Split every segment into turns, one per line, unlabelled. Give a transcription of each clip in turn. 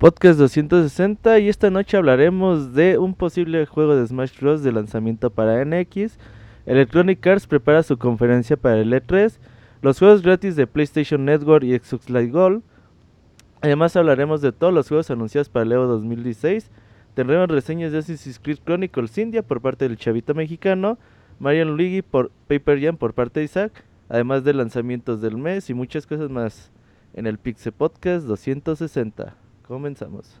Podcast 260 y esta noche hablaremos de un posible juego de Smash Bros. de lanzamiento para NX. Electronic Arts prepara su conferencia para el E3. Los juegos gratis de PlayStation Network y Xbox Live Gold. Además hablaremos de todos los juegos anunciados para el Evo 2016. Tendremos reseñas de Assassin's Creed Chronicles India por parte del chavito mexicano. Marian Luigi por Paper Jam por parte de Isaac. Además de lanzamientos del mes y muchas cosas más en el Pixel Podcast 260. Comenzamos.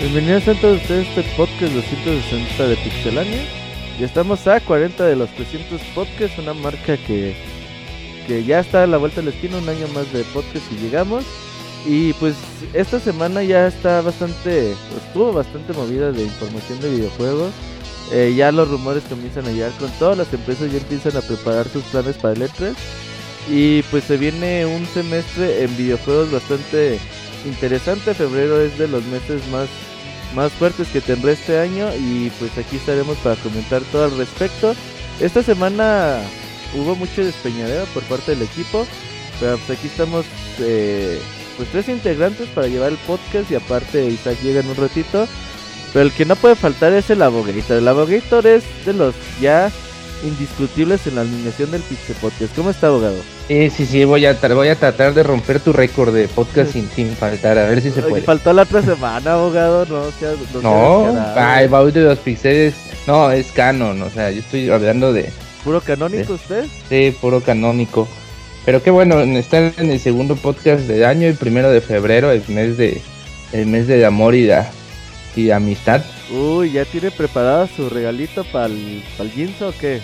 Bienvenidos a todos ustedes a este podcast 260 de Pixelania. Ya estamos a 40 de los 300 podcasts, una marca que, que ya está a la vuelta de la esquina, un año más de podcast y llegamos. Y pues esta semana ya está bastante, estuvo bastante movida de información de videojuegos. Eh, ya los rumores comienzan a llegar con todas las empresas, ya empiezan a preparar sus planes para el E3. Y pues se viene un semestre en videojuegos bastante interesante. Febrero es de los meses más más fuertes que tendré este año y pues aquí estaremos para comentar todo al respecto. Esta semana hubo mucho despeñadero por parte del equipo, pero pues aquí estamos eh, pues tres integrantes para llevar el podcast y aparte Isaac llega en un ratito. Pero el que no puede faltar es el Abogator. El Abogator es de los ya indiscutibles en la alineación del Pixel Podcast. ¿Cómo está, abogado?
Eh, sí, sí, voy a, voy a tratar de romper tu récord de podcast sin, sin faltar, a ver si se puede.
faltó la otra semana, abogado. No, no,
No, ay, baúl de los pixeles, no, es canon, o sea, yo estoy hablando de,
¿Puro canónico usted?
de puro canónico. Pero qué bueno, estar en el segundo podcast del año, el primero de febrero, el mes de, el mes de amor y de, y de amistad.
Uy, ¿ya tiene preparado su regalito para el Ginzo o qué?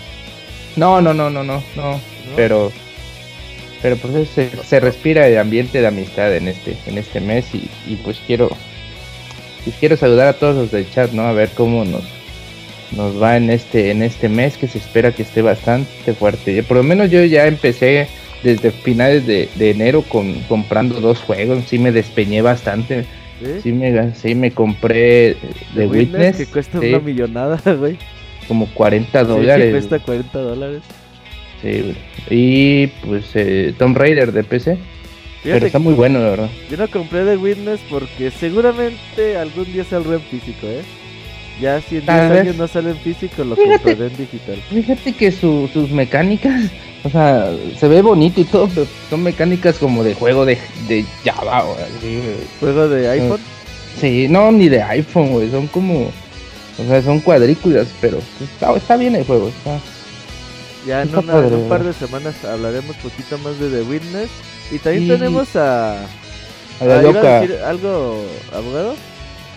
No, no, no, no, no, no,
¿No?
pero, pero pues se, se respira el ambiente de amistad en este, en este mes y, y pues quiero, pues quiero saludar a todos los del chat, ¿no? A ver cómo nos, nos va en este, en este mes que se espera que esté bastante fuerte. Por lo menos yo ya empecé desde finales de, de enero con, comprando dos juegos, sí me despeñé bastante,
¿Sí?
sí me, sí me compré The Witness,
que cuesta
sí,
una millonada, güey.
como 40
Sí, que
dólares.
cuesta 40 dólares.
Sí, güey. Y pues eh, Tomb Raider de PC. Pero está muy bueno, la verdad.
yo no compré The Witness porque seguramente algún día saldrá en físico, ¿eh? Ya si en 10
Tal vez.
años no sale en físico, lo
Fíjate.
compraré en digital.
Fíjate que su- sus mecánicas, o sea, se ve bonito y todo, pero son mecánicas como de juego de, de Java o así.
Juego de iPhone.
Sí, no, ni de iPhone, güey. Son como, o sea, son cuadrículas, pero está, está bien el juego. Está,
Ya en, una- en un par de semanas hablaremos poquito más de The Witness. Y también
Sí.
tenemos a...
a la
ah, ¿iba a
loca,
decir algo, abogado?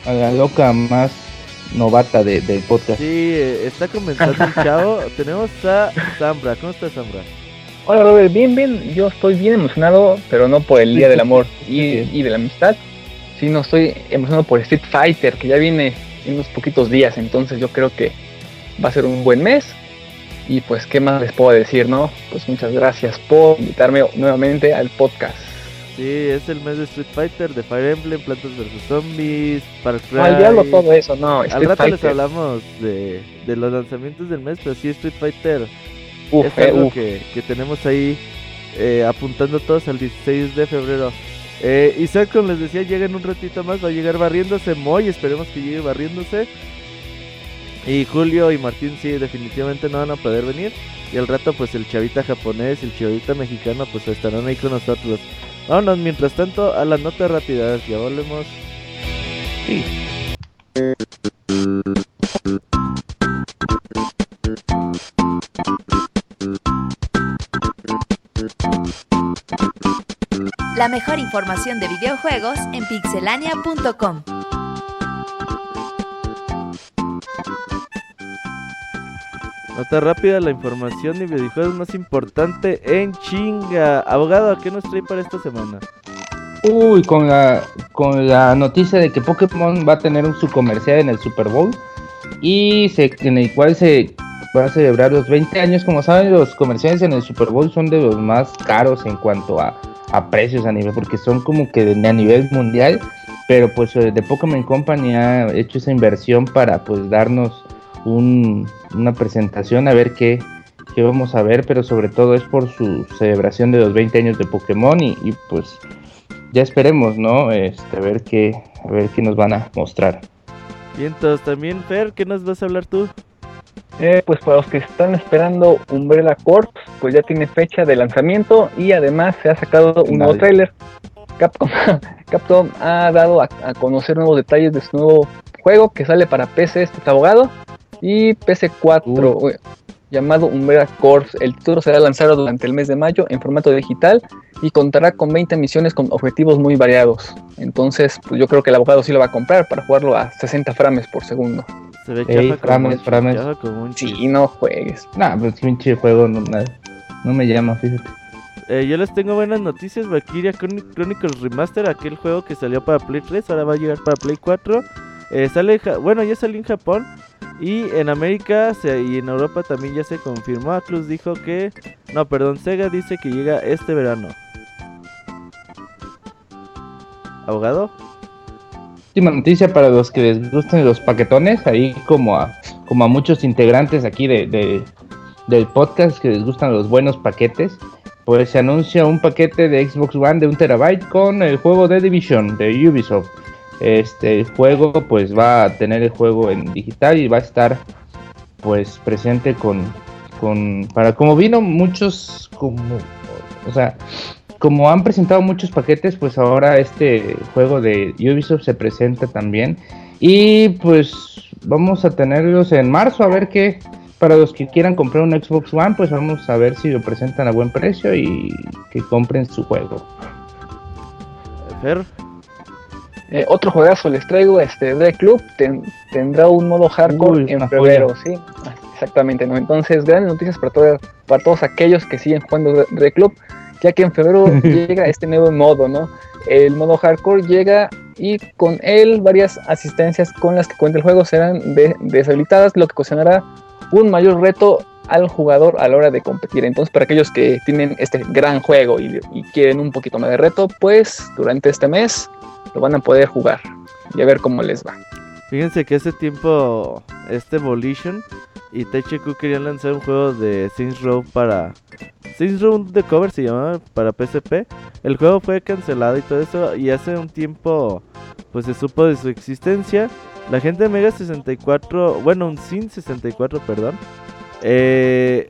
a la loca más novata de, del podcast.
Sí, eh, está comentando un chavo. tenemos a Zambra. ¿Cómo está Zambra?
Hola Robert, bien, bien, yo estoy bien emocionado, pero no por el Día del Amor y, y de la Amistad, sino estoy emocionado por Street Fighter, que ya viene en unos poquitos días, entonces yo creo que va a ser un buen mes. Y pues, ¿qué más les puedo decir, no? Pues muchas gracias por invitarme nuevamente al podcast.
Sí, es el mes de Street Fighter, de Fire Emblem, Plantas vs Zombies, Far Cry.
Al diablo todo eso, no,
Al rato les hablamos de, de los lanzamientos del mes, pero sí Street Fighter
Uf,
es
eh,
algo
uf.
que, que tenemos ahí eh, apuntando todos al 16 de febrero. Eh, Isaac, como les decía, llega en un ratito más, va a llegar barriéndose. Moy, esperemos que llegue barriéndose. Y Julio y Martín sí, definitivamente no van a poder venir. Y al rato pues el chavita japonés y el chavita mexicano pues estarán ahí con nosotros. Vámonos mientras tanto a las notas rápidas, ya volvemos.
Sí.
La mejor información de videojuegos en pixelania.com.
Nota rápida, la información de videojuegos más importante en chinga. Abogado, ¿qué nos trae para esta semana?
Uy, con la, con la noticia de que Pokémon va a tener un su comercial en el Super Bowl y se, en el cual se va a celebrar los 20 años. Como saben, los comerciales en el Super Bowl son de los más caros en cuanto a, a precios a nivel, porque son como que a nivel mundial. Pero pues de Pokémon Company ha hecho esa inversión para pues darnos un, una presentación a ver qué, qué vamos a ver, pero sobre todo es por su celebración de los 20 años de Pokémon y, y pues ya esperemos, ¿no? Este, a ver qué, a ver qué nos van a mostrar.
Y entonces también, Fer, ¿qué nos vas a hablar tú?
Eh, pues para los que están esperando Umbrella Corps, pues ya tiene fecha de lanzamiento y además se ha sacado un nuevo tráiler. Capcom, Capcom ha dado a, a conocer nuevos detalles de su nuevo juego que sale para PC, este está abogado, y PC4, eh, llamado Umbrella Corps. El título será lanzado durante el mes de mayo en formato digital y contará con 20 misiones con objetivos muy variados. Entonces, pues yo creo que el abogado sí lo va a comprar para jugarlo a 60 frames por segundo.
Se ve
Ey, frames,
un-
frames.
chafa como un
Sí, no juegues.
Nah, pues pinche juego no, nada, no me llama, fíjate.
Eh, yo les tengo buenas noticias. Valkyria Chroni- Chronicles Remaster, aquel juego que salió para Play 3, ahora va a llegar para Play 4. Eh, sale, en Ja- bueno, ya salió en Japón y en América y en Europa también ya se confirmó. Atlus dijo que, no, perdón, Sega dice que llega este verano. Abogado,
Última noticia para los que les gusten los paquetones, ahí como a, como a muchos integrantes aquí de- del podcast que les gustan los buenos paquetes, pues se anuncia un paquete de Xbox One de un terabyte con el juego de Division de Ubisoft. Este juego pues va a tener el juego en digital y va a estar pues presente con, con para como vino muchos como o sea como han presentado muchos paquetes, pues ahora este juego de Ubisoft se presenta también. Y pues vamos a tenerlos en marzo, a ver qué. Para los que quieran comprar un Xbox One, pues vamos a ver si lo presentan a buen precio y que compren su juego.
Fer,
Eh, otro juegazo les traigo, este Dread Club ten- tendrá un modo hardcore
Uy,
en febrero,
joya.
sí, exactamente, ¿no? Entonces, grandes noticias para, todo- para todos aquellos que siguen jugando Dread Club, ya que en febrero llega este nuevo modo, ¿no? El modo hardcore llega y con él varias asistencias con las que cuenta el juego serán de- deshabilitadas, lo que ocasionará un mayor reto al jugador a la hora de competir. Entonces, para aquellos que tienen este gran juego y, y quieren un poquito más de reto, pues durante este mes lo van a poder jugar y a ver cómo les va.
fíjense que hace tiempo este Volition y THQ querían lanzar un juego de Saints Row para Saints Row The Cover se llamaba para PSP. El juego fue cancelado y todo eso y hace un tiempo pues se supo de su existencia. La gente de Mega 64, bueno, un Sin 64, perdón, eh,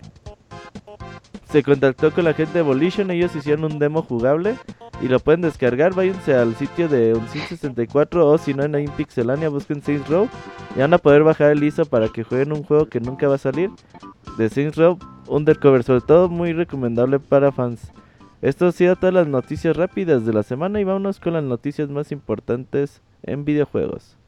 se contactó con la gente de Volition, ellos hicieron un demo jugable y lo pueden descargar, váyanse al sitio de Uncin 64 o si no en Pixelania busquen Saints Row y van a poder bajar el ISO para que jueguen un juego que nunca va a salir de Saints Row Undercover, sobre todo muy recomendable para fans. Esto ha sido todas las noticias rápidas de la semana y vámonos con las noticias más importantes en videojuegos.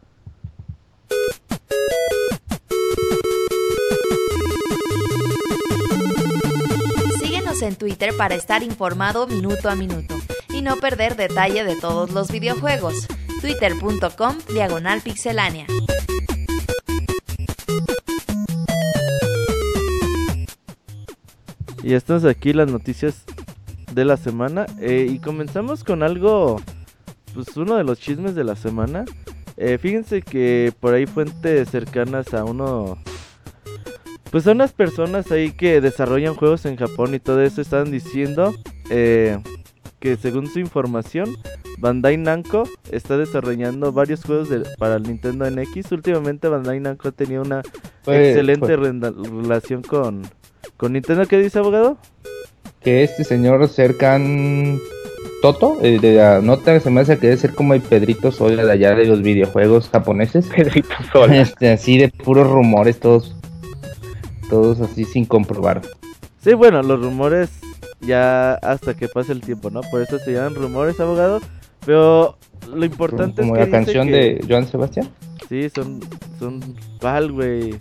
En Twitter para estar informado minuto a minuto y no perder detalle de todos los videojuegos. Twitter.com Diagonal Pixelánea.
Y estamos aquí las noticias de la semana eh, y comenzamos con algo, pues uno de los chismes de la semana. Eh, fíjense que por ahí fuentes cercanas a uno, pues a unas personas ahí que desarrollan juegos en Japón y todo eso están diciendo eh, que según su información, Bandai Namco está desarrollando varios juegos de- para el Nintendo NX. Últimamente Bandai Namco ha tenido una excelente relación con, con Nintendo. ¿Qué dice abogado?
que este señor Serkan Toto, el de la nota, se me hace que debe ser como el Pedrito Sola de allá de los videojuegos japoneses.
Pedrito Sola.
Este, así de puros rumores, todos, todos así sin comprobar.
Sí, bueno, los rumores ya hasta que pase el tiempo, ¿no? Por eso se llaman rumores, abogado. Pero lo importante
como
es que.
la canción
que...
de Joan Sebastián.
Sí, son. Son. ¿Cuál, güey?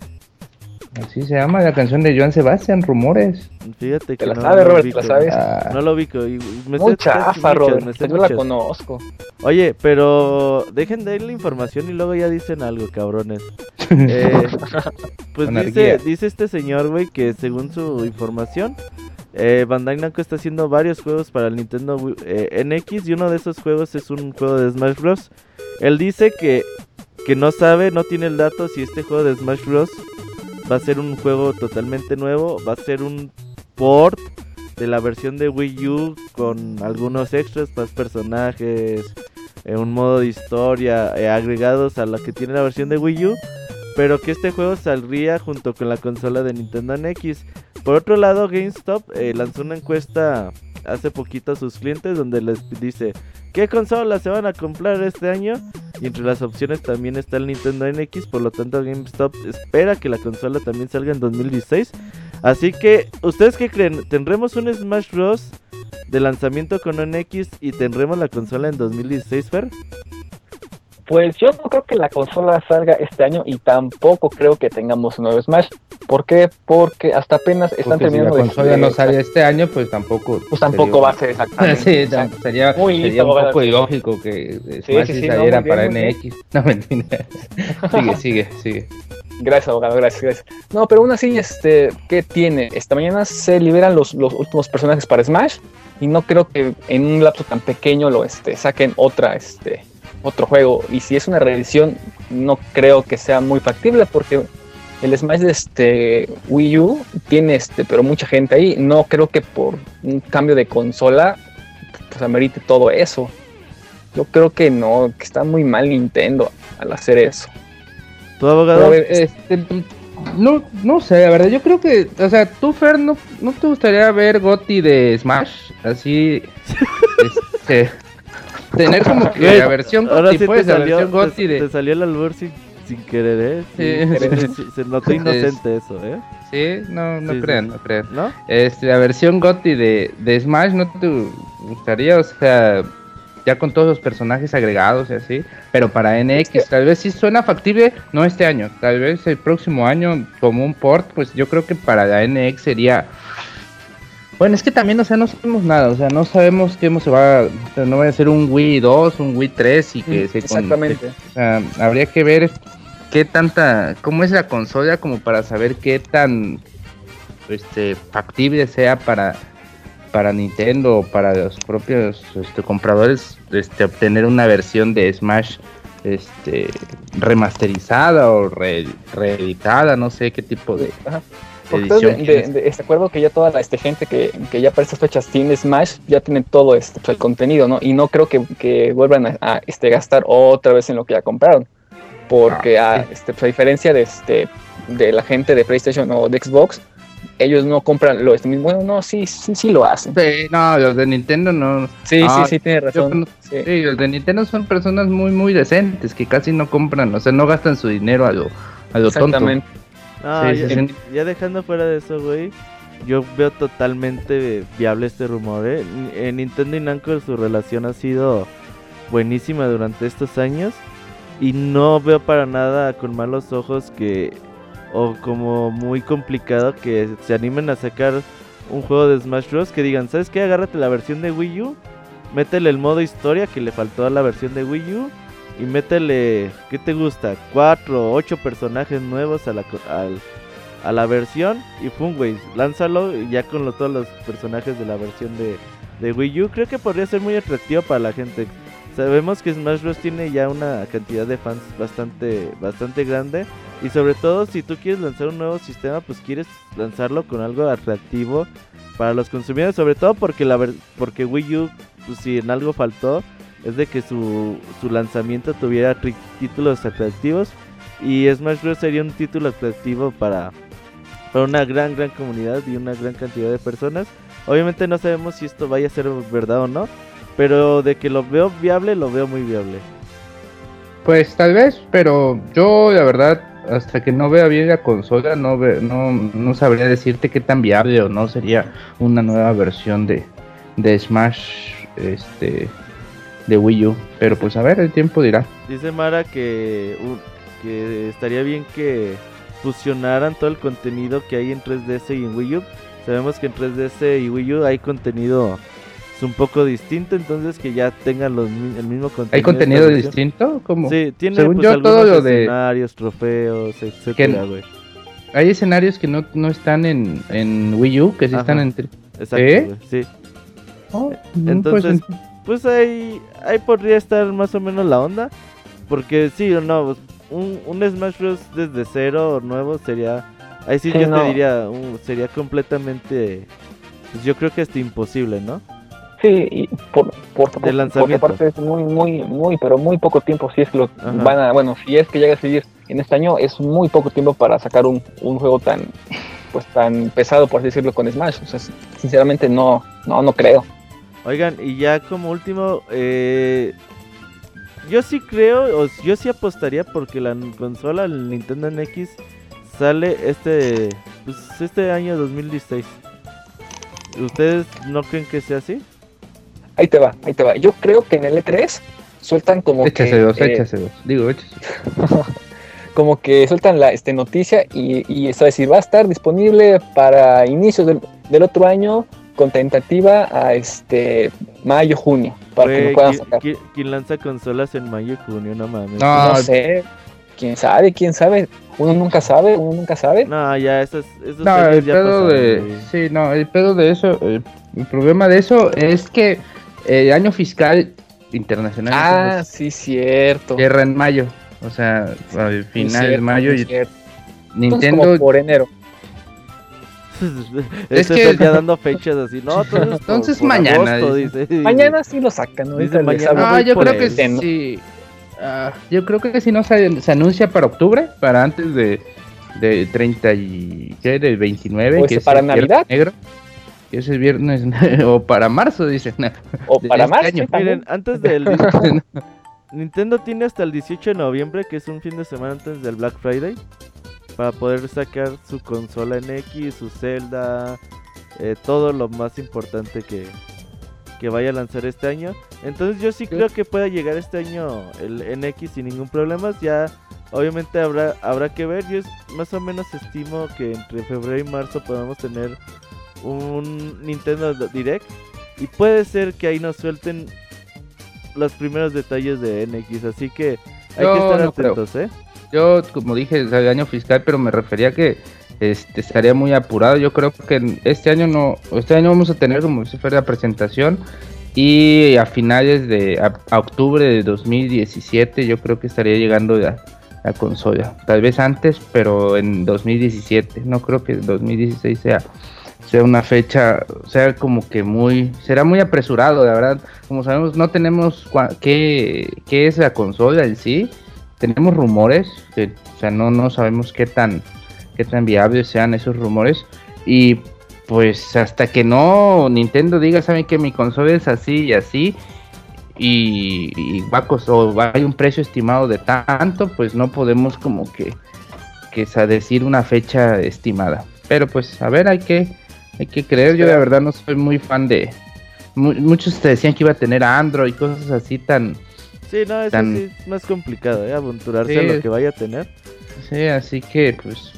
Así se llama la canción de Joan Sebastián, Rumores.
Fíjate que
¿Te la
no,
sabes,
no
Robert?
ubico.
¿Te la sabes?
Ah,
No lo ubico. Y me
chafa,
muchas,
Robert.
me
Yo la conozco.
Oye, pero dejen de ir la información y luego ya dicen algo, cabrones. Eh, pues dice, dice este señor, güey, que según su información, eh, Bandai Namco está haciendo varios juegos para el Nintendo Wii- eh, NX y uno de esos juegos es un juego de Smash Bros. Él dice que, que no sabe, no tiene el dato si este juego de Smash Bros. Va a ser un juego totalmente nuevo, va a ser un port de la versión de Wii U con algunos extras, más personajes, eh, un modo de historia eh, agregados a la que tiene la versión de Wii U, pero que este juego saldría junto con la consola de Nintendo NX. Por otro lado, GameStop eh, lanzó una encuesta hace poquito a sus clientes donde les dice qué consola se van a comprar este año y entre las opciones también está el Nintendo NX, por lo tanto GameStop espera que la consola también salga en 2016. Así que, ¿ustedes qué creen? ¿Tendremos un Smash Bros. de lanzamiento con NX y tendremos la consola en 2016, Fer?
Pues yo no creo que la consola salga este año y tampoco creo que tengamos un nuevo Smash. ¿Por qué? Porque hasta apenas están
porque si la
terminando
consola
de-
no sale este año, pues tampoco.
Pues tampoco va a ser exactamente.
Sí, sería,
Muy
sería un poco ilógico que Smash
sí,
sí saliera para
bien.
NX. No, mentira. sigue, sigue, sigue.
Gracias, abogado, gracias, gracias. No, pero aún así, este, ¿qué tiene? Esta mañana se liberan los, los últimos personajes para Smash y no creo que en un lapso tan pequeño lo este, saquen otra, este, otro juego. Y si es una reedición, no creo que sea muy factible porque el Smash de este Wii U tiene este, pero mucha gente ahí. No creo que por un cambio de consola pues amerite todo eso. Yo creo que no, que está muy mal Nintendo al hacer eso.
¿Tu abogado?
ver, este, no, no sé, la verdad, yo creo que, o sea, tú, Fer, ¿no, no te gustaría ver Gotti de Smash? Así, este, tener como que
Güey,
la versión
Ahora
Gotti,
sí
pues,
te
la
salió,
versión
te,
Gotti
te
de...
salió el albur sin, sin querer, ¿eh?
Sí.
Se, se notó inocente eso, ¿eh?
Sí, no, no
Sí, sí.
crean, no crean.
¿No?
Este, la versión Gotti de, de Smash, ¿no te gustaría? O sea, ya con todos los personajes agregados y así, pero para NX, tal vez sí suena factible, no este año, tal vez el próximo año como un port, pues yo creo que para la NX sería... Bueno, es que también, o sea, no sabemos nada, o sea, no sabemos qué se va, no va a ser un Wii 2, un Wii 3 y que se... con-
Exactamente.
o sea, habría que ver qué tanta, cómo es la consola como para saber qué tan este factible sea para para Nintendo o para los propios este, compradores este obtener una versión de Smash este remasterizada o re- reeditada, no sé qué tipo de
Ajá. Porque de, de, acuerdo que ya toda la este, gente que, que ya para estas fechas tiene Smash ya tiene todo este pues, el contenido, ¿no? Y no creo que, que vuelvan a, a, este, gastar otra vez en lo que ya compraron. Porque
Ah,
a, este, pues, a diferencia de, este, de la gente de PlayStation o de Xbox, ellos no compran lo este mismo. Bueno, no, sí, sí, sí lo hacen.
Sí, no, los de Nintendo no.
Sí,
Ah,
sí, sí, tiene razón. Sí.
Sí, los de Nintendo son personas muy muy decentes que casi no compran, o sea, no gastan su dinero a lo a lo tonto.
No,
Sí,
ya,
sí, sí.
ya dejando fuera de eso, güey. Yo veo totalmente viable este rumor, ¿eh? En Nintendo y Namco su relación ha sido buenísima durante estos años. Y no veo para nada con malos ojos que... O como muy complicado que se animen a sacar un juego de Smash Bros. Que digan, ¿sabes qué? Agárrate la versión de Wii U. Métele el modo historia que le faltó a la versión de Wii U. Y métele, ¿qué te gusta? Cuatro ocho personajes nuevos a la, al- a la versión. Y güey, lánzalo y ya con lo- todos los personajes de la versión de, de Wii U. Creo que podría ser muy atractivo para la gente. Sabemos que Smash Bros. tiene ya una cantidad de fans bastante, bastante grande. Y sobre todo, si tú quieres lanzar un nuevo sistema, pues quieres lanzarlo con algo atractivo para los consumidores. Sobre todo porque, la porque Wii U, pues si en algo faltó, es de que su, su lanzamiento tuviera títulos atractivos. Y Smash Bros. sería un título atractivo para, para una gran, gran comunidad y una gran cantidad de personas. Obviamente no sabemos si esto vaya a ser verdad o no. Pero de que lo veo viable, lo veo muy viable.
Pues tal vez, pero yo la verdad, hasta que no vea bien la consola, no, no, no sabría decirte qué tan viable o no sería una nueva versión de, de Smash este de Wii U. Pero pues a ver, el tiempo dirá.
Dice Mara que, que estaría bien que fusionaran todo el contenido que hay en 3DS y en Wii U. Sabemos que en 3DS y Wii U hay contenido un poco distinto, entonces que ya tengan los, el mismo contenido.
¿Hay contenido distinto?
Sí, tiene Según pues, yo, todo lo de escenarios, trofeos, etcétera, güey.
Hay escenarios que no, no están en, en Wii U, que sí están en...
Exacto, ¿Eh? sí. Oh, pues, entonces, pues, ahí, ahí podría estar más o menos la onda, porque sí o no, un, un Smash Bros. desde cero nuevo sería... Ahí sí, yo te diría, sería completamente... Pues yo creo que es imposible, ¿no?
Sí, y por, por, por, parte es muy, muy, muy, pero muy poco tiempo. Si es que lo van a, bueno, si es que llega a seguir en este año, es muy poco tiempo para sacar un, un juego tan, pues tan pesado, por así decirlo, con Smash. O sea, sinceramente no, no, no creo.
Oigan, y ya como último, eh, yo sí creo, o yo sí apostaría porque la consola, el Nintendo NX, sale este, pues este año 2016. ¿Ustedes no creen que sea así?
Ahí te va, ahí te va. Yo creo que en el E3 sueltan como
échase que... dos, eh, échase dos. Digo, échase.
como que sueltan la este, noticia y, y eso decir, va a estar disponible para inicios del, otro año con tentativa a este mayo, junio, para que lo puedan sacar.
¿quién, lanza consolas en mayo junio? No mames.
No, sé. ¿Quién sabe? ¿Quién sabe? Uno nunca sabe, uno nunca sabe.
No, ya, eso es...
no, el pedo de... Sí, no, el pedo de eso, el problema de eso es que el año fiscal internacional.
Ah, sí, cierto.
Cierra en mayo. O sea, al final de mayo. Y Nintendo.
por enero.
es que ya dando fechas así, no,
entonces mañana.
Mañana sí lo sacan, ¿no?
Ah, yo creo que sí. Ah, yo creo que si no se, se, anuncia para octubre, para antes de, de 30 y ¿qué? del 29,
pues
que
para Navidad.
Negro que es el viernes o para marzo, dicen.
O para este marzo.
Miren, antes del Nintendo tiene hasta el 18 de noviembre, que es un fin de semana antes del Black Friday, para poder sacar su consola en X, su Zelda, eh, todo lo más importante que, que vaya a lanzar este año. Entonces yo sí creo que pueda llegar este año el NX sin ningún problema. Ya obviamente habrá habrá que ver. Yo más o menos estimo que entre febrero y marzo podamos tener un Nintendo Direct. Y puede ser que ahí nos suelten los primeros detalles de NX. Así que hay que estar atentos, ¿eh?
Yo, como dije, es el año fiscal, pero me refería que este estaría muy apurado. Yo creo que este año no, este año vamos a tener como si fuera la presentación y a finales de octubre de 2017 yo creo que estaría llegando la, la, consola. Tal vez antes, pero en 2017. No creo que 2016 sea sea una fecha, sea como que muy, será muy apresurado, la verdad. Como sabemos, no tenemos qué, qué es la consola en sí. Tenemos rumores, o sea, no, no sabemos qué tan, qué tan viables sean esos rumores. Y pues hasta que no Nintendo diga, saben que mi consola es así y así, y, va a o hay un precio estimado de tanto, pues no podemos como que, que decir una fecha estimada. Pero pues a ver, hay que hay que creer, yo de verdad no soy muy fan de... muchos te decían que iba a tener Android y cosas así tan...
Sí, no, eso sí es más complicado, ¿eh? Aventurarse a lo que vaya a tener.
Sí, así que pues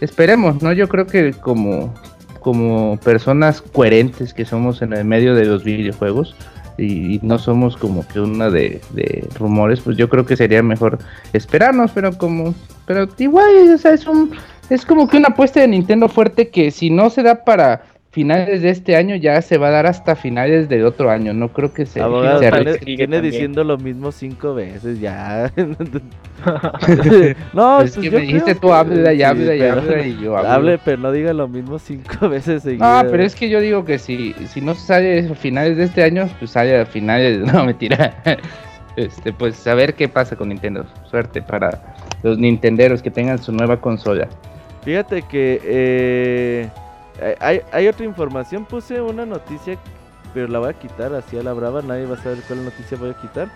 esperemos, ¿no? Yo creo que como, como personas coherentes que somos en el medio de los videojuegos y, no somos como que una de, de, rumores, pues yo creo que sería mejor esperarnos, pero como, pero igual, o sea, es un es como que una apuesta de Nintendo fuerte que si no se da para finales de este año ya se va a dar hasta finales del otro año. No creo que se.
Abogado, viene, diciendo lo mismo cinco veces ya.
no, es pues que me dijiste tú habla y habla y habla y yo hablo.
Hable, pero no diga lo mismo cinco veces
seguidas. No, pero es que yo digo que si, si no sale a finales de este año, pues sale a finales. No, mentira. Este, pues a ver qué pasa con Nintendo. Suerte para los nintenderos que tengan su nueva consola.
Fíjate que eh, hay, hay, otra información. Puse una noticia pero la voy a quitar así a la brava, nadie va a saber cuál noticia voy a quitar.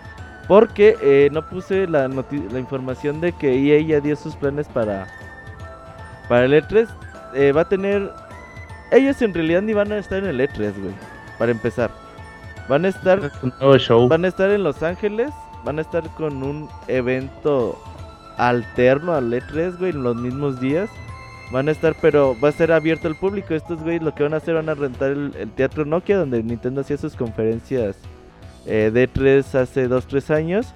Porque eh, no puse la, la información de que EA ya dio sus planes para, para el E3. Eh, va a tener... Ellos en realidad ni van a estar en el E3, güey. Para empezar. Van a estar... Van a estar en Los Ángeles. Van a estar con un evento alterno al E3, güey, en los mismos días. Van a estar, pero va a ser abierto al público. Estos güeyes lo que van a hacer van a rentar el, Teatro Nokia, donde Nintendo hacía sus conferencias eh, de 3 hace 2-3 años.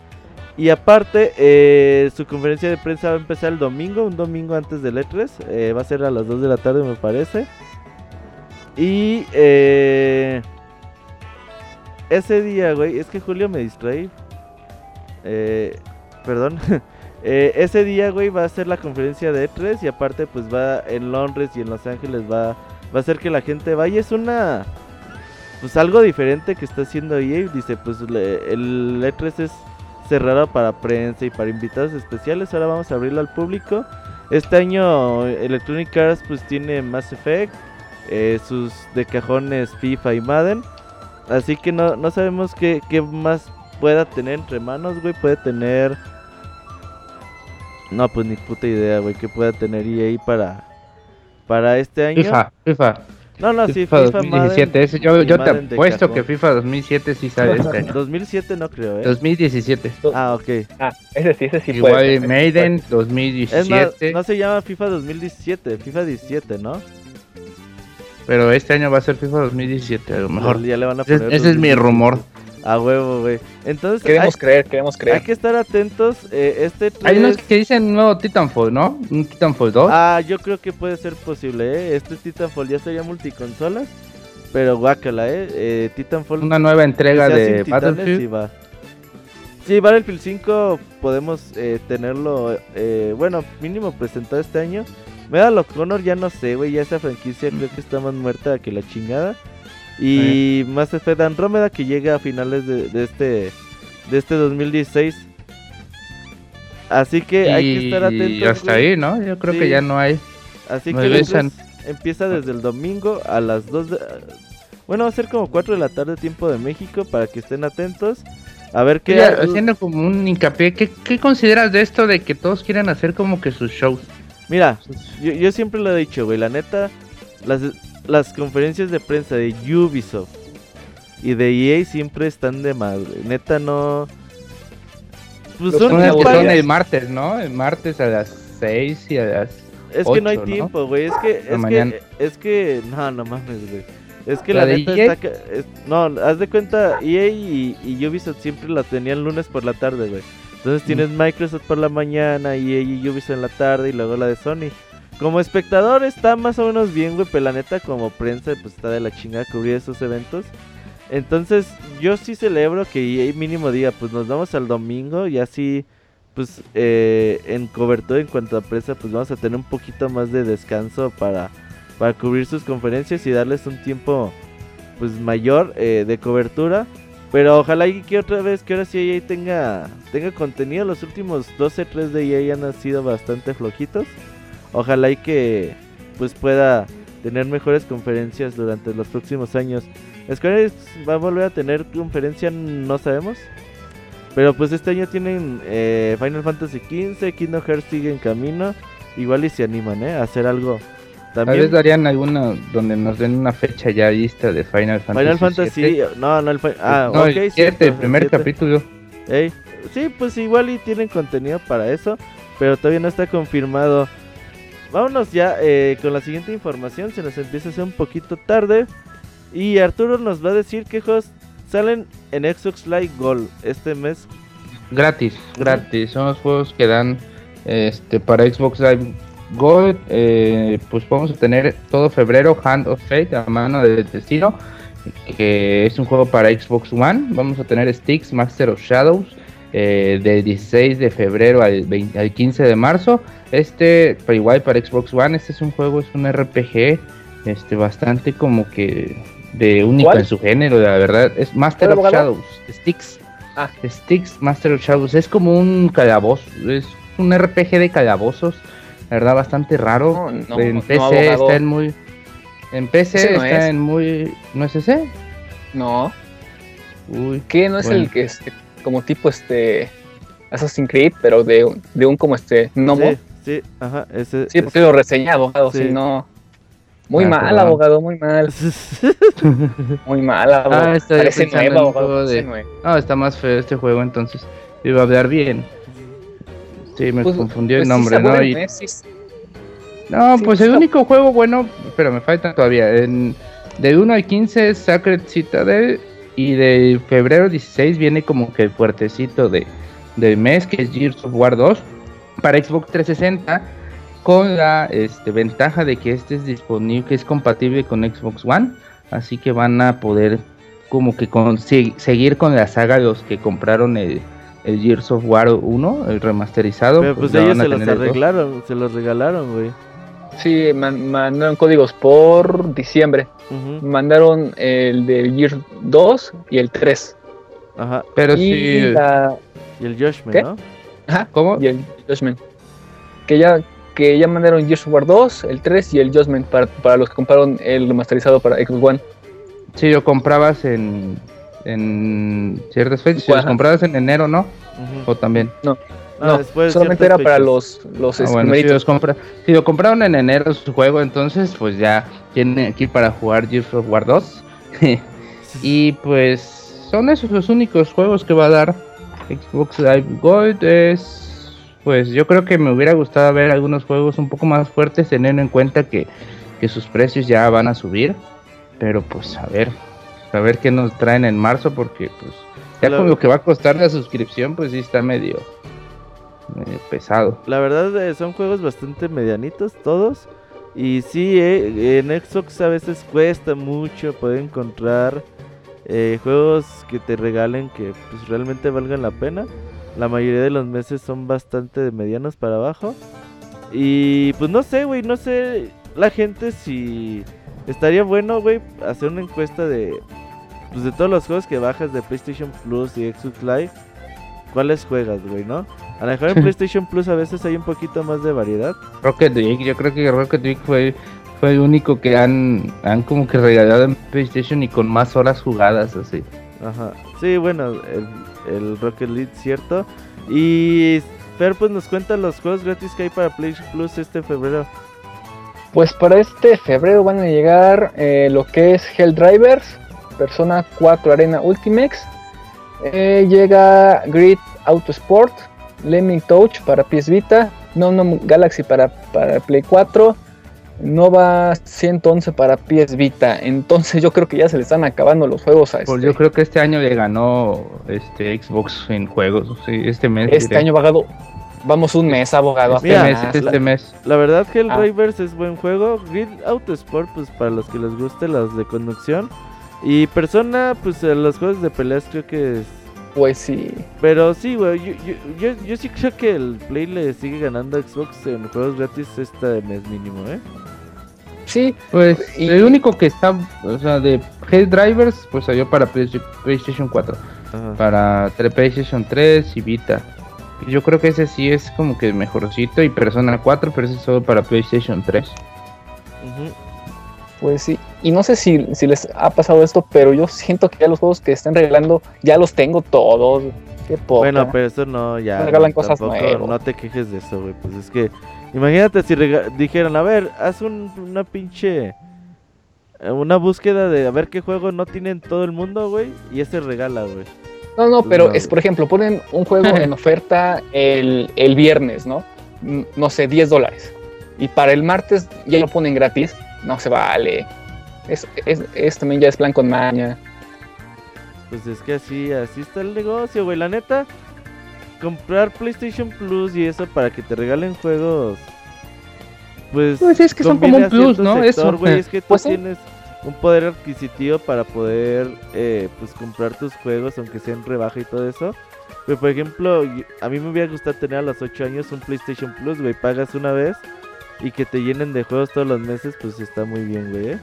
Y aparte, eh, su conferencia de prensa va a empezar el domingo, un domingo antes del E3. Eh, va a ser a las 2 de la tarde, me parece. Y eh, ese día, güey, es que Julio me distrae. Eh, perdón. Eh, ese día, güey, va a ser la conferencia de E3 y aparte, pues va en Londres y en Los Ángeles va, va a hacer que la gente vaya. Es una, pues algo diferente que está haciendo EA. Dice, pues el E3 es cerrado para prensa y para invitados especiales. Ahora vamos a abrirlo al público. Este año Electronic Arts pues tiene Mass Effect, eh, sus de cajones FIFA y Madden. Así que no, no sabemos qué, qué más pueda tener entre manos, güey. Puede tener no, pues ni puta idea, güey, que pueda tener EA para, para este año.
FIFA, FIFA.
No, no, sí,
FIFA, 2017. yo, yo te apuesto que FIFA 2007 sí sale este año.
2007 no creo, ¿eh?
2017.
Ah, ok.
Ah, ese sí, ese sí
Igual puede. Maiden 2017.
no se llama FIFA 2017, FIFA 17, ¿no?
Pero este año va a ser FIFA 2017, a lo mejor.
Ya le van a poner
ese es mi rumor.
A huevo, güey. Entonces.
Queremos creer, queremos creer.
Hay que estar atentos. Eh, este
Hay unos que dicen nuevo Titanfall, ¿no? Un Titanfall 2.
Ah, yo creo que puede ser posible, ¿eh? Este Titanfall ya sería multiconsolas. Pero guácala, ¿eh? eh Titanfall.
Una nueva entrega de Battlefield.
Sí, va. Sí, Battlefield 5 podemos eh, tenerlo. Eh, bueno, mínimo presentado este año. Medal of Honor ya no sé, güey. Ya esa franquicia creo que está más muerta que la chingada. Y Mass Effect Andromeda que llega a finales de, este de este 2016. Así que hay que estar atentos.
Y hasta ahí, ¿no? Yo creo que ya no hay.
Así que empieza desde el domingo a las 2 de... Bueno, va a ser como 4 de la tarde tiempo de México para que estén atentos. A ver qué...
haciendo como un hincapié, ¿qué, ¿qué, consideras de esto de que todos quieren hacer como que sus shows?
Mira, yo, yo siempre lo he dicho, güey, la neta, las, las conferencias de prensa de Ubisoft y de EA siempre están de madre. Neta, no.
Pues son, son el martes, ¿no? El martes a las 6 y a las.
Es que no hay tiempo, güey. Es que, es que, es que. No, no mames, güey. Es que la, neta e está. no, haz de cuenta, EA y, y, Ubisoft siempre la tenían lunes por la tarde, güey. Entonces tienes Microsoft por la mañana, EA y Ubisoft en la tarde y luego la de Sony. Como espectador está más o menos bien, güey, pero la neta como prensa pues está de la chingada cubrir esos eventos. Entonces yo sí celebro que mínimo día, pues nos vamos al domingo y así pues eh, en cobertura en cuanto a prensa pues vamos a tener un poquito más de descanso para, para cubrir sus conferencias y darles un tiempo pues mayor eh, de cobertura. Pero ojalá y que otra vez, que ahora sí EA tenga, tenga contenido. Los últimos 12, 3 de EA han sido bastante flojitos. Ojalá y que pues pueda tener mejores conferencias durante los próximos años. Square Enix va a volver a tener conferencia, no sabemos. Pero pues este año tienen eh, Final Fantasy XV, Kingdom Hearts sigue en camino. Igual y se animan ¿eh? a hacer algo.
También... vez darían alguna donde nos den una fecha ya lista de Final Fantasy.
Final Fantasy, no, no el Ah,
no, el, el primer capítulo.
sí, pues igual y tienen contenido para eso, pero todavía no está confirmado vámonos ya eh, con la siguiente información. Se nos empieza a hacer un poquito tarde. Y Arturo nos va a decir qué juegos salen en Xbox Live Gold este mes.
Gratis, gratis. Son los juegos que dan este para Xbox Live Gold. Eh, pues vamos a tener todo febrero Hand of Fate a mano del destino. Que es un juego para Xbox One. Vamos a tener Sticks, Master of Shadows. Eh, del 16 de febrero al, 15 de marzo. Este, para igual para Xbox One, este es un juego, es un RPG, este, bastante como que de único en su género, la verdad. Es Master of Shadows, Sticks. Ah. Sticks, Master of Shadows. Es como un calabozo, es un RPG de calabozos, la verdad, bastante raro. en PC está en muy. En PC está en muy. ¿No es ese?
No.
Uy.
¿Qué no es
Bueno.
el que este, como tipo este Assassin's Creed, pero de, un- de un como este gnomo?
Sí, sí, ajá, ese.
Sí, porque lo reseñé, abogado,
Sí.
si no. Muy
Ah,
mal, abogado, muy mal. Muy mal, abogado.
Ah, estoy
Parece nuevo, abogado. parece
de-. No, está más feo este juego, entonces iba a hablar bien. Sí, me
Pues-
confundió
pues
el
sí
nombre,
está
¿no? Y-. No,
Sí,
pues el
está-
único juego bueno, pero me falta todavía. En, de 1 al 15 es Sacred Citadel y de febrero 16 viene como que el fuertecito de, del mes, que es Gears of War 2 para Xbox 360 con la este, ventaja de que este es disponible, que es compatible con Xbox One, así que van a poder como que con- se- seguir con la saga los que compraron el, el Gears of War 1, el remasterizado.
Pero pues
ya
ellos se los arreglaron, se los regalaron, güey.
Sí, man- mandaron códigos por diciembre.
Ujú,
Mandaron el del Gear 2 y el 3.
Ajá.
Pero
y,
sí,
la,
Y el Joshman,
¿Qué?
¿no?
ajá,
¿cómo?
y el Judgment. Que ya, que ya mandaron Gears of War 2, el 3 y el Judgment para, para los que compraron el remasterizado para Xbox One.
Sí, lo comprabas en, en ciertas fechas. Si los comprabas en enero, ¿no?
Ujú.
O también.
Ah,
no,
después de
solamente era para los, los
Ah,
este,
bueno, si,
numeritos.
los compra, si lo compraron en enero su juego, entonces pues ya tiene aquí para jugar Gears of War 2. y pues son esos los únicos juegos que va a dar Xbox Live Gold. Es pues yo creo que me hubiera gustado ver algunos juegos un poco más fuertes, teniendo en cuenta que, que sus precios ya van a subir. Pero pues a ver, a ver qué nos traen en marzo, porque pues ya
Lo-
con lo que va a costar la suscripción, pues sí está medio, pesado.
La verdad eh, son juegos bastante medianitos todos. Y sí, eh, en Xbox a veces cuesta mucho poder encontrar eh, juegos que te regalen que pues realmente valgan la pena. La mayoría de los meses son bastante de medianos para abajo. Y pues no sé, güey, no sé la gente si estaría bueno, güey, hacer una encuesta de pues de todos los juegos que bajas de PlayStation Plus y Xbox Live, ¿cuáles juegas, güey, no? A lo mejor en PlayStation Plus a veces hay un poquito más de variedad.
Rocket League, yo creo que Rocket League fue, fue el único que han, han como que regalado en PlayStation y con más horas jugadas así.
Ajá. Sí, bueno, el, el Rocket League, cierto. Y Fer, pues nos cuenta los juegos gratis que hay para PlayStation Plus este febrero.
Pues para este febrero van a llegar eh, lo que es Helldrivers, Persona 4 Arena Ultimax. Eh, llega Grid Autosport, Lemming Touch para PS Vita, No No Galaxy para, para Play 4, Nova 111 para PS Vita. Entonces yo creo que ya se le están acabando los juegos a
Pues
este,
yo creo que este año le ganó este Xbox en juegos, sí, este mes.
este
diré.
año vagado. Vamos un mes abogado.
Este mes,
apenas.
este mes.
La verdad,
Ah.
Helldrivers es buen juego. Grid Autosport, pues para los que les guste los de conducción. Y Persona, pues los juegos de peleas creo que es...
Pues sí.
Pero sí, güey, yo, yo, yo, yo sí creo que el Play le sigue ganando a Xbox en juegos gratis este mes mínimo, ¿eh?
Sí,
Pues
Y-
el único que está, o sea, de Head Drivers, pues salió para Play- PlayStation 4,
Ajá.
para PlayStation 3 y Vita. Yo creo que ese sí es como que mejorcito y Persona 4, pero ese es solo para PlayStation 3.
Ujú.
Pues sí, y no sé si, si les ha pasado esto, pero yo siento que ya los juegos que están regalando ya los tengo todos. Qué poca.
Bueno, pero eso no, ya.
No regalan cosas nuevas.
No te quejes de eso, güey. Pues es que, imagínate si dijeran, a ver, haz un- una pinche. eh, Una búsqueda de a ver qué juego no tienen todo el mundo, güey. Y ese regala, güey.
No, no, pero
No,
es, por ejemplo, ponen un juego en oferta el, el viernes, ¿no? Mm, No sé, 10 dólares. Y para el martes ya lo ponen gratis. No se vale. Es, es, es también ya es plan con maña.
Pues es que así, así está el negocio, güey. La neta, comprar PlayStation Plus y eso para que te regalen juegos. Pues,
Pues es que son como un plus, ¿no?
sector,
Eso.
güey. Es que tú
Pues
tienes un poder adquisitivo para poder, eh, pues, comprar tus juegos, aunque sean rebaja y todo eso. Pero, por ejemplo, a mí me hubiera gustado tener a los 8 años un PlayStation Plus, güey. Pagas una vez y que te llenen de juegos todos los meses, pues está muy bien, güey. ¿eh?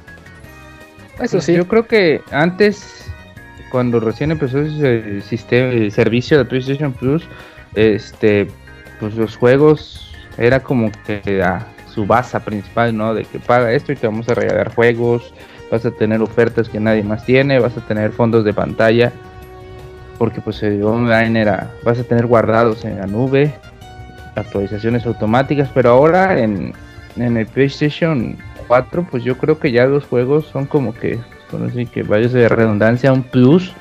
Eso
Pues
sí.
Yo creo que antes, cuando recién empezó el sistema, el servicio de PlayStation Plus, este, pues los juegos era como que a su base principal, ¿no? De que paga esto y te vamos a regalar juegos vas a tener ofertas que nadie más tiene, vas a tener fondos de pantalla, porque pues el online era, vas a tener guardados en la nube, actualizaciones automáticas, pero ahora en, en el PlayStation 4, pues yo creo que ya los juegos son como que, bueno, así que vayas de redundancia, un plus,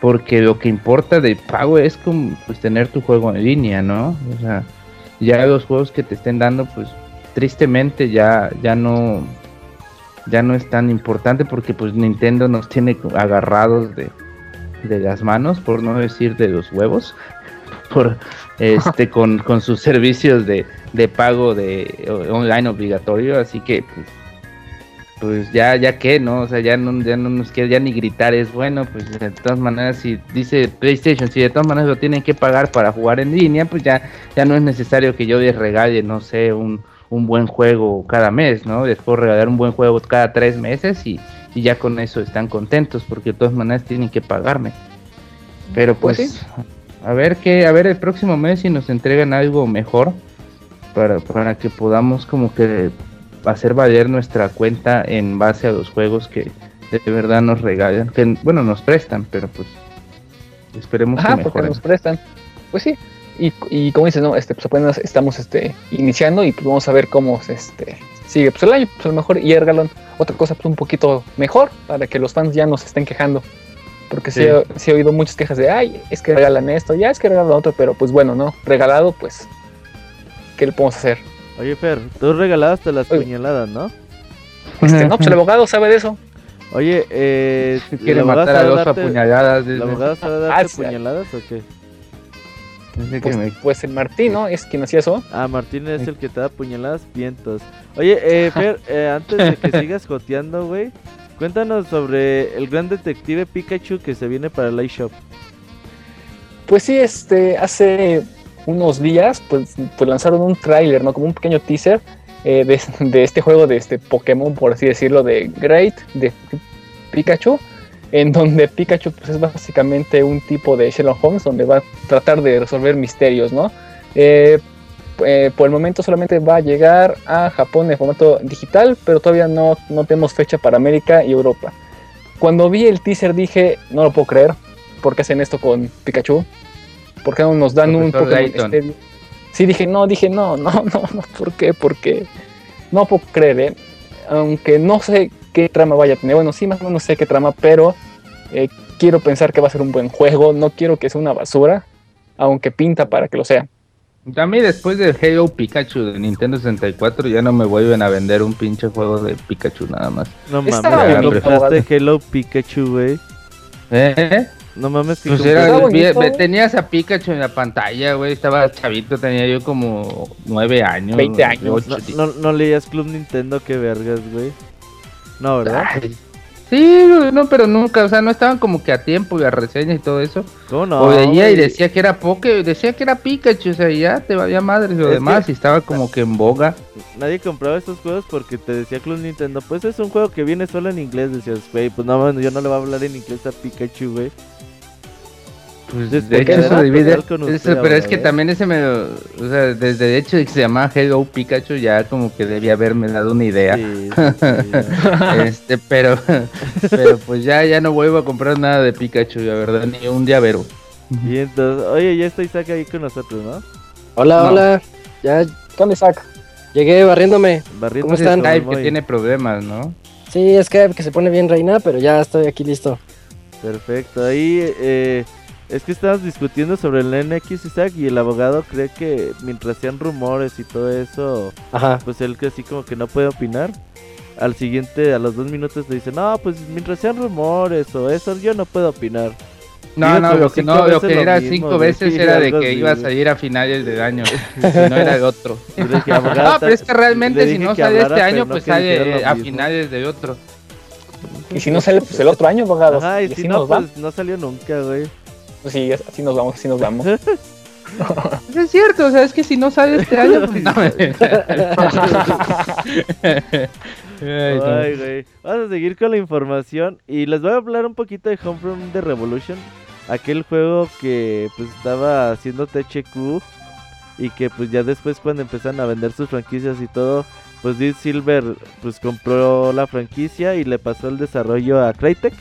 porque lo que importa de pago es como pues tener tu juego en línea, ¿no? O sea, ya los juegos que te estén dando, pues tristemente ya, ya no ya no es tan importante porque pues Nintendo nos tiene agarrados de, de las manos, por no decir de los huevos, por este con, con sus servicios de, de pago de online obligatorio, así que pues, pues ya ya que no, o sea, ya no ya no nos queda ya ni gritar es bueno, pues de todas maneras si dice PlayStation, si de todas maneras lo tienen que pagar para jugar en línea, pues ya ya no es necesario que yo les regale, no sé, un un buen juego cada mes, ¿no? Les puedo regalar un buen juego cada tres meses y, y ya con eso están contentos porque de todas maneras tienen que pagarme. Pero pues,
Pues sí.
A ver que, a ver el próximo mes si nos entregan algo mejor para, para que podamos como que hacer valer nuestra cuenta en base a los juegos que de verdad nos regalan, que bueno nos prestan, pero pues esperemos
Ajá,
que
porque
mejoren.
nos prestan. Pues sí. Y, y como dices, no, este, pues apenas estamos este, iniciando y pues vamos a ver cómo este, sigue pues el año. Pues a lo mejor y otra cosa pues un poquito mejor para que los fans ya no se estén quejando. Porque sí,
Sí.
he, sí he oído muchas quejas de, ay, es que regalan esto, ya es que regalan lo otro, pero pues bueno, ¿no? Regalado, pues, ¿qué le podemos hacer?
Oye, Fer, tú regalaste las
Oye.
puñaladas, ¿no?
Este, no, pues el abogado sabe de eso.
Oye, eh.
Si quiere
¿el abogado
matar a
sabe
dos
darte-
apuñaladas.
¿El
dice.
abogado sabe
Ah,
darte
sí.
puñaladas o qué?
Pues,
me-
pues el Martín, ¿no? Es quien hacía eso.
Ah, Martín es el que te da puñaladas, vientos. Oye, eh, Fer, eh, antes de que sigas joteando, güey, cuéntanos sobre el gran detective Pikachu que se viene para el iShop.
Pues sí, este, hace unos días, pues, pues lanzaron un tráiler, ¿no? Como un pequeño teaser eh, de, este juego de este Pokémon, por así decirlo, de Great, de Pikachu, en donde Pikachu pues, es básicamente un tipo de Sherlock Holmes, donde va a tratar de resolver misterios, ¿no? Eh, eh, por el momento solamente va a llegar a Japón en formato digital, pero todavía no, no tenemos fecha para América y Europa. Cuando vi el teaser dije, no lo puedo creer, ¿por qué hacen esto con Pikachu? ¿Por qué no nos dan un Pokémon este- Sí, dije, no, dije, no, no, no, no, ¿por qué? Porque no puedo creer, ¿eh? Aunque no sé qué trama vaya a tener, bueno, sí, más o menos sé qué trama, pero eh, quiero pensar que va a ser un buen juego, no quiero que sea una basura, aunque pinta para que lo sea.
A mí después del Halo Pikachu de Nintendo 64 ya no me vuelven a vender un pinche juego de Pikachu nada más.
No mames, que compraste Hello Pikachu, güey.
¿Eh?
No mames, que
Pues era,
bonito, güey.
tenías a Pikachu en la pantalla, güey, estaba chavito, tenía yo como nueve años.
20 años.
No, no, no leías Club Nintendo, qué vergas, güey. No, ¿verdad?
Ay, Sí, no, pero nunca, o sea, no estaban como que a tiempo las reseñas y todo eso.
¿Cómo no?
o veía y decía que era Poké, decía que era Pikachu, o sea, ya te valía madre lo
Es
demás
que-
y estaba como que en boga.
Nadie compraba estos juegos porque te decía Club Nintendo, pues es un juego que viene solo en inglés. Decías, güey, pues no, yo no le voy a hablar en inglés a Pikachu, güey.
Pues
Desde
de hecho eso divide, eso-
usted
pero es que
¿eh?
también ese me, o sea, desde el hecho de que se llamaba Hello Pikachu ya como que debía haberme dado una idea.
Sí, sí,
este, pero, pero pues ya, ya no vuelvo a comprar nada de Pikachu, la verdad, ni un llavero.
Y entonces, oye, ya está Isaac ahí con nosotros, ¿no?
Hola,
No.
hola. Ya
¿Qué onda, Isaac?
llegué barriéndome.
Barriendo
¿Cómo están?
Skype que tiene problemas, ¿no?
Sí, es que, que se pone bien reina, pero ya estoy aquí listo.
Perfecto, ahí eh, es que estábamos discutiendo sobre el NX Isaac y el abogado cree que mientras sean rumores y todo eso,
Ajá.
pues él que así como que no puede opinar. Al siguiente, a los dos minutos te dice, no, pues mientras sean rumores o eso, yo no puedo opinar.
No,
Digo
no, lo que no, lo que era
mismo,
cinco veces era de que
así,
iba a salir a finales del año, si no era el otro.
Le dije, "Abogado,
No, pero es que
le
realmente si no sale
hablara,
este año, pues sale a
mismo".
finales de otro.
Y si no sale, pues el otro año, abogado.
Ajá, y
y
si no,
nos va.
pues no salió nunca, güey.
Pues sí, así nos vamos, así nos vamos.
Pues es cierto, o sea, es que si no sale este año, pues no. Ay,
güey. Vamos a seguir con la información y les voy a hablar un poquito de Homefront de Revolution, aquel juego que pues estaba haciendo THQ y que pues ya después cuando empezaron a vender sus franquicias y todo, pues Deep Silver pues compró la franquicia y le pasó el desarrollo a Crytek.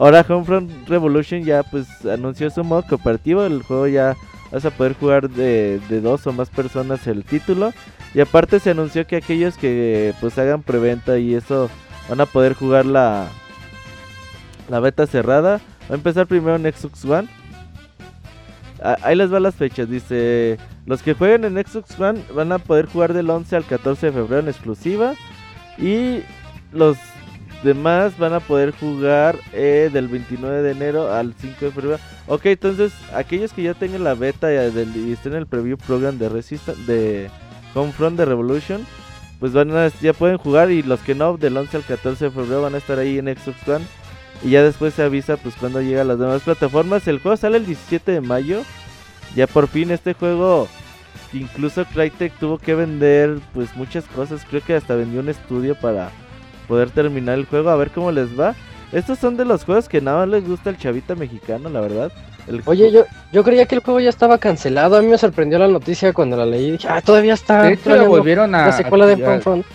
Ahora Homefront Revolution ya pues anunció su modo cooperativo, el juego ya vas a poder jugar de, dos o más personas el título y aparte se anunció que aquellos que pues hagan preventa y eso van a poder jugar la la beta cerrada. Va a empezar primero en Xbox One. Ah, ahí les va las fechas. Dice, los que jueguen en Xbox One van a poder jugar del 11 al 14 de febrero en exclusiva. Y los demás van a poder jugar eh, del 29 de enero al 5 de febrero. Ok, entonces aquellos que ya tengan la beta y, estén en el preview program de Resistance, de Homefront de Revolution, pues van a, ya pueden jugar. Y los que no, del 11 al 14 de febrero van a estar ahí en Xbox One. Y ya después se avisa pues cuando llega a las demás plataformas. El juego sale el 17 de mayo. Ya por fin este juego, incluso Crytek tuvo que vender pues muchas cosas. Creo que hasta vendió un estudio para poder terminar el juego. A ver cómo les va. Estos son de los juegos que nada más les gusta el chavita mexicano, la verdad.
Oye, yo, yo creía que el juego ya estaba cancelado. A mí me sorprendió la noticia cuando la leí. Dije, ah, todavía está.
De hecho, lo volvieron a.
La secuela de Homefront.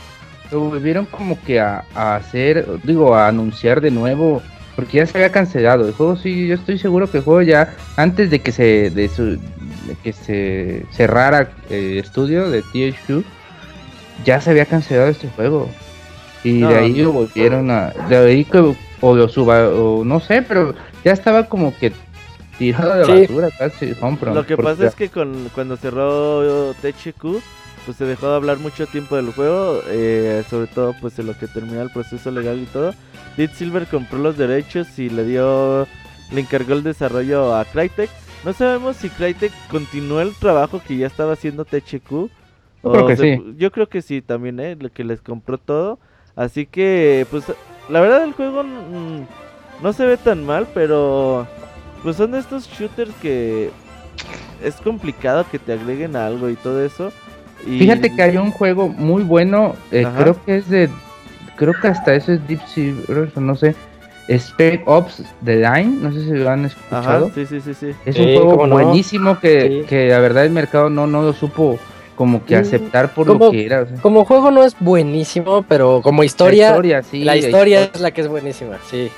Lo volvieron como que a, a hacer, digo, a anunciar de nuevo porque ya se había cancelado. El juego sí, yo estoy seguro que el juego ya, antes de que se, de su, que se cerrara el estudio de THQ, ya se había cancelado este juego. Y de ahí lo volvieron a, de ahí que, o lo suba, o no sé, pero ya estaba como que tirado de basura casi
Lo que pasa es que con, cuando cerró THQ, pues se dejó de hablar mucho tiempo del juego, eh, sobre todo pues en lo que terminó el proceso legal y todo. Dead Silver compró los derechos y le dio, le encargó el desarrollo a Crytek. No sabemos si Crytek continuó el trabajo que ya estaba haciendo THQ.
Yo creo que sí.
Yo creo que sí también, ¿eh? que les compró todo. Así que, pues, la verdad el juego no se ve tan mal, pero pues son de estos shooters que es complicado que te agreguen algo y todo eso.
Fíjate que hay un juego muy bueno, eh, creo que es de creo que hasta eso es Deep Silver, no sé. Spec Ops The Line, no sé si lo han escuchado.
sí, sí, sí, sí.
Es un juego buenísimo que, que la verdad el mercado no, no lo supo como que mm, aceptar por lo que era.
Como juego no es buenísimo, pero como historia, la historia, sí, la historia es la que es buenísima, sí.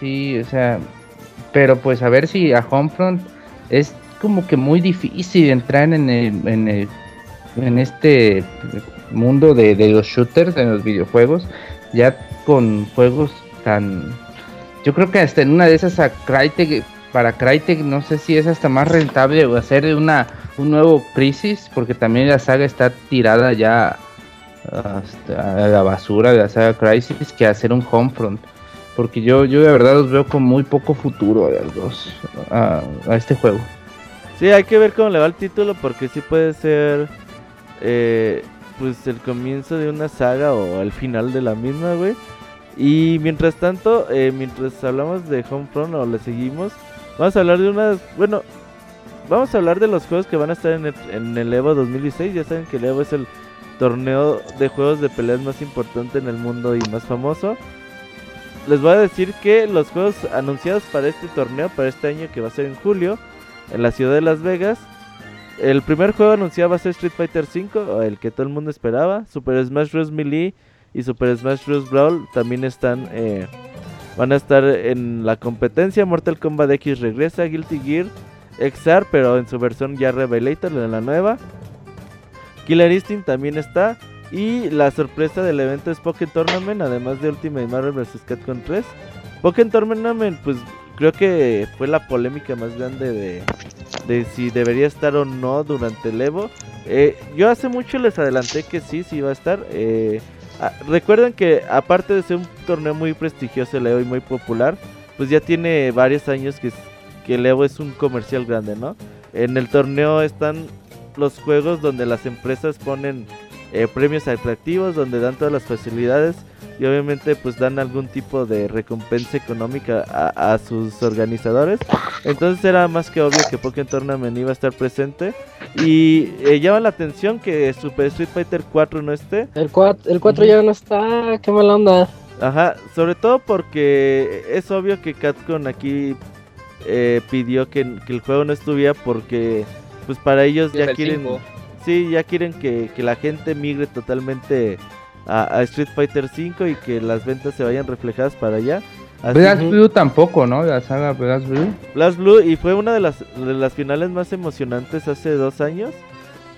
Sí, o sea, pero pues a ver si a Homefront es como que muy difícil entrar en el, en, el, en este mundo de, de los shooters, en los videojuegos ya con juegos tan... Yo creo que hasta en una de esas a Crytek, para Crytek no sé si es hasta más rentable hacer una, un nuevo Crisis, porque también la saga está tirada ya hasta la basura de la saga Crisis, que hacer un Homefront. Porque yo, yo de verdad los veo con muy poco futuro a los a este juego.
Sí, hay que ver cómo le va el título, porque sí puede ser eh, pues el comienzo de una saga o el final de la misma, güey. Y mientras tanto, eh, mientras hablamos de Homefront o le seguimos, vamos a hablar de unas, bueno, vamos a hablar de los juegos que van a estar en el, en el Evo 2016. Ya saben que el Evo es el torneo de juegos de peleas más importante en el mundo y más famoso. Les voy a decir que los juegos anunciados para este torneo, para este año que va a ser en julio, en la ciudad de Las Vegas, el primer juego anunciado va a ser Street Fighter V, el que todo el mundo esperaba. Super Smash Bros. Melee y Super Smash Bros. Brawl también están, eh, van a estar en la competencia. Mortal Kombat X regresa, Guilty Gear XR, pero en su versión ya Revelator, la nueva. Killer Instinct también está. Y la sorpresa del evento es Pokémon Tournament, además de Ultimate Marvel vs. Capcom 3. Pokémon Tournament, pues creo que fue la polémica más grande de, de si debería estar o no durante el Evo. Eh, yo hace mucho les adelanté que sí, sí iba a estar. Eh, recuerden que aparte de ser un torneo muy prestigioso el Evo y muy popular, pues ya tiene varios años que, que el Evo es un comercial grande, ¿no? En el torneo están los juegos donde las empresas ponen eh, premios atractivos, donde dan todas las facilidades y obviamente pues dan algún tipo de recompensa económica a, sus organizadores. Entonces era más que obvio que Pokémon Tournament iba a estar presente y eh, llama la atención que Super Street Fighter 4 no esté.
El 4, el 4 ya no está, qué mala onda.
Ajá, sobre todo porque es obvio que Capcom aquí eh, pidió que, que, el juego no estuviera porque pues para ellos ya
el
quieren,
cinco.
sí, ya quieren que, que la gente migre totalmente a, a Street Fighter 5 y que las ventas se vayan reflejadas para allá. Así-
Blast Blue tampoco, ¿no? La saga Blast Blue.
Blast Blue y fue una de las, de las finales más emocionantes hace dos años.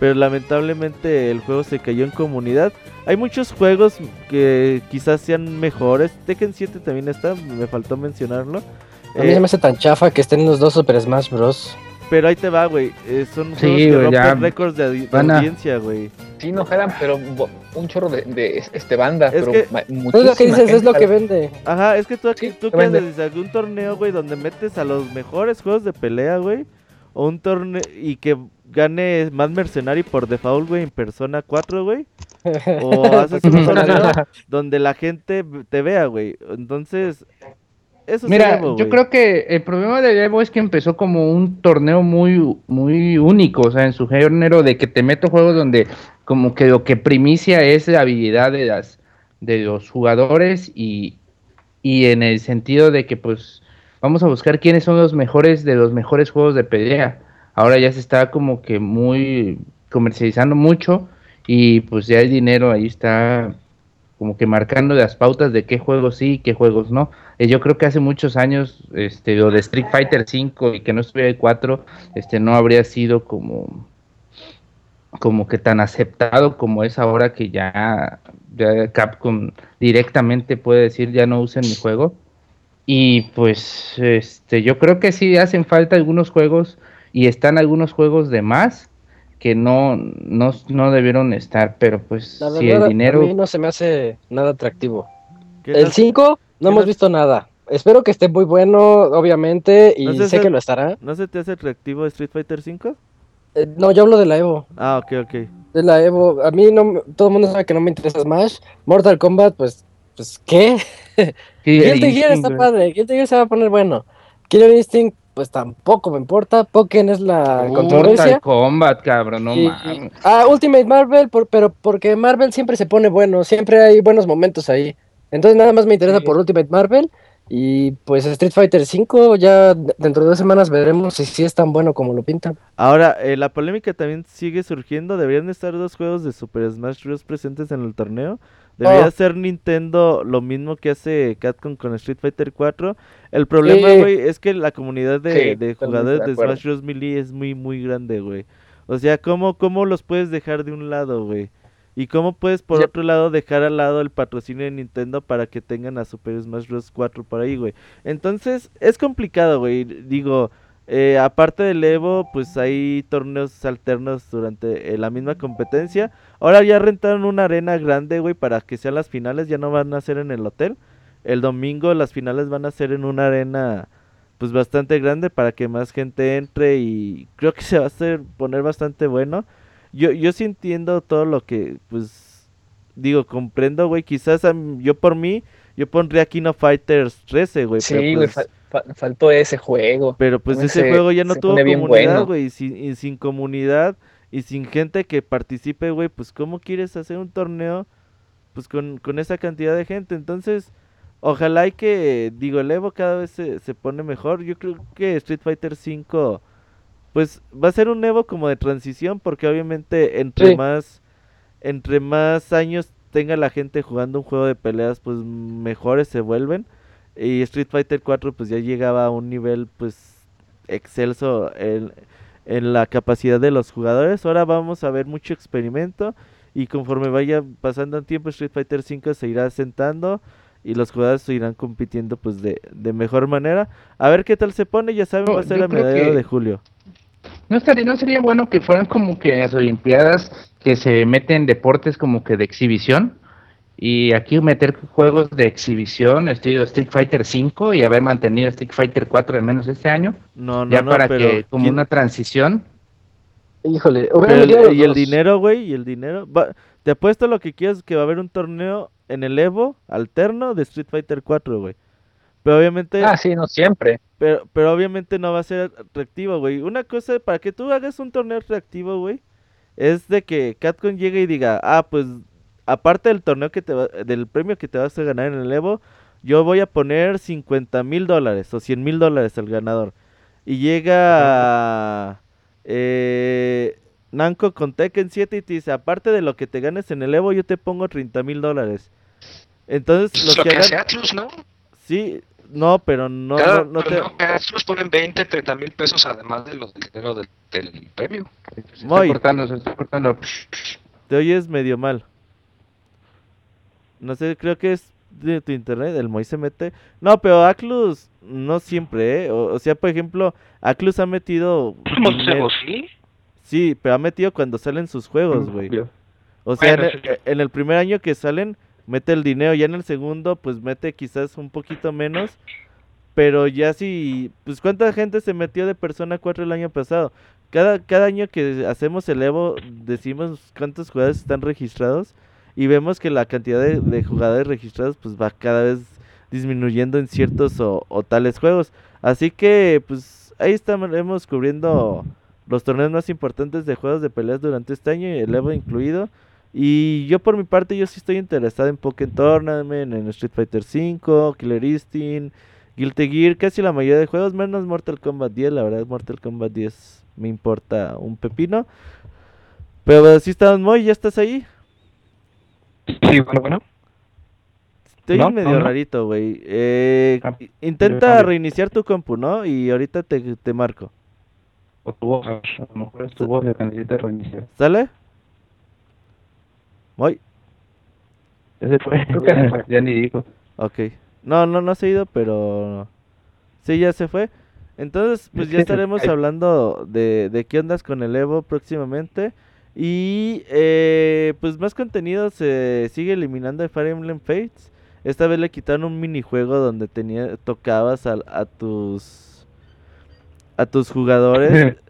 Pero lamentablemente el juego se cayó en comunidad. Hay muchos juegos que quizás sean mejores. Tekken 7 también está, me faltó mencionarlo.
A mí
Eh,
se me hace tan chafa que estén los dos Super Smash Bros.
Pero ahí te va, güey. eh, son
Sí,
juegos que rompen récords de, audiencia, güey.
Sí, no jalan, pero un chorro de, de este banda,
Es
pero
que-
Es lo que dices, es lo que vende.
Ajá, es que tú aquí,
Sí,
tú que
vende.
desde algún torneo, güey, donde metes a los mejores juegos de pelea, güey. O un torneo y que gane más mercenario por default, güey, en Persona 4, güey. O haces un torneo donde la gente te vea, güey. Entonces, eso
Mira,
Evo,
yo creo que el problema de Evo es que empezó como un torneo muy, muy único, o sea, en su género de que te meto juegos donde como que lo que primicia es la habilidad de las de los jugadores y, y en el sentido de que pues vamos a buscar quiénes son los mejores de los mejores juegos de pelea. Ahora ya se está como que muy comercializando mucho y pues ya el dinero ahí está como que marcando las pautas de qué juegos sí y qué juegos no. Eh, yo creo que hace muchos años este lo de Street Fighter 5 y que no estuviera el 4 este no habría sido como como que tan aceptado como es ahora que ya, ya Capcom directamente puede decir ya no usen mi juego. Y pues este yo creo que sí hacen falta algunos juegos y están algunos juegos de más que no, no, no debieron estar, pero pues
La
si el dinero...
a mí no se me hace nada atractivo.
¿Qué
El
tal?
5 no hemos visto nada. Espero que esté muy bueno, obviamente, y
No sé
que lo estará.
¿No se te hace atractivo Street Fighter 5?
Eh, no, yo hablo de la Evo.
Ah, ok, ok.
De la Evo. A mí no, me- todo el mundo sabe que no me interesa Smash. Mortal Kombat, pues, pues, ¿qué? Guilty Gear está padre. Guilty Gear se va a poner bueno. Killer Instinct, pues tampoco me importa. Pokken es la
Mortal
controversia.
Kombat, cabrón, no
Y-
mames.
Ah, Ultimate Marvel, por- pero porque Marvel siempre se pone bueno, siempre hay buenos momentos ahí. Entonces nada más me interesa
Sí.
por Ultimate Marvel y pues Street Fighter 5 ya dentro de dos semanas veremos si sí es tan bueno como lo pintan.
Ahora, eh, la polémica también sigue surgiendo. Deberían estar dos juegos de Super Smash Bros. presentes en el torneo. Debería
Oh.
hacer Nintendo lo mismo que hace Capcom con Street Fighter 4. El problema,
Sí.
güey, es que la comunidad de,
Sí,
de
totalmente
jugadores
de.
Smash Bros. Melee es muy, muy grande, güey. O sea, ¿cómo, ¿cómo los puedes dejar de un lado, güey? ¿Y cómo puedes, por otro lado, dejar al lado el patrocinio de Nintendo para que tengan a Super Smash Bros. 4 por ahí, güey? Entonces, es complicado, güey. Digo, eh, aparte del Evo, pues hay torneos alternos durante eh, la misma competencia. Ahora ya rentaron una arena grande, güey, para que sean las finales. Ya no van a ser en el hotel. El domingo las finales van a ser en una arena, pues bastante grande para que más gente entre y creo que se va a hacer poner bastante bueno. Yo, yo sí entiendo todo lo que, pues, digo, comprendo, güey. Quizás a yo por mí, yo pondría Kino Fighters 13, güey.
Sí,
pero
güey,
pues-
fal- fal- faltó ese juego.
pero pues
También
ese
se-
juego ya no tuvo comunidad,
bueno.
güey. Y sin, y sin comunidad y sin gente que participe, güey, pues ¿cómo quieres hacer un torneo? Pues con, con esa cantidad de gente. Entonces, ojalá y que, digo, el Evo cada vez se, se pone mejor. Yo creo que Street Fighter 5, pues va a ser un Evo como de transición, porque obviamente entre
Sí.
más, entre más años tenga la gente jugando un juego de peleas, pues mejores se vuelven. Y Street Fighter 4 pues ya llegaba a un nivel pues excelso en, en la capacidad de los jugadores. Ahora vamos a ver mucho experimento y conforme vaya pasando el tiempo Street Fighter 5 se irá sentando y los jugadores se irán compitiendo pues de, de mejor manera. A ver qué tal se pone, ya saben,
No,
va a ser
yo
a
creo
mediados
que-
de julio.
¿No, estaría, ¿No sería bueno que fueran como que las Olimpiadas que se meten deportes como que de exhibición? Y aquí meter juegos de exhibición, estilo Street Fighter 5 y haber mantenido Street Fighter 4 al menos este año,
No, no,
ya
no,
para
pero
que como
¿quién-
una transición.
Híjole,
el- y el dinero, güey, y el dinero. Va- te apuesto lo que quieras que va a haber un torneo en el Evo alterno de Street Fighter 4, güey. Pero obviamente
Ah, sí, no siempre.
Pero, pero obviamente no va a ser atractivo, güey. Una cosa, para que tú hagas un torneo atractivo, güey, es de que Capcom llegue y diga, ah, pues, aparte del torneo que te va, del premio que te vas a ganar en el Evo, yo voy a poner 50 mil dólares o 100 mil dólares al ganador. Y llega eh, Namco con Tekken 7 y te dice, aparte de lo que te ganes en el Evo, yo te pongo 30 mil dólares. Entonces,
Es
los
lo
que
que hace
hagan...
Atlus, ¿no?
Sí, no, pero no,
Cada,
no, no te...
no, Atlus ponen 20, 30 mil pesos además de los del dinero del, del premio.
Se está cortando, se está cortando.
Te oyes medio mal. No sé, creo que es de tu internet, el Moy se mete. No, pero Aclus no siempre, ¿eh? O, o sea, por ejemplo, Aclus ha metido...
sí?
Sí, pero ha metido cuando salen sus juegos, güey. O sea,
Bueno,
en,
sí.
el, en el primer año que salen, mete el dinero. Ya en el segundo, pues mete quizás un poquito menos. Pero ya sí, pues ¿cuánta gente se metió de Persona 4 el año pasado? Cada, cada año que hacemos el Evo, decimos cuántos jugadores están registrados. Y vemos que la cantidad de, de jugadores registrados pues va cada vez disminuyendo en ciertos o, tales juegos. Así que pues ahí estaremos cubriendo los torneos más importantes de juegos de peleas durante este año, y el Evo incluido. Y yo por mi parte, yo sí estoy interesado en Pokémon Tournament, en Street Fighter V, Killer Instinct, Guilty Gear, casi la mayoría de juegos, menos Mortal Kombat 10, la verdad Mortal Kombat 10 me importa un pepino. Pero si estamos muy, ¿ya estás ahí?
Sí, bueno, bueno.
Estoy
No,
medio
no, no.
rarito, güey. Eh,
Ah,
intenta reiniciar tu compu, ¿no? Y ahorita te, te marco.
O tu voz, a lo mejor es tu voz la que necesita reiniciar.
¿Sale? Muy.
Ya se fue. Ya ni dijo.
Ok. No, no, no se ha ido, pero... Sí, ya se fue. Entonces, pues ya estaremos hablando de, de qué ondas con el Evo próximamente. Y eh, pues más contenido se sigue eliminando de Fire Emblem Fates. Esta vez le quitaron un minijuego donde tenía, tocabas a, a tus a tus jugadores.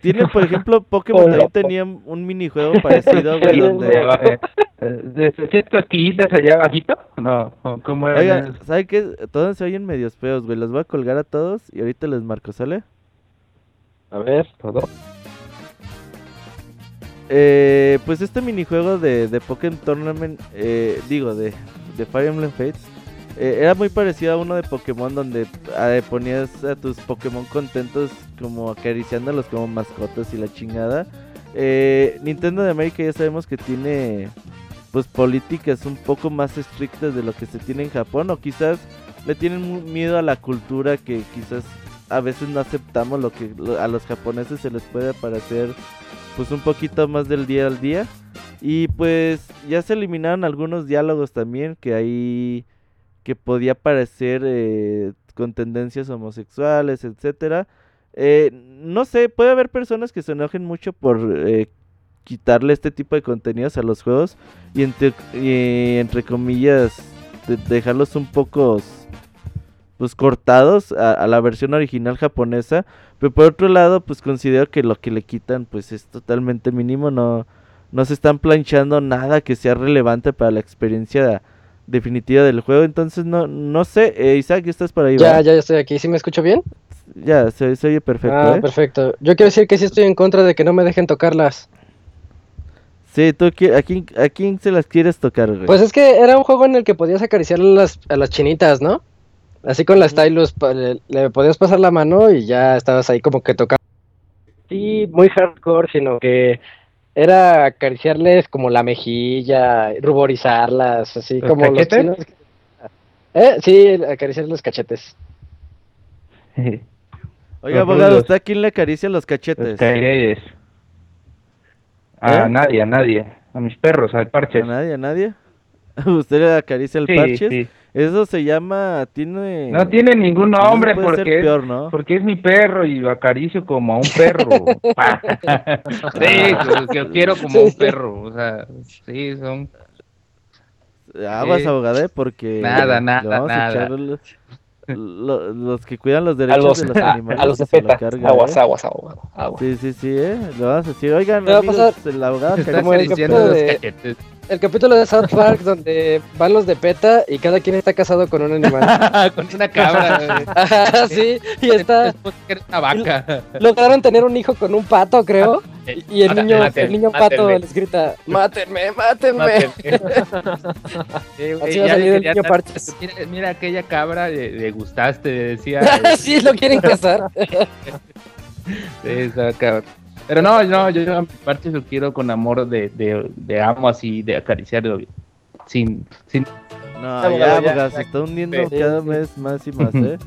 Tiene, por ejemplo, Pokémon
Hola,
también tenía un minijuego parecido, güey, donde...
Eh, eh, ¿De 600 quillitas allá abajito? No, ¿o ¿cómo era?
Oigan, ¿saben qué? Todos se oyen medios feos, güey. Los voy a colgar a todos y ahorita les marco, ¿sale?
A ver.
Todo.
Eh, pues este minijuego de, de Pokémon Tournament, eh, digo, de, de Fire Emblem Fates, eh, era muy parecido a uno de Pokémon donde eh, ponías a tus Pokémon contentos como acariciándolos como mascotas y la chingada. Eh, Nintendo de América ya sabemos que tiene pues políticas un poco más estrictas de lo que se tiene en Japón o quizás le tienen miedo a la cultura que quizás a veces no aceptamos lo que a los japoneses se les puede parecer pues un poquito más del día al día. Y pues ya se eliminaron algunos diálogos también que ahí que podía parecer eh, con tendencias homosexuales etcétera. Eh, no sé puede haber personas que se enojen mucho por eh, quitarle este tipo de contenidos a los juegos y entre, entre comillas de- dejarlos un poco pues cortados a, a la versión original japonesa pero por otro lado pues considero que lo que le quitan pues es totalmente mínimo no no se están planchando nada que sea relevante para la experiencia definitiva del juego entonces no no sé eh, Isaac estás por ahí
Ya,
¿verdad?
ya, ya estoy aquí. ¿Sí me escucho bien?
ya se, se oye perfecto
ah,
¿eh?
perfecto. Yo quiero decir que sí estoy en contra de que no me dejen tocarlas.
sí tú a quién a quién se las quieres tocar güey?
Pues es que era un juego en el que podías acariciar a las, a las chinitas, ¿no? Así con la stylus, le, le podías pasar la mano y ya estabas ahí como que tocando. Sí, muy hardcore, sino que era acariciarles como la mejilla, ruborizarlas, así
¿Los
como los
cachetes?
chinos. ¿Eh? Sí, acariciar los cachetes.
oiga abogado. ¿usted a quién le acaricia los
Los
cachetes?
A
¿Eh?
nadie, a nadie. A mis perros, al parche.
¿A nadie? ¿A nadie? ¿Usted le acaricia el
Sí,
parches?
sí.
Eso se llama, tiene...
No tiene ningún nombre
ser
porque es,
peor, ¿no?
porque es mi perro y lo acaricio como a un perro. Sí, pues, que lo quiero como un perro. O sea, sí, son.
Aguas,
Sí.
abogada, ¿eh? porque...
Nada,
le
nada, nada.
echar los, lo- los que cuidan los derechos
los,
de los animales.
a los de
que se la
PETA.
carga,
Aguas,
¿eh?
aguas, aguas, aguas.
Sí, sí, sí, ¿eh? Le vamos a decir, oigan,
¿Qué va a
amigos,
pasar?
el abogado
Está
Como el
acariciando
capítulo
los
de-
cachetes.
El capítulo de South Park donde van los de PETA y cada quien está casado con un animal.
Con una cabra. güey.
Ajá, sí, y está...
Después que era una vaca.
Lograron tener un hijo con un pato, creo. Y el niño,
mátenme,
el niño pato
mátenme.
les grita, mátenme, mátenme. Así va a salir el niño parches.
Mira, mira aquella cabra, le, le gustaste, decía.
sí, lo quieren casar.
Pero no, no, yo a mi parte lo quiero con amor de, de, de amo así, de acariciarlo sin, sin
no, ya, ya, se está hundiendo cada vez más y más, ¿eh?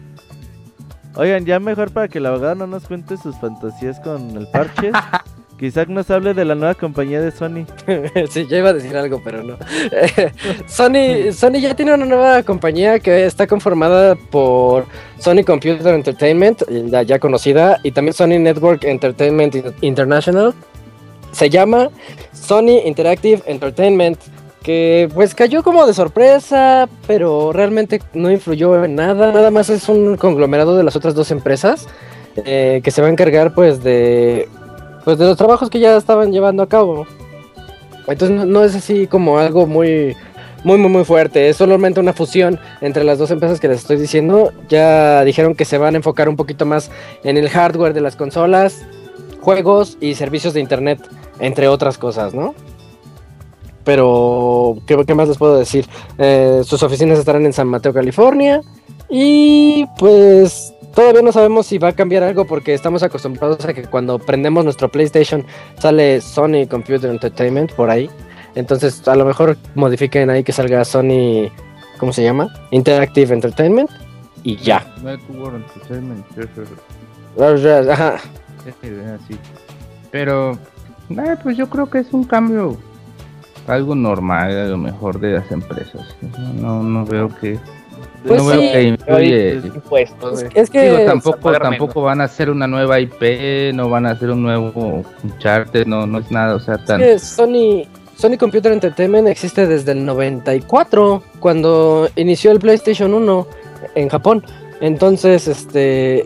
Oigan, ya mejor para que la abogada no nos cuente sus fantasías con el parche. Quizás nos hable de la nueva compañía de Sony.
sí, yo iba a decir algo, pero no. Sony, Sony ya tiene una nueva compañía que está conformada por Sony Computer Entertainment, la ya conocida, y también Sony Network Entertainment International. Se llama Sony Interactive Entertainment que pues cayó como de sorpresa, pero realmente no influyó en nada, nada más es un conglomerado de las otras dos empresas eh, que se va a encargar pues de pues de los trabajos que ya estaban llevando a cabo. Entonces no, es así como algo muy muy muy muy fuerte, es solamente una fusión entre las dos empresas que les estoy diciendo. Ya dijeron que se van a enfocar un poquito más en el hardware de las consolas, juegos y servicios de internet, entre otras cosas, ¿no? Pero, ¿qué, más les puedo decir? Eh, sus oficinas estarán en San Mateo, California. Y pues todavía no sabemos si va a cambiar algo porque estamos acostumbrados a que cuando prendemos nuestro PlayStation sale Sony Computer Entertainment por ahí. Entonces a lo mejor modifiquen ahí que salga Sony, ¿cómo se llama? Interactive Entertainment y ya.
Network Entertainment.
Ajá.
Pero, eh, pues yo creo que es un cambio algo normal a lo mejor de las empresas. No, no veo que
pues no veo que
influye. Es, que tampoco, tampoco van a hacer una nueva IP, no van a hacer un nuevo Uncharted, no, no es nada, o sea, tan...
Sony, Sony Computer Entertainment existe desde el 94, cuando inició el PlayStation 1 en Japón. Entonces, este,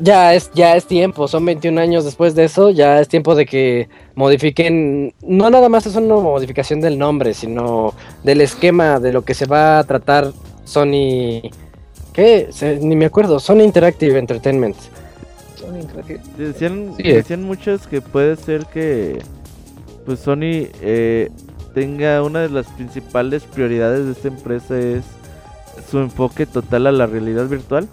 ya es, ya es tiempo, son 21 años después de eso, ya es tiempo de que modifiquen, no nada más es una modificación del nombre, sino del esquema de lo que se va a tratar Sony, ¿qué? ni me acuerdo, Sony Interactive Entertainment.
Sony Interactive. Decían, decían muchos que puede ser que pues Sony eh, tenga una de las principales prioridades de esta empresa es su enfoque total a la realidad virtual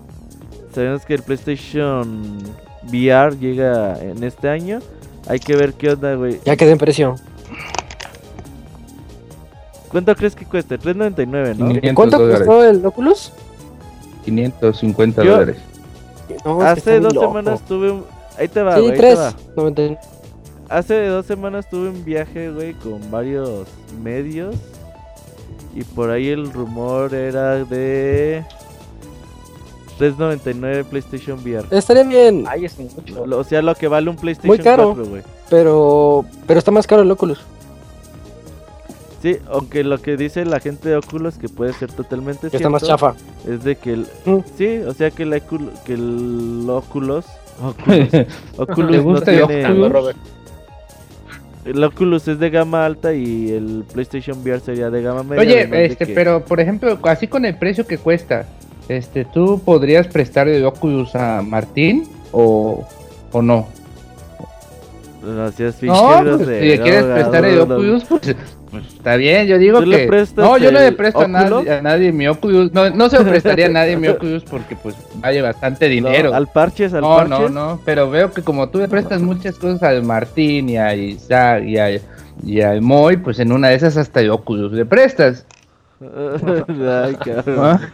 Sabemos que el PlayStation VR llega en este año. Hay que ver qué onda, güey.
Ya quedé en precio.
¿Cuánto crees que cuesta? 3.99,
¿no? ¿Cuánto costó el Oculus?
550 dólares.
hace dos semanas tuve un... Ahí te va,
sí, güey. 3.99.
Hace dos semanas tuve un viaje, güey, con varios medios. Y por ahí el rumor era de 3.99 PlayStation VR.
Estaría bien.
Ay, es mucho.
O sea, lo que vale un PlayStation
Muy caro, 4, güey. Pero, pero está más caro el Oculus.
Sí, aunque lo que dice la gente de Oculus que puede ser totalmente
cierto, está más chafa.
Es de que el mm. sí, o sea que el, que el Oculus Oculus, Oculus no tiene, Oculus? El Oculus es de gama alta y el PlayStation VR sería de gama media.
Oye, este, pero por ejemplo, así con el precio que cuesta, este, ¿tú podrías prestar el Oculus a Martín o, o no?
No, si, es
no, pues, si quieres prestar el Oculus, pues, está bien, yo digo que... no, yo no le presto a nadie, a nadie, mi Oculus, no, no se lo prestaría a nadie mi Oculus porque pues vale bastante dinero.
al parches, al
no, parches. No, no, pero veo que como tú le prestas muchas cosas al Martín y a Isaac y, a, y al Moy, pues en una de esas hasta el Oculus le prestas.
Ay, cabrón. ¿Ah?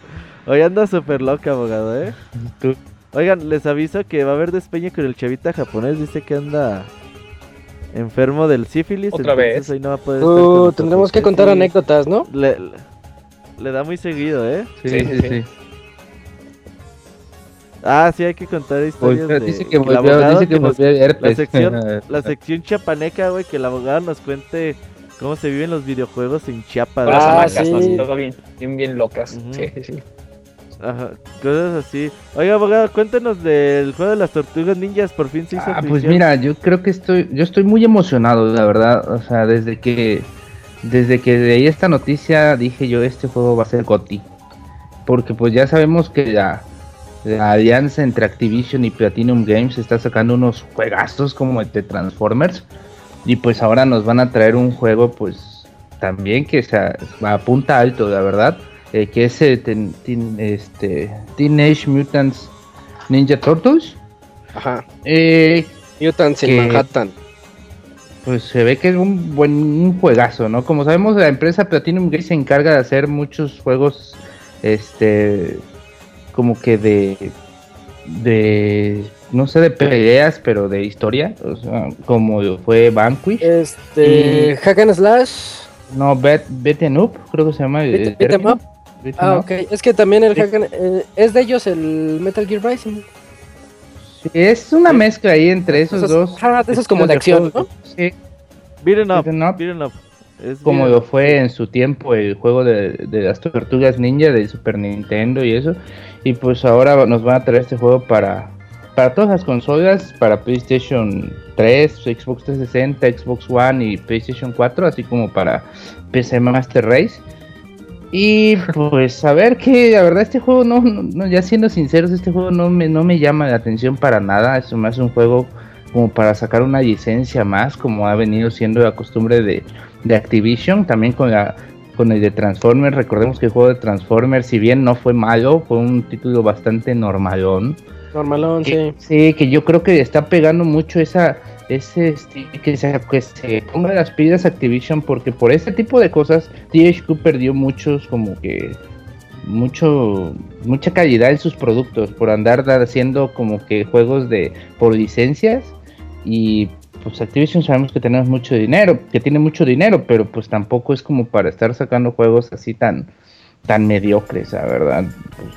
Hoy anda súper loca, abogado, ¿eh? Oigan, les aviso que va a haber despeño con el chavita japonés. Dice que anda enfermo del sífilis.
Otra vez. no va a poder uh, tendremos que contar anécdotas, ¿no?
Le, le, da muy seguido, ¿eh?
Sí, sí, sí.
Ah, sí, hay que contar historias
de, dice que, volvió, dice que, volvió
La sección, la sección chapaneca, güey, que el abogado nos cuente cómo se viven los videojuegos en Chiapas.
Ah, sí. bien, bien, bien locas. Sí, sí.
Ajá, cosas así. Oiga, abogado, cuéntenos del juego de las tortugas ninjas, por fin se hizo
Ah, pues mira, yo creo que estoy, yo estoy muy emocionado, la verdad. O sea, desde que, desde que leí esta noticia, dije yo, este juego va a ser GOTI. Porque pues ya sabemos que la, la alianza entre Activision y Platinum Games está sacando unos juegazos como el de Transformers. Y pues ahora nos van a traer un juego, pues, también que se apunta alto, la verdad eh, que es eh, este, Teenage Mutants Ninja Turtles.
Ajá.
Eh,
Mutants in
Que-
Manhattan.
pues se ve que es un buen un juegazo, ¿no? Como sabemos, la empresa Platinum Games se encarga de hacer muchos juegos, este, como que de, de, no sé, de peleas, pero de historia, o sea, como fue Vanquish.
Este.
Y-
Hack and Slash.
No, Bet, Beaten Up, creo que se llama.
Beat-
el
Beat 'em
término.
Up. Ah, ok. Es que también el Hack and- eh, es de ellos el Metal Gear Rising.
Sí, es una mezcla ahí entre esos
Esos-
dos.
ajá, de esos como de acción, ¿no?
Sí,
Beaten up,
Beaten up.
beaten up. Es
como lo fue en su tiempo el juego de, de las tortugas ninja de Super Nintendo y eso. Y pues ahora nos van a traer este juego para, para todas las consolas, para PlayStation 3, Xbox 360, Xbox One y PlayStation 4, así como para PC Master Race. Y pues a ver que la verdad este juego no, no- no, ya siendo sinceros, este juego no me, no me llama la atención para nada. Es más un juego como para sacar una licencia más, como ha venido siendo la costumbre de, de Activision, también con la con el de Transformers. Recordemos que el juego de Transformers, si bien no fue malo, fue un título bastante normalón.
Normalón, sí.
Sí, que yo creo que está pegando mucho esa ese esti- que se, que se ponga las pilas Activision porque por ese tipo de cosas THQ perdió muchos como que mucho mucha calidad en sus productos por andar da- haciendo como que juegos de por licencias y pues Activision sabemos que tenemos mucho dinero, que tiene mucho dinero, pero pues tampoco es como para estar sacando juegos así tan tan mediocres, la verdad. Pues,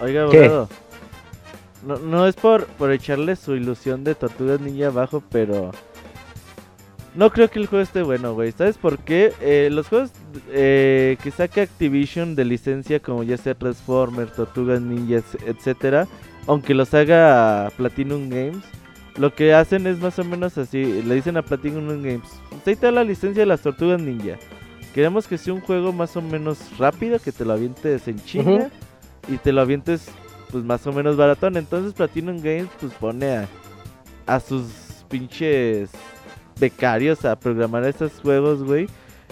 Oiga,
¿Qué?
No, no es por, por echarle su ilusión de Tortugas Ninja abajo, pero... No creo que el juego esté bueno, güey. ¿Sabes por qué? Eh, los juegos eh, que saca Activision de licencia, como ya sea Transformers, Tortugas Ninja, etcétera, aunque los haga Platinum Games, lo que hacen es más o menos así. Le dicen a Platinum Games: Usted te da la licencia de las Tortugas Ninja. Queremos que sea un juego más o menos rápido, que te lo avientes en chinga y te lo avientes pues más o menos baratón. Entonces Platinum Games pues pone a, sus pinches becarios a programar estos juegos, güey.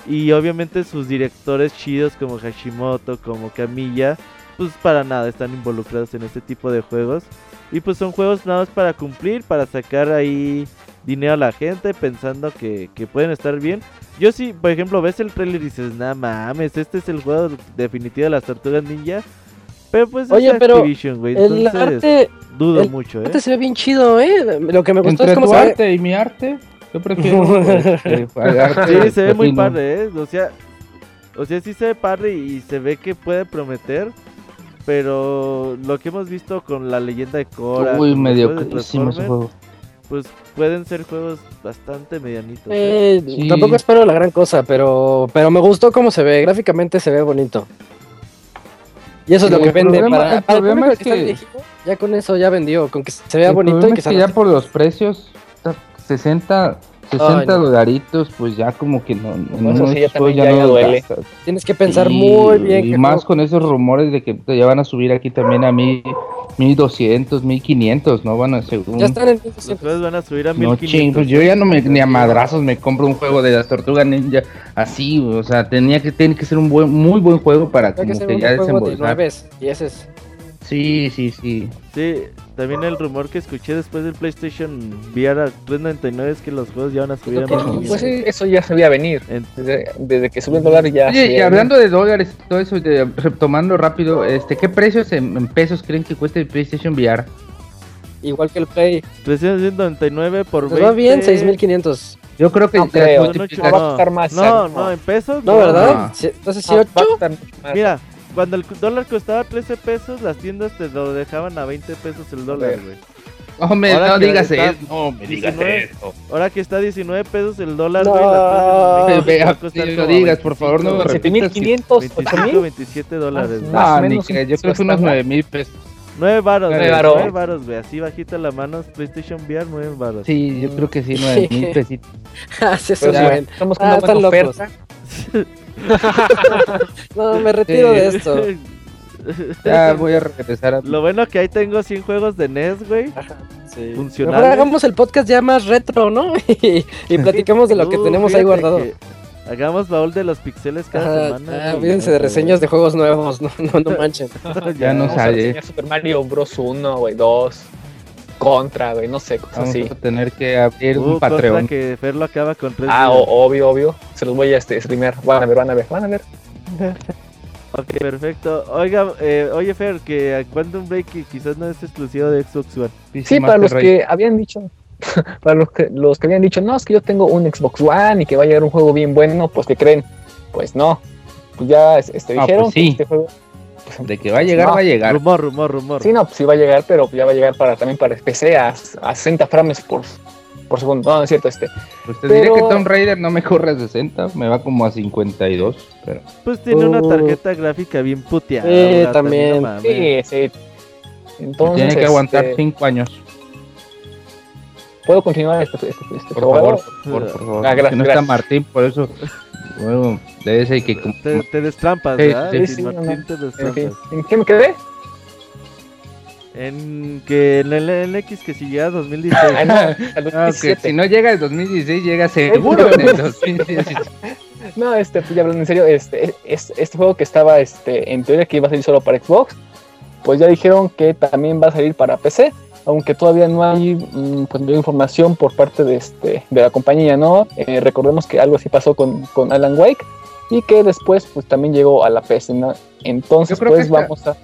Y obviamente sus directores chidos como Hashimoto, como Camilla, pues para nada están involucrados en este tipo de juegos. Y pues son juegos nada para cumplir, para sacar ahí dinero a la gente, pensando que, que pueden estar bien. Yo sí, por ejemplo, ves el trailer y dices, nah mames, este es el juego definitivo de las tortugas ninja. Pero pues
Oye,
es
pero
Activision, güey.
El arte,
dudo
el
mucho, ¿eh?
arte se ve bien chido, ¿eh? Lo que me gustó
Entre
es cómo
tu
se ve.
arte y mi arte, yo prefiero arte
Sí, se ve muy padre, ¿eh? O sea, o sea, sí se ve padre y se ve que puede prometer. Pero lo que hemos visto con la leyenda de Korra,
Uy, medio juego.
pues pueden ser juegos bastante medianitos. ¿eh?
Eh,
Sí.
Tampoco espero la gran cosa, pero, pero me gustó cómo se ve. Gráficamente se ve bonito. Y eso es lo que vende.
problema-
para,
el
para
problema es
está
que-
dirigido, ya con eso ya vendió. Con que se vea bonito y que
que ya por los precios, está 60, 60
Ay, no.
dolaritos, pues ya como que no, no,
eso sí, ya ya- ya
no
duele.
gastas.
tienes que pensar
Y-
muy bien.
Y más con esos rumores de que ya van a subir aquí también a mil, 1200, 1500, ¿no? Van a según.
Ya están en
Los juegos van a subir a
No
1500.
ching, pues yo ya no me ni a madrazos me compro un juego de las tortugas ninja así, o sea, tenía que tiene que ser un buen muy buen juego para como
que
que, ya
de
desembolsar.
nueves. Y ese es.
Sí, sí, sí.
Sí, también el rumor que escuché después del PlayStation VR a 399 es que los juegos ya van a subir a
Pues,
1500.
Pues sí, eso ya se veía venir.
En-
Desde, desde que subió el dólar ya.
Oye, y hablando de dólares y todo eso, de- retomando rápido, este, ¿qué precios en, en pesos creen que cuesta el PlayStation VR?
Igual que el Play.
399 por
Nos
20.
va bien, 6500.
Yo creo que
No creo,
ocho-
multiplicas-
va a costar más,
No,
Sam,
no,
no.
en pesos.
No, ¿verdad? Entonces
No, a
8.
costar mucho más.
Mira, cuando el dólar costaba 13 pesos, las tiendas te lo dejaban a 20 pesos el dólar, güey.
No me
Ahora
no digas
está
eso, no me digas
19.
eso.
Ahora que está 19 pesos el dólar,
No.
güey,
Vea, sí, lo digas, por favor, no me
25,
repitas.
7500,
25,
8000.
27 dólares, güey.
Más o
No, ni
menos
que- yo creo que unos
estándar.
9 mil pesos.
9 varos,
Nueve
güey.
varos.
9 varos, güey. Así bajita la mano, PlayStation VR, 9 varos.
Sí, yo creo que sí, 9 mil pesitos.
Ah, eso es bueno.
Estamos con
Ah,
una buena oferta.
No, me retiro
Sí.
de esto.
Ya voy a regresar a...
Lo bueno que ahí tengo 100 juegos de NES, güey.
Sí.
Funcionales.
Mejor hagamos el podcast ya más retro, ¿no? y, y platicamos de lo que
Uh,
tenemos ahí guardado.
que Hagamos baúl de los pixeles cada
Ajá,
semana.
ah, olvídense de reseñas de juegos nuevos, no, no, no manchen.
Ya no sale.
Super Mario Bros. 1, güey, 2. Contra, güey, no sé, cosas
Vamos
así.
a tener que abrir
Uh,
un
contra
Patreon.
que Fer lo acaba con tres
Ah, o- obvio, obvio. Se los voy a este, streamear. Van a ver, van a ver, van a ver.
Ok, perfecto. Oiga, eh, oye Fer, que a Quantum Break que quizás no es exclusivo de Xbox One.
Sí, para los que habían dicho, para los que, los que habían dicho, no, es que yo tengo un Xbox One y que va a llegar un juego bien bueno, pues ¿qué creen? Pues no. Pues ya este,
Ah,
dijeron
pues
que este juego.
De que va a llegar,
No.
va a llegar.
Rumor, rumor, rumor.
Sí, no, pues sí va a llegar, pero ya va a llegar para también para PC a, a 60 frames por, por segundo. No, no es cierto, este.
Pues te diré que Tomb Raider no me corre a 60, me va como a 52. Pero
Pues tiene una
Uh.
tarjeta gráfica bien puteada.
Sí, también.
no mames.
Sí, sí. Entonces,
tiene que aguantar
este,
5 años.
¿Puedo continuar este, este, este
Por favor, por favor, por favor.
Ah, gracias,
no está. Martín, por eso. Bueno, debe ser que.
Te, te destrampas, ¿verdad?
sí,
Sin
sí,
Martín
no,
te
fin, ¿En qué me quedé?
En que en el NX que si llega a 2016.
Ah, no,
que
2017.
si no llega el 2016, llega seguro en el 2017.
No, este, pues ya hablando en serio, este, es, este juego que estaba, este, en teoría que iba a salir solo para Xbox, pues ya dijeron que también va a salir para PC, aunque todavía no hay, mm, pues, mayor información por parte de, este, de la compañía, ¿no? Eh, recordemos que algo así pasó con, con Alan Wake y que después, pues también llegó a la PC, ¿no? Entonces, pues
esta-
vamos a...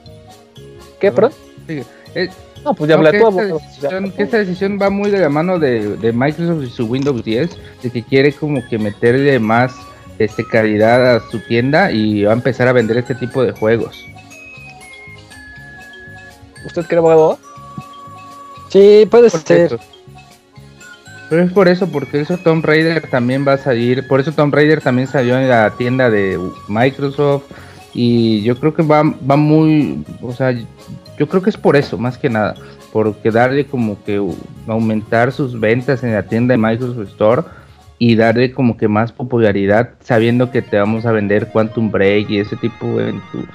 ¿Qué, perdón?
Sigue. Eh,
No, pues ya
no,
hablé
que,
tú,
esta
ya.
decisión, que esta decisión va muy de la mano de, de Microsoft y su Windows 10, de que quiere como que meterle más este calidad a su tienda y va a empezar a vender este tipo de juegos.
¿Usted cree, abogado?
Sí, puede ser.
eso. Pero es por eso, porque eso Tomb Raider también va a salir, por eso Tomb Raider también salió en la tienda de Microsoft y yo creo que va, va muy, o sea, yo creo que es por eso, más que nada, porque darle como que aumentar sus ventas en la tienda de Microsoft Store y darle como que más popularidad sabiendo que te vamos a vender Quantum Break y ese tipo en tu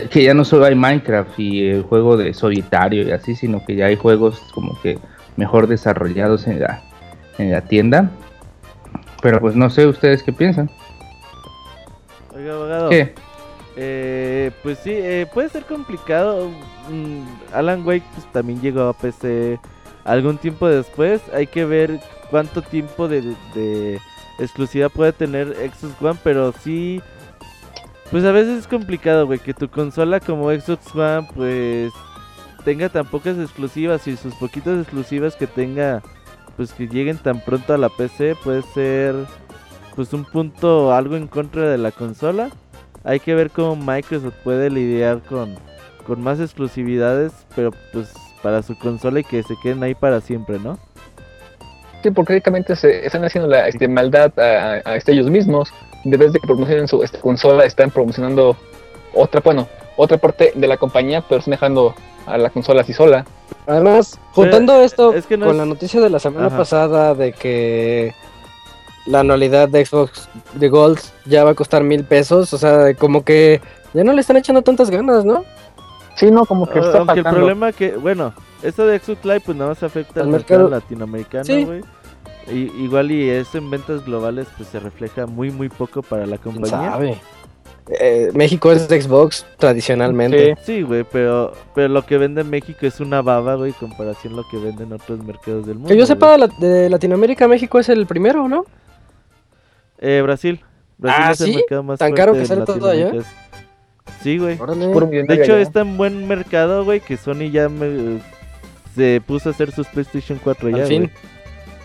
que ya no solo hay Minecraft y el juego de solitario y así, sino que ya hay juegos como que mejor desarrollados en la, en la tienda. Pero pues no sé ustedes qué piensan.
Oiga, abogado.
¿Qué?
Eh, pues sí, eh, puede ser complicado. Mm, Alan Wake pues, también llegó a PC algún tiempo después. Hay que ver cuánto tiempo de, de exclusividad puede tener Xbox One, pero sí... Pues a veces es complicado, güey, que tu consola como Xbox One pues tenga tan pocas exclusivas y sus poquitas exclusivas que tenga pues que lleguen tan pronto a la PC puede ser pues un punto algo en contra de la consola. Hay que ver cómo Microsoft puede lidiar con, con más exclusividades, pero pues para su consola y que se queden ahí para siempre, ¿no?
Sí, porque prácticamente se están haciendo la este, maldad a, a, este, ellos mismos. En vez de que promocionen su este, consola, están promocionando otra, bueno, otra parte de la compañía, pero están dejando a la consola así sola.
Además, juntando esto
es que no
con
es-
la noticia de la semana
Ajá.
pasada de que la anualidad de Xbox de Gold ya va a costar mil pesos, o sea, como que ya no le están echando tantas ganas, ¿no?
Sí, no, como que
Ah,
está
Aunque el problema que, bueno, esto de Xbox Live pues nada más afecta al mercado,
mercado.
latinoamericano,
Sí.
Y- igual y eso en ventas globales pues se refleja muy muy poco para la
¿Quién
compañía.
sabe? Eh, México es de Xbox tradicionalmente.
Sí, güey, pero, pero lo que vende en México es una baba, güey, en comparación a lo que venden en otros mercados del mundo.
Que yo sepa, la- de Latinoamérica, México es el primero, ¿no?
Eh, Brasil. Brasil
Ah,
es el mercado más
¿Tan
fuerte
caro que sale todo allá?
Sí, güey. De hecho,
allá.
está en buen mercado, güey, que Sony ya me- se puso a hacer sus PlayStation 4 ya,
Al fin.
güey.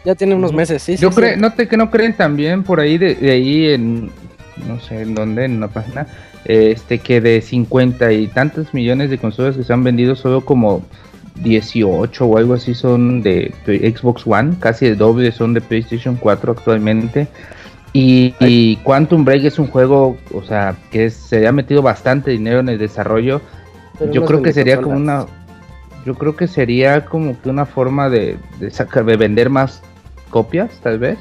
Ya tiene unos meses, sí, sí.
Yo
sí.
creo, no te que no creen también por ahí de, de ahí en no sé en dónde, en una página, este que de 50 y tantos millones de consolas que se han vendido solo como 18 o algo así son de Xbox One, casi el doble son de PlayStation 4 actualmente. Y, y Quantum Break es un juego, o sea, que se ha metido bastante dinero en el desarrollo.
Pero
yo creo que sería como una, yo creo que sería como que una forma de, de sacar, de vender más copias, tal vez.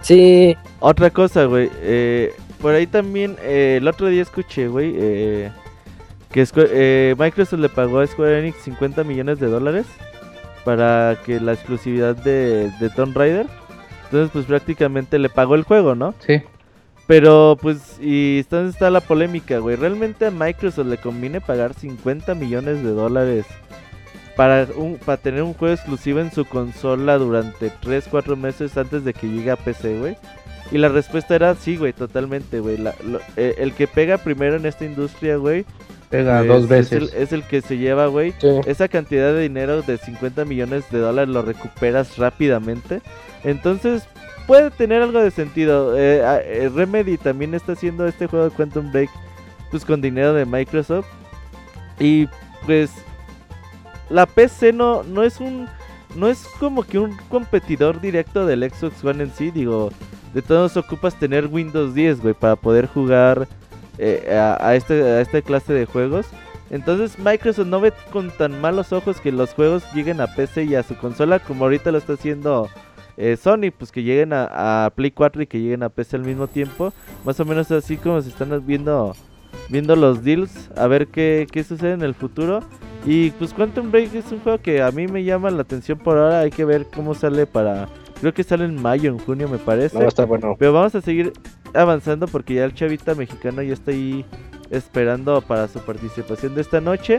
Sí,
Otra cosa, güey. eh, por ahí también, eh, el otro día escuché, güey, eh, que Square- eh, Microsoft le pagó a Square Enix 50 millones de dólares para que la exclusividad de, de Tomb Raider. Entonces, pues prácticamente le pagó el juego, ¿no?
Sí.
Pero, pues, y entonces está la polémica, güey. ¿Realmente a Microsoft le conviene pagar 50 millones de dólares para, un, para tener un juego exclusivo en su consola durante 3, 4 meses antes de que llegue a PC, güey. Y la respuesta era sí, güey, totalmente, güey. Eh, el que pega primero en esta industria, güey.
Pega dos veces.
Es el, es el, que se lleva, güey. Esa cantidad de dinero de 50 millones de dólares lo recuperas rápidamente. Entonces, puede tener algo de sentido. Eh, eh, Remedy también está haciendo este juego de Quantum Break pues con dinero de Microsoft. Y pues la PC no, no es un no es como que un competidor directo del Xbox One en sí, digo, de todos ocupas tener Windows 10, güey, para poder jugar eh, a, este, a esta clase de juegos. Entonces Microsoft no ve con tan malos ojos que los juegos lleguen a PC y a su consola como ahorita lo está haciendo eh, Sony, pues que lleguen a, a, Play 4 y que lleguen a PC al mismo tiempo. Más o menos así como se están viendo viendo los deals, a ver qué, qué sucede en el futuro. Y pues Quantum Break es un juego que a mí me llama la atención por ahora. Hay que ver cómo sale para. Creo que sale en mayo, en junio, me parece.
bueno.
Pero vamos a seguir avanzando porque ya el chavita mexicano ya está ahí esperando para su participación de esta noche.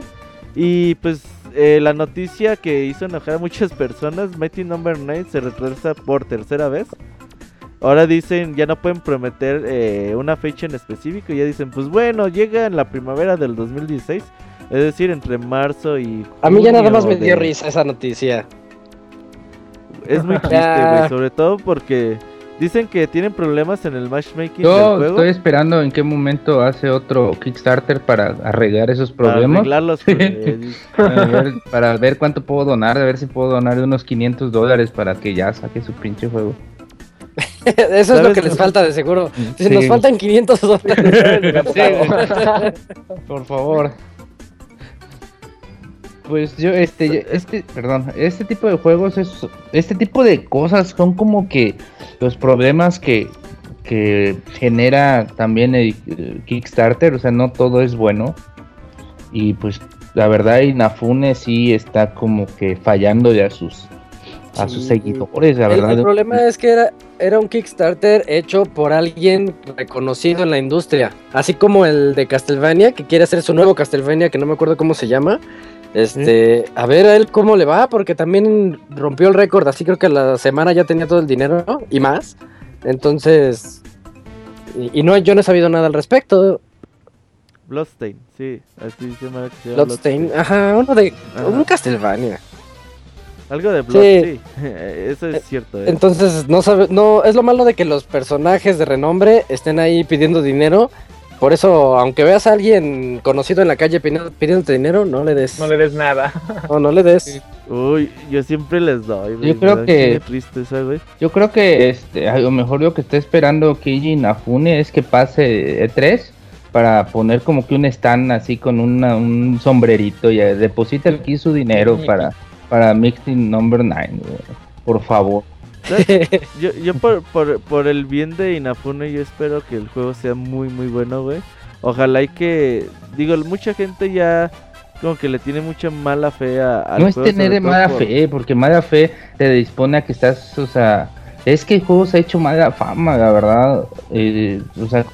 Y pues eh, la noticia que hizo enojar a muchas personas: Mighty Number no. 9 se retrasa por tercera vez. Ahora dicen, ya no pueden prometer eh, una fecha en específico. Ya dicen, pues bueno, llega en la primavera del 2016. Es decir, entre marzo y...
A mí ya nada más me dio risa esa noticia.
Es muy triste, güey. Sobre todo porque dicen que tienen problemas en el matchmaking
Yo del juego. estoy esperando en qué momento hace otro Kickstarter para arreglar esos problemas. Para arreglarlos. para, ver, para ver cuánto puedo donar. A ver si puedo donar unos 500 dólares para que ya saque su pinche juego.
Eso es lo que les falta de seguro. Nos faltan 500 dólares.
Por favor. Pues yo, este, este, perdón, este tipo de juegos, es, este tipo de cosas son como que los problemas que, que genera también el Kickstarter, o sea, no todo es bueno. Y pues la verdad Inafune sí está como que fallando ya sus a sus seguidores, la verdad.
El, problema es que era, era un Kickstarter hecho por alguien reconocido en la industria, así como el de Castlevania, que quiere hacer su nuevo Castlevania, que no me acuerdo cómo se llama. Este, a ver a él cómo le va, porque también rompió el récord, así creo que la semana ya tenía todo el dinero y más. Entonces, y, no, yo no he sabido nada al respecto.
Bloodstain, sí, así se llama.
Bloodstain, ajá, uno de un Castlevania.
Algo de Blood, sí. Eso es cierto. ¿eh?
Entonces, no sabe, no, es lo malo de que los personajes de renombre estén ahí pidiendo dinero. Por eso, aunque veas a alguien conocido en la calle pidiendo, pidiéndote dinero, no le des.
No le des nada.
No, no le des.
Uy, yo siempre les doy.
Yo creo que. Yo creo que este, a lo mejor lo que está esperando Keiji Nafune es que pase E3 para poner como que un stand así con un sombrerito y deposita aquí su dinero para para Mixing Number 9, por favor.
yo, yo por, por, por, el bien de Inafune, yo espero que el juego sea muy, muy bueno, güey. Ojalá y que, digo, mucha gente ya como que le tiene mucha mala fe a...
no es tener mala fe, porque mala fe te dispone a que estás, o sea... Es que el juego se ha hecho mala fama, la verdad. Eh, o sea,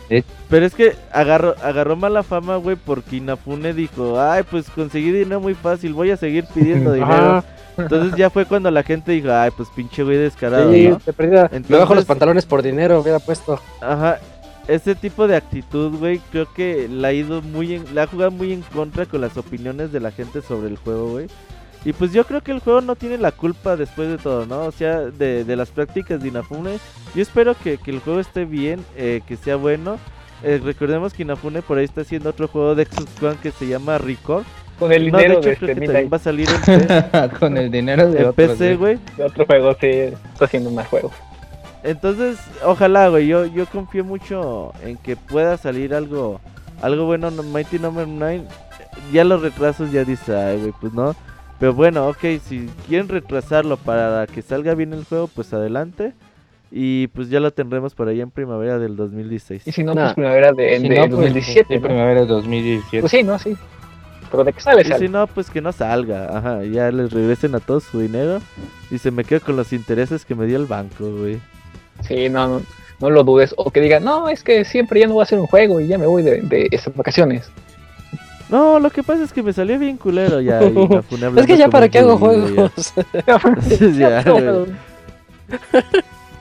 Pero es que agarró, agarró mala fama, güey, porque Inafune dijo, ay, pues conseguí dinero muy fácil, voy a seguir pidiendo dinero. Entonces ya fue cuando la gente dijo, ay, pues pinche güey descarado. Sí,
te perdía. Me bajo los pantalones por dinero, hubiera puesto.
Ajá. Ese tipo de actitud, güey, creo que la ha ido muy en, la ha jugado muy en contra con las opiniones de la gente sobre el juego, güey. Y pues yo creo que el juego no tiene la culpa después de todo, ¿no? O sea, de, de las prácticas de Inafune. Yo espero que, que el juego esté bien, eh, que sea bueno. Eh, recordemos que Inafune por ahí está haciendo otro juego de Xbox One que se llama Record.
Con el dinero
no, de, hecho, de creo que también va a salir en
Con el dinero de
PC, güey.
De otro juego, sí, está haciendo más juegos.
Entonces, ojalá, güey, yo, yo confío mucho en que pueda salir algo algo bueno Mighty Number no. 9. Ya los retrasos ya dice, ay, güey, pues no. Pero bueno, ok, si quieren retrasarlo para que salga bien el juego, pues adelante. Y pues ya lo tendremos por ahí en primavera del 2016.
Y si no, pues primavera de, de 2017. Pues,
primavera de 2017.
Pues sí, no, sí. Pero de que sale,
Y si no, pues que no salga. Ajá, ya les regresen a todos su dinero. Y se me queda con los intereses que me dio el banco, güey.
Sí, no, no, no lo dudes. O que digan, no, es que siempre ya no voy a hacer un juego y ya me voy de, de esas vacaciones.
No, lo que pasa es que me salió bien culero ya. y funé
Es que ya para qué hago juegos.
ya.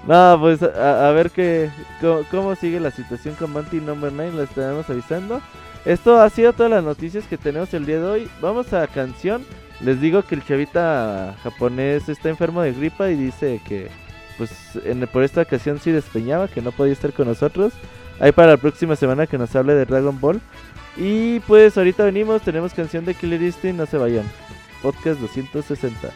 No, pues a, a ver qué, cómo, cómo sigue la situación con Banty Number 9, la estaremos avisando. Esto ha sido todas las noticias que tenemos el día de hoy. Vamos a canción. Les digo que el chavita japonés está enfermo de gripa y dice que pues en, por esta ocasión sí despeñaba, que no podía estar con nosotros. Ahí para la próxima semana que nos hable de Dragon Ball. Y pues ahorita venimos, tenemos canción de Killer Instinct, no se vayan. Podcast 260.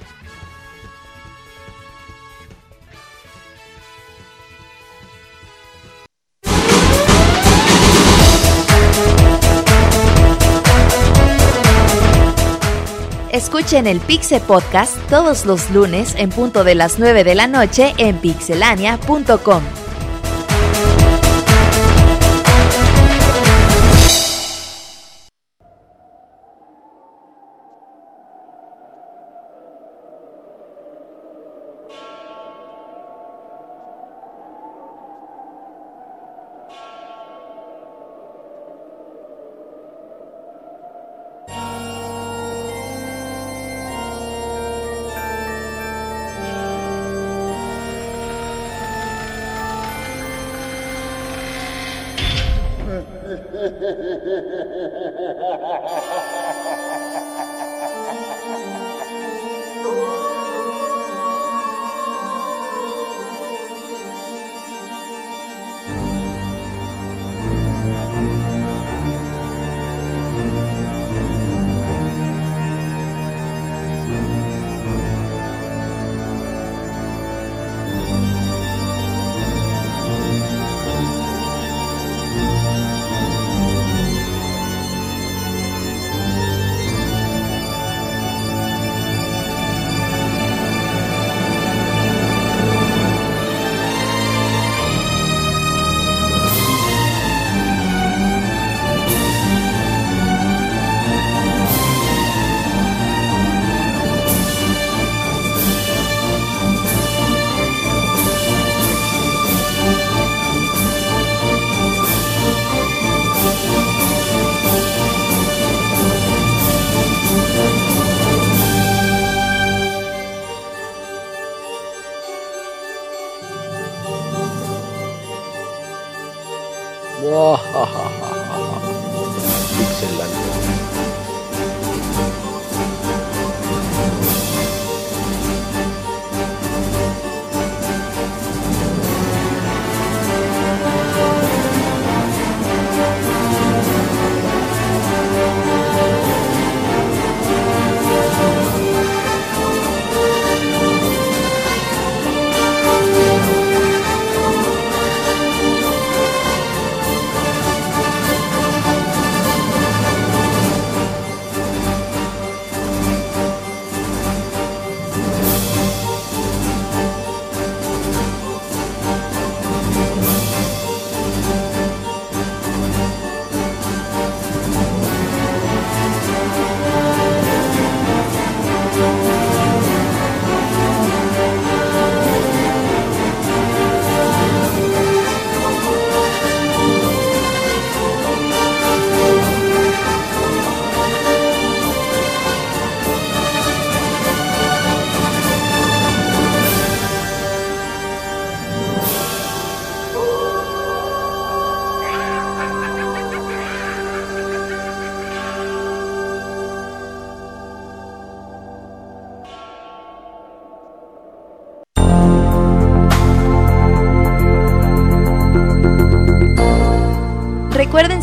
Escuchen el Pixe Podcast todos los lunes en punto de las 9 de la noche en pixelania.com.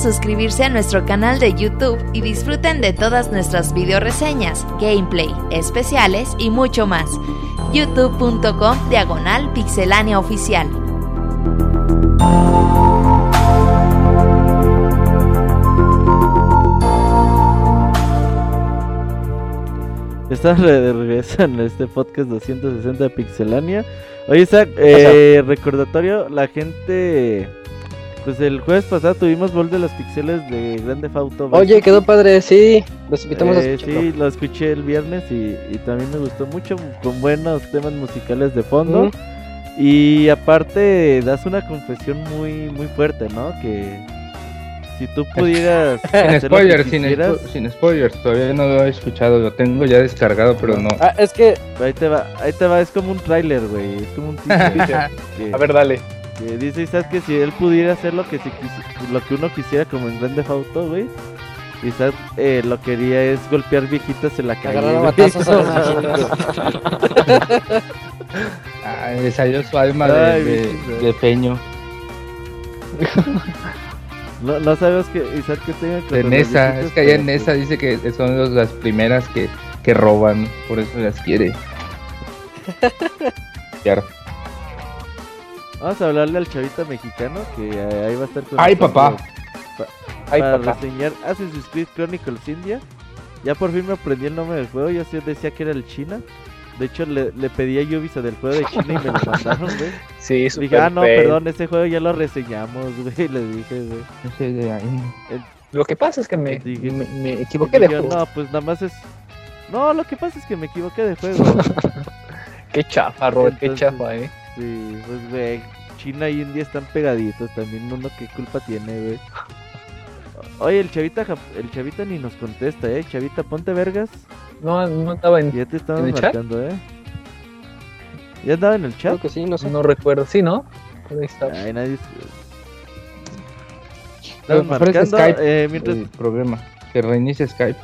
suscribirse a nuestro canal de YouTube y disfruten de todas nuestras video reseñas, gameplay, especiales y mucho más. youtube.com diagonal pixelánea oficial.
Estamos de regreso en este podcast 260 de Pixelania. Oye, Isaac, eh, recordatorio, la gente... Pues el jueves pasado tuvimos Vol de los Pixeles de Grande Auto. Vice
Oye, quedó padre, sí. Los invitamos a
Eh,
escucharlo.
sí, lo escuché el viernes y, y también me gustó mucho, con buenos temas musicales de fondo. Y aparte das una confesión muy muy fuerte, ¿no? Que si tú pudieras.
Sin spoilers, sin,
quisieras,
spo- sin spoilers, todavía no lo he escuchado, lo tengo ya descargado, pero no.
Ah, es que
Ahí te va, ahí te va, es como un tráiler, güey. Es como un teaser que,
A ver, dale.
Que dice Isaac que si él pudiera hacer lo que se quisi- lo que uno quisiera como en Grand Theft Auto, güey. Isaac eh, lo que haría es golpear viejitas en la calle.
agarrar batazos a.
Ah, le salió su alma de,
Ay,
de- peño.
No, no sabes que Isaac que tenga contra
De Nesa, es que allá en Nesa dice que son los- las primeras que, que roban, por eso las quiere. Claro.
Vamos a hablarle al chavita mexicano que eh, ahí va a estar con
Ay, papá.
Ay,
para
papá.
reseñar Assassin's Creed Chronicles India. Ya por fin me aprendí el nombre del juego, yo sí decía que era el China. De hecho, le, le pedí a Ubisoft del juego de China y me lo mandaron, güey.
Sí,
Dije,
super
ah, no,
fail.
perdón, ese juego ya lo reseñamos, güey. Le dije, güey.
De.
Lo que pasa es que me,
Dije-
me, me equivoqué de
Dije,
juego.
no, pues nada más es. No, lo que pasa es que me equivoqué de juego.
Qué chafa, Robert, qué chafa, eh.
Sí, pues, güey. China y India están pegaditos también. Uno, ¿qué culpa tiene, güey? Oye, el chavita, el chavita ni nos contesta, eh. Chavita, ponte vergas.
No, no estaba en.
Ya te estamos
¿En el chat?
marcando, eh. ¿Ya andaba en el chat?
Creo que sí, no sé.
No recuerdo. Sí, ¿no? Ahí está.
Ay, nadie.
Pero
Estamos
mejor es
marcando.
Skype,
eh, mientras...
El problema, que reinicie Skype.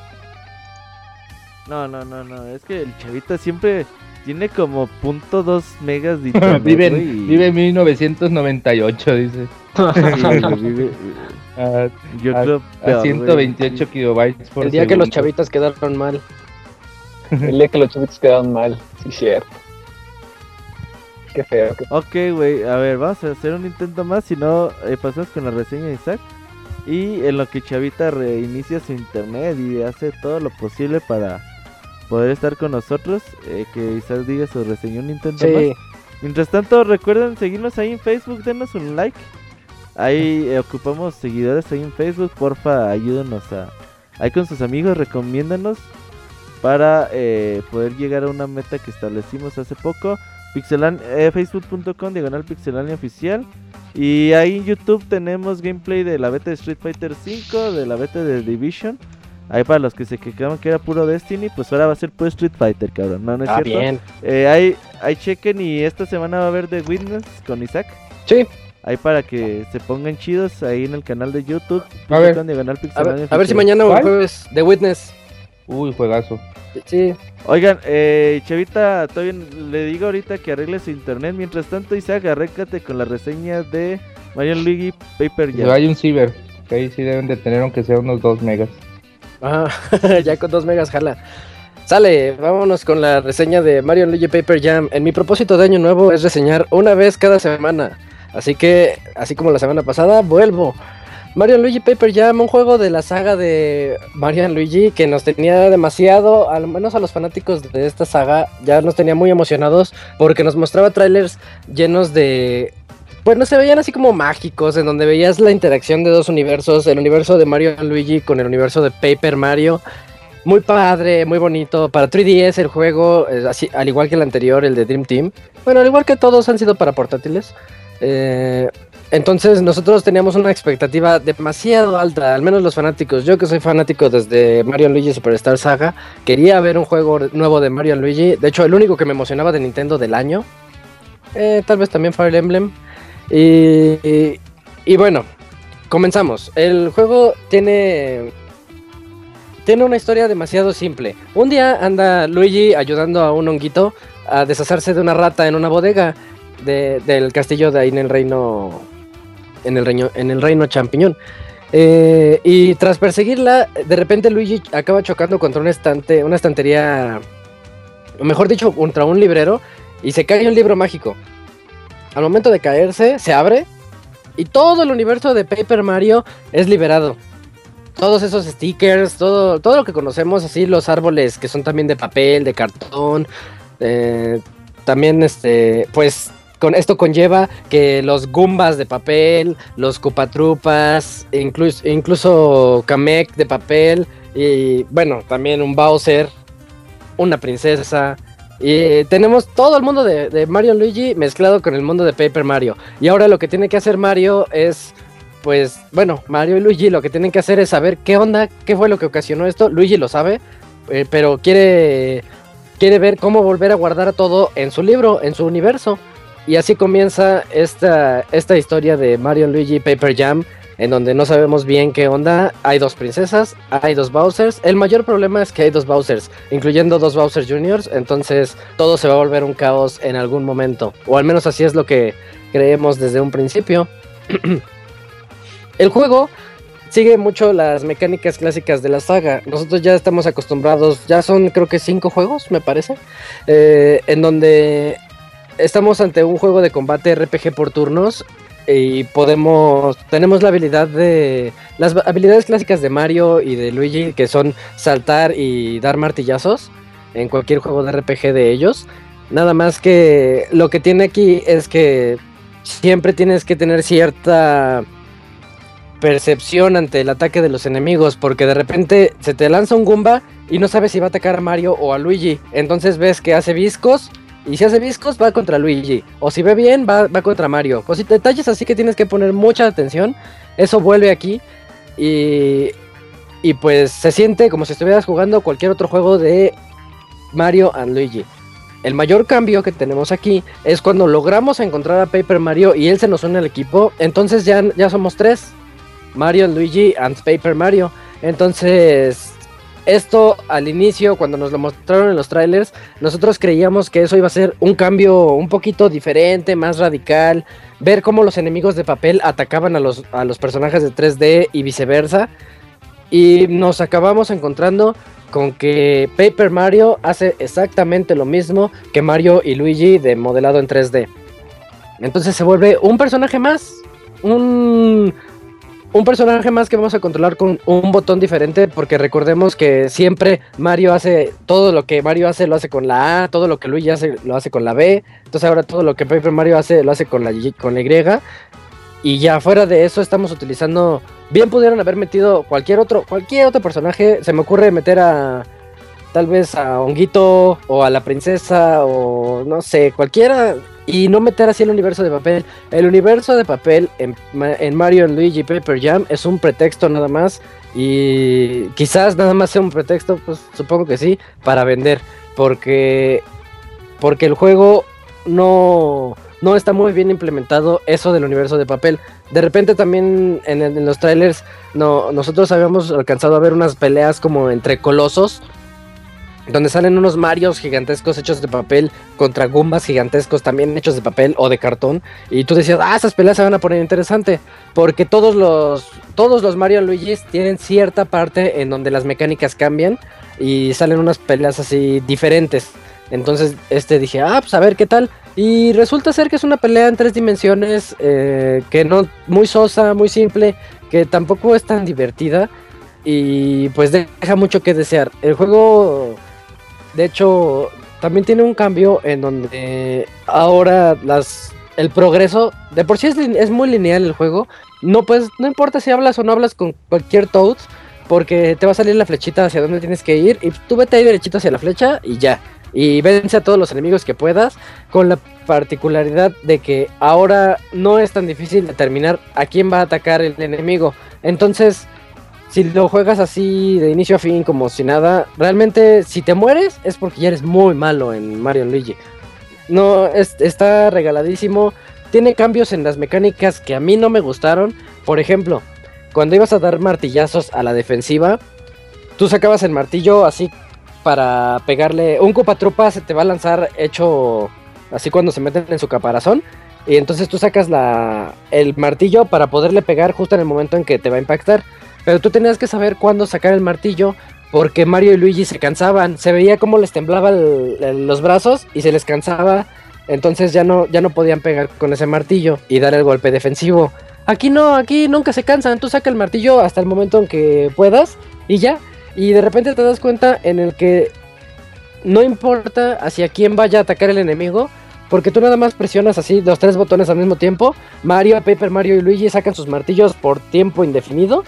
No, no, no, no. Es que el chavita siempre tiene como punto dos megas de internet.
vive, en,
y-
vive en 1998, dice.
Sí, vive-
A,
Yo
a-
creo
a
peor, güey.
128 kilobytes por
El día que los chavitas quedaron mal.
El día que los chavitos quedaron mal. Sí, cierto. Qué feo. qué-
Ok, güey, a ver, vamos a hacer un intento más, si no, eh, pasamos con la reseña de Isaac. Y en lo que Chavita reinicia su internet y hace todo lo posible para poder estar con nosotros, eh, que Isaac diga su reseña un intento más. Mientras tanto, recuerden seguirnos ahí en Facebook, denos un like. Ahí eh, ocupamos seguidores ahí en Facebook, porfa, ayúdenos a... Ahí con sus amigos, recomiéndanos para eh, poder llegar a una meta que establecimos hace poco. Pixelan, eh, Facebook.com, diagonal pixelania oficial. Y ahí en YouTube tenemos gameplay de la beta de Street Fighter 5, de la beta de Division. Ahí para los que se quejaban que era puro Destiny, pues ahora va a ser puro Street Fighter, cabrón. No, no es
ah,
cierto.
bien.
Eh, ahí, ahí chequen y esta semana va a haber The Witness con Isaac.
Sí.
Ahí para que se pongan chidos ahí en el canal de YouTube.
A ver.
con diagonal
A ver, a ver si mañana o jueves The Witness.
Uy, juegazo.
Sí,
Oigan, eh, Chavita, todavía le digo ahorita que arregle su internet. Mientras tanto, Isaac, arrécate con la reseña de Mario Luigi Paper Jam.
hay un ciber, que ahí sí deben de tener aunque sea unos 2 megas.
Ah, ya con dos megas jala. Sale, vámonos con la reseña de Mario Luigi Paper Jam. En mi propósito de año nuevo es reseñar una vez cada semana. Así que, así como la semana pasada, vuelvo. Mario Luigi Paper Jam, un juego de la saga de Mario Luigi que nos tenía demasiado, al menos a los fanáticos de esta saga, ya nos tenía muy emocionados porque nos mostraba trailers llenos de bueno, se veían así como mágicos, en donde veías la interacción de dos universos, el universo de Mario Luigi con el universo de Paper Mario. Muy padre, muy bonito. Para 3DS el juego, al igual que el anterior, el de Dream Team. Bueno, al igual que todos han sido para portátiles. Eh, entonces nosotros teníamos una expectativa demasiado alta, al menos los fanáticos. Yo que soy fanático desde Mario Luigi Superstar Saga, quería ver un juego nuevo de Mario Luigi. De hecho, el único que me emocionaba de Nintendo del año. Eh, tal vez también Fire Emblem. Y, bueno, comenzamos. El juego tiene tiene una historia demasiado simple. Un día anda Luigi ayudando a un honguito a deshacerse de una rata en una bodega de- del castillo de ahí en el reino en el reino en el reino champiñón. Eh, y tras perseguirla, de repente Luigi acaba chocando contra un estante, una estantería, o mejor dicho, contra un librero y se cae un libro mágico. Al momento de caerse, se abre y todo el universo de Paper Mario es liberado. Todos esos stickers, todo, todo lo que conocemos, así los árboles que son también de papel, de cartón. eh, también, este, pues, con esto conlleva que los Goombas de papel, los Cupatrupas, incluso, incluso Kamek de papel, y bueno, también un Bowser, una princesa, y tenemos todo el mundo de, de Mario Luigi mezclado con el mundo de Paper Mario. Y ahora lo que tiene que hacer Mario es pues bueno, Mario y Luigi lo que tienen que hacer es saber qué onda, qué fue lo que ocasionó esto. Luigi lo sabe, eh, pero quiere, quiere ver cómo volver a guardar todo en su libro, en su universo. Y así comienza esta, esta historia de Mario Luigi Paper Jam, en donde no sabemos bien qué onda. Hay dos princesas, hay dos Bowsers. El mayor problema es que hay dos Bowsers, incluyendo dos Bowser Juniors. Entonces todo se va a volver un caos en algún momento. O al menos así es lo que creemos desde un principio. El juego sigue mucho las mecánicas clásicas de la saga. Nosotros ya estamos acostumbrados, ya son creo que cinco juegos, me parece, eh, en donde estamos ante un juego de combate RPG por turnos y podemos tenemos la habilidad de las habilidades clásicas de Mario y de Luigi que son saltar y dar martillazos en cualquier juego de RPG de ellos. Nada más que lo que tiene aquí es que siempre tienes que tener cierta percepción ante el ataque de los enemigos, porque de repente se te lanza un Goomba y no sabes si va a atacar a Mario o a Luigi. Entonces ves que hace viscos y si hace viscos va contra Luigi. O si ve bien va, va contra Mario. O si detalles así que tienes que poner mucha atención. Eso vuelve aquí. Y, y pues se siente como si estuvieras jugando cualquier otro juego de Mario and Luigi. El mayor cambio que tenemos aquí es cuando logramos encontrar a Paper Mario y él se nos une al equipo. Entonces ya, ya somos tres. Mario, Luigi and Paper Mario. Entonces, esto al inicio, cuando nos lo mostraron en los trailers, nosotros creíamos que eso iba a ser un cambio un poquito diferente, más radical. Ver cómo los enemigos de papel atacaban a los, a los personajes de 3D y viceversa. Y nos acabamos encontrando con que Paper Mario hace exactamente lo mismo que Mario y Luigi de modelado en 3D. Entonces se vuelve un personaje más, un, un personaje más que vamos a controlar con un botón diferente, porque recordemos que siempre Mario hace todo lo que Mario hace lo hace con la A, todo lo que Luigi hace lo hace con la B, entonces ahora todo lo que Paper Mario hace lo hace con la con la Y. Y ya fuera de eso estamos utilizando. Bien pudieron haber metido cualquier otro, cualquier otro personaje. Se me ocurre meter a. Tal vez a Honguito o a la princesa o no sé, cualquiera. Y no meter así el universo de papel. El universo de papel en, en Mario Luigi Paper Jam es un pretexto nada más. Y quizás nada más sea un pretexto, pues supongo que sí, para vender. Porque. Porque el juego no no está muy bien implementado eso del universo de papel. De repente también en, en los trailers no, nosotros habíamos alcanzado a ver unas peleas como entre colosos, donde salen unos Marios gigantescos hechos de papel contra Goombas gigantescos también hechos de papel o de cartón. Y tú decías, ah, esas peleas se van a poner interesante. Porque todos los, todos los Mario Luigi tienen cierta parte en donde las mecánicas cambian y salen unas peleas así diferentes. Entonces, este dije, ah, pues a ver qué tal. Y resulta ser que es una pelea en tres dimensiones, eh, que no, muy sosa, muy simple, que tampoco es tan divertida. Y pues deja mucho que desear. El juego, de hecho, también tiene un cambio en donde ahora las, el progreso, de por sí es, muy lineal el juego. No, pues, no importa si hablas o no hablas con cualquier Toad, porque te va a salir la flechita hacia donde tienes que ir. Y tú vete ahí derechito hacia la flecha y ya y vence a todos los enemigos que puedas, con la particularidad de que ahora no es tan difícil determinar a quién va a atacar el enemigo. Entonces, si lo juegas así de inicio a fin como si nada, realmente si te mueres es porque ya eres muy malo en Mario Luigi. No, es, está regaladísimo. Tiene cambios en las mecánicas que a mí no me gustaron. Por ejemplo, cuando ibas a dar martillazos a la defensiva, tú sacabas el martillo así para pegarle. Un copatrupa se te va a lanzar hecho así cuando se meten en su caparazón. Y entonces tú sacas la, el martillo para poderle pegar justo en el momento en que te va a impactar. Pero tú tenías que saber cuándo sacar el martillo. Porque Mario y Luigi se cansaban. Se veía como les temblaba los brazos y se les cansaba. Entonces ya no, ya no podían pegar con ese martillo y dar el golpe defensivo. Aquí no, aquí nunca se cansan. Tú saca el martillo hasta el momento en que puedas y ya. Y de repente te das cuenta en el que no importa hacia quién vaya a atacar el enemigo, porque tú nada más presionas así los tres botones al mismo tiempo. Mario, Paper Mario y Luigi sacan sus martillos por tiempo indefinido.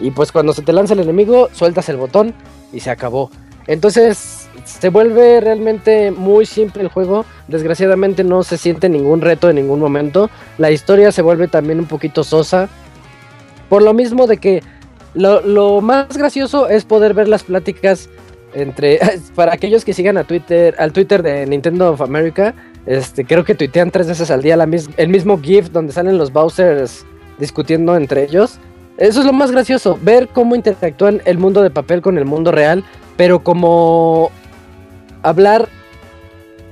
Y pues cuando se te lanza el enemigo, sueltas el botón y se acabó. Entonces se vuelve realmente muy simple el juego. Desgraciadamente no se siente ningún reto en ningún momento. La historia se vuelve también un poquito sosa. Por lo mismo de que lo, más gracioso es poder ver las pláticas entre para aquellos que sigan a Twitter, al Twitter de Nintendo of America, este, creo que tuitean tres veces al día la el mismo GIF donde salen los Bowsers discutiendo entre ellos. Eso es lo más gracioso, ver cómo interactúan el mundo de papel con el mundo real, pero como hablar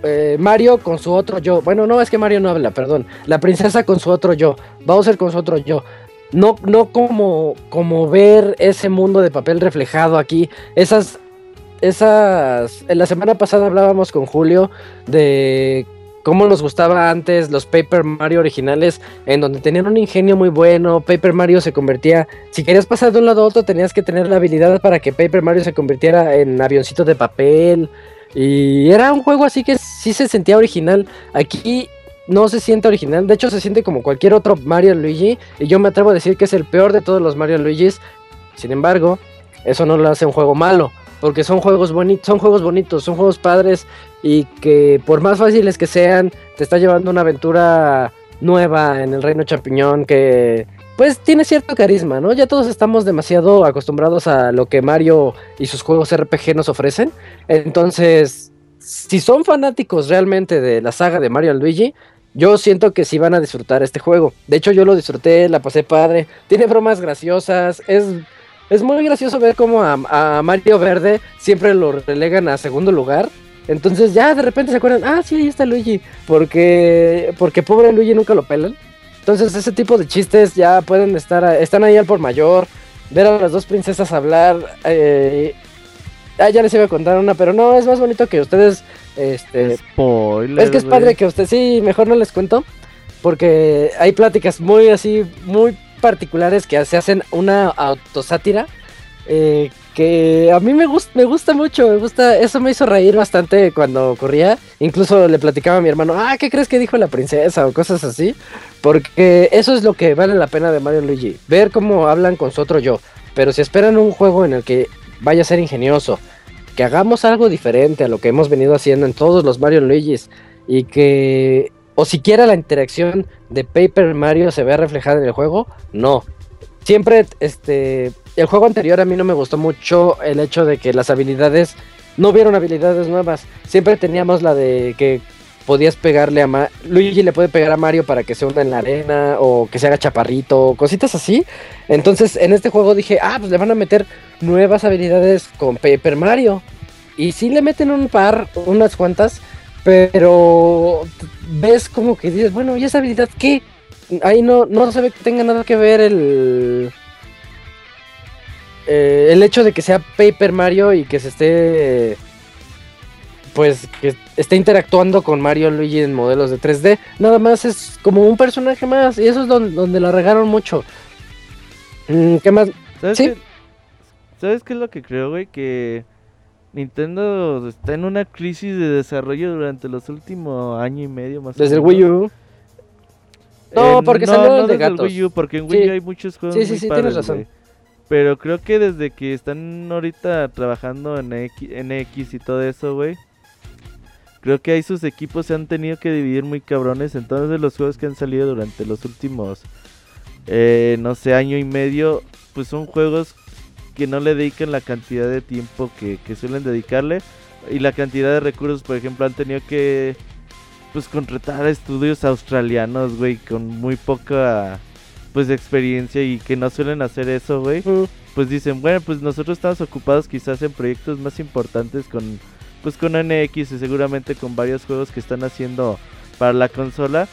eh, Mario con su otro yo. Bueno, no es que Mario no habla, perdón. La princesa con su otro yo. Bowser con su otro yo. No, no como, como ver ese mundo de papel reflejado aquí. Esas esas. En la semana pasada hablábamos con Julio de cómo nos gustaba antes los Paper Mario originales, en donde tenían un ingenio muy bueno. Paper Mario se convertía. Si querías pasar de un lado a otro, tenías que tener la habilidad para que Paper Mario se convirtiera en avioncito de papel. Y era un juego así que sí se sentía original. Aquí no se siente original. De hecho, se siente como cualquier otro Mario Luigi. Y yo me atrevo a decir que es el peor de todos los Mario Luigis. Sin embargo, eso no lo hace un juego malo porque son juegos bonitos, son juegos bonitos, son juegos padres y que por más fáciles que sean, te está llevando una aventura nueva en el Reino Champiñón que pues tiene cierto carisma, ¿no? Ya todos estamos demasiado acostumbrados a lo que Mario y sus juegos RPG nos ofrecen. Entonces, si son fanáticos realmente de la saga de Mario Luigi, yo siento que sí van a disfrutar este juego. De hecho, yo lo disfruté, la pasé padre. Tiene bromas graciosas, es es muy gracioso ver cómo a, Mario Verde siempre lo relegan a segundo lugar. Entonces ya de repente se acuerdan, ah, sí, ahí está Luigi. Porque, porque pobre Luigi nunca lo pelan. Entonces ese tipo de chistes ya pueden estar, están ahí al por mayor. Ver a las dos princesas hablar. Eh, ah, ya les iba a contar una, pero no, es más bonito que ustedes... Este,
Spoiler,
es que es padre que ustedes, sí, mejor no les cuento. Porque hay pláticas muy así, muy particulares que se hacen una autosátira. Eh, que a mí me gusta, me gusta mucho, me gusta, eso me hizo reír bastante cuando ocurría. Incluso le platicaba a mi hermano, ah, ¿qué crees que dijo la princesa? o cosas así. Porque eso es lo que vale la pena de Mario Luigi, ver cómo hablan con su otro yo. Pero si esperan un juego en el que vaya a ser ingenioso, que hagamos algo diferente a lo que hemos venido haciendo en todos los Mario Luigis y que o siquiera la interacción de Paper Mario se vea reflejada en el juego, no. Siempre, este, el juego anterior a mí no me gustó mucho el hecho de que las habilidades no hubieron habilidades nuevas. Siempre teníamos la de que podías pegarle a Mario, Luigi le puede pegar a Mario para que se hunda en la arena o que se haga chaparrito, cositas así. Entonces, en este juego dije, ah, pues le van a meter nuevas habilidades con Paper Mario. Y sí le meten un par, unas cuantas, pero ves como que dices, bueno, ¿y esa habilidad qué? Ahí no, no se ve que tenga nada que ver el. Eh, el hecho de que sea Paper Mario y que se esté. Pues que esté interactuando con Mario Luigi en modelos de 3D. Nada más es como un personaje más. Y eso es donde, donde la regaron mucho. Mm, ¿Qué más?
¿Sabes ¿Sí? Qué, ¿Sabes qué es lo que creo, güey? Que Nintendo está en una crisis de desarrollo durante los últimos año y medio más
Desde el Wii U. No, porque no, salió de gatos.
Wii U, porque en Wii U hay muchos juegos sí, sí, sí, tienes razón. Pero creo que desde que están ahorita trabajando en X, en X y todo eso, güey. Creo que ahí sus equipos se han tenido que dividir muy cabrones. Entonces los juegos que han salido durante los últimos, eh, no sé, año y medio, pues son juegos que no le dediquen la cantidad de tiempo que, suelen dedicarle y la cantidad de recursos, por ejemplo, han tenido que pues contratar a estudios australianos, güey, con muy poca pues experiencia y que no suelen hacer eso, güey. Pues dicen, bueno, pues nosotros estamos ocupados quizás en proyectos más importantes con pues con NX y seguramente con varios juegos que están haciendo para la consola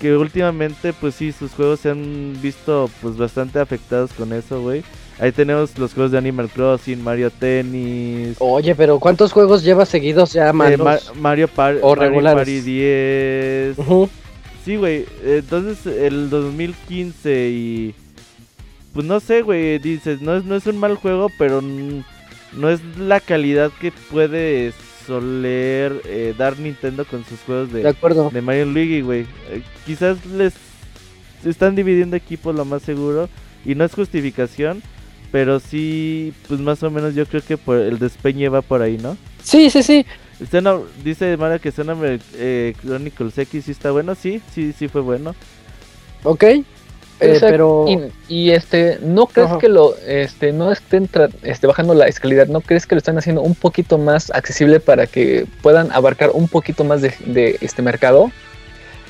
que últimamente pues sí sus juegos se han visto pues bastante afectados con eso, güey. Ahí tenemos los juegos de Animal Crossing, Mario Tennis.
Oye, pero ¿cuántos juegos lleva seguidos ya,
eh, Mario Party o Party 10. Sí, güey. Entonces, el 2015 y... Pues no sé, güey. Dices, no es, no es un mal juego, pero no es la calidad que puede soler eh, dar Nintendo con sus juegos de, de, Mario Luigi, güey. Eh, quizás les están dividiendo equipos lo más seguro. Y no es justificación. Pero sí, pues más o menos yo creo que por el despeñe va por ahí, ¿no?
Sí, sí, sí.
dice Mario que Xenoblade eh, Chronicles X sí está bueno, sí, sí, sí fue bueno.
Ok. eh, pero...
Y, y, este, ¿no crees
Ajá.
que lo, este, no estén tra- este, bajando la escalidad? ¿No crees que lo están haciendo un poquito más accesible para que puedan abarcar un poquito más de, de este mercado?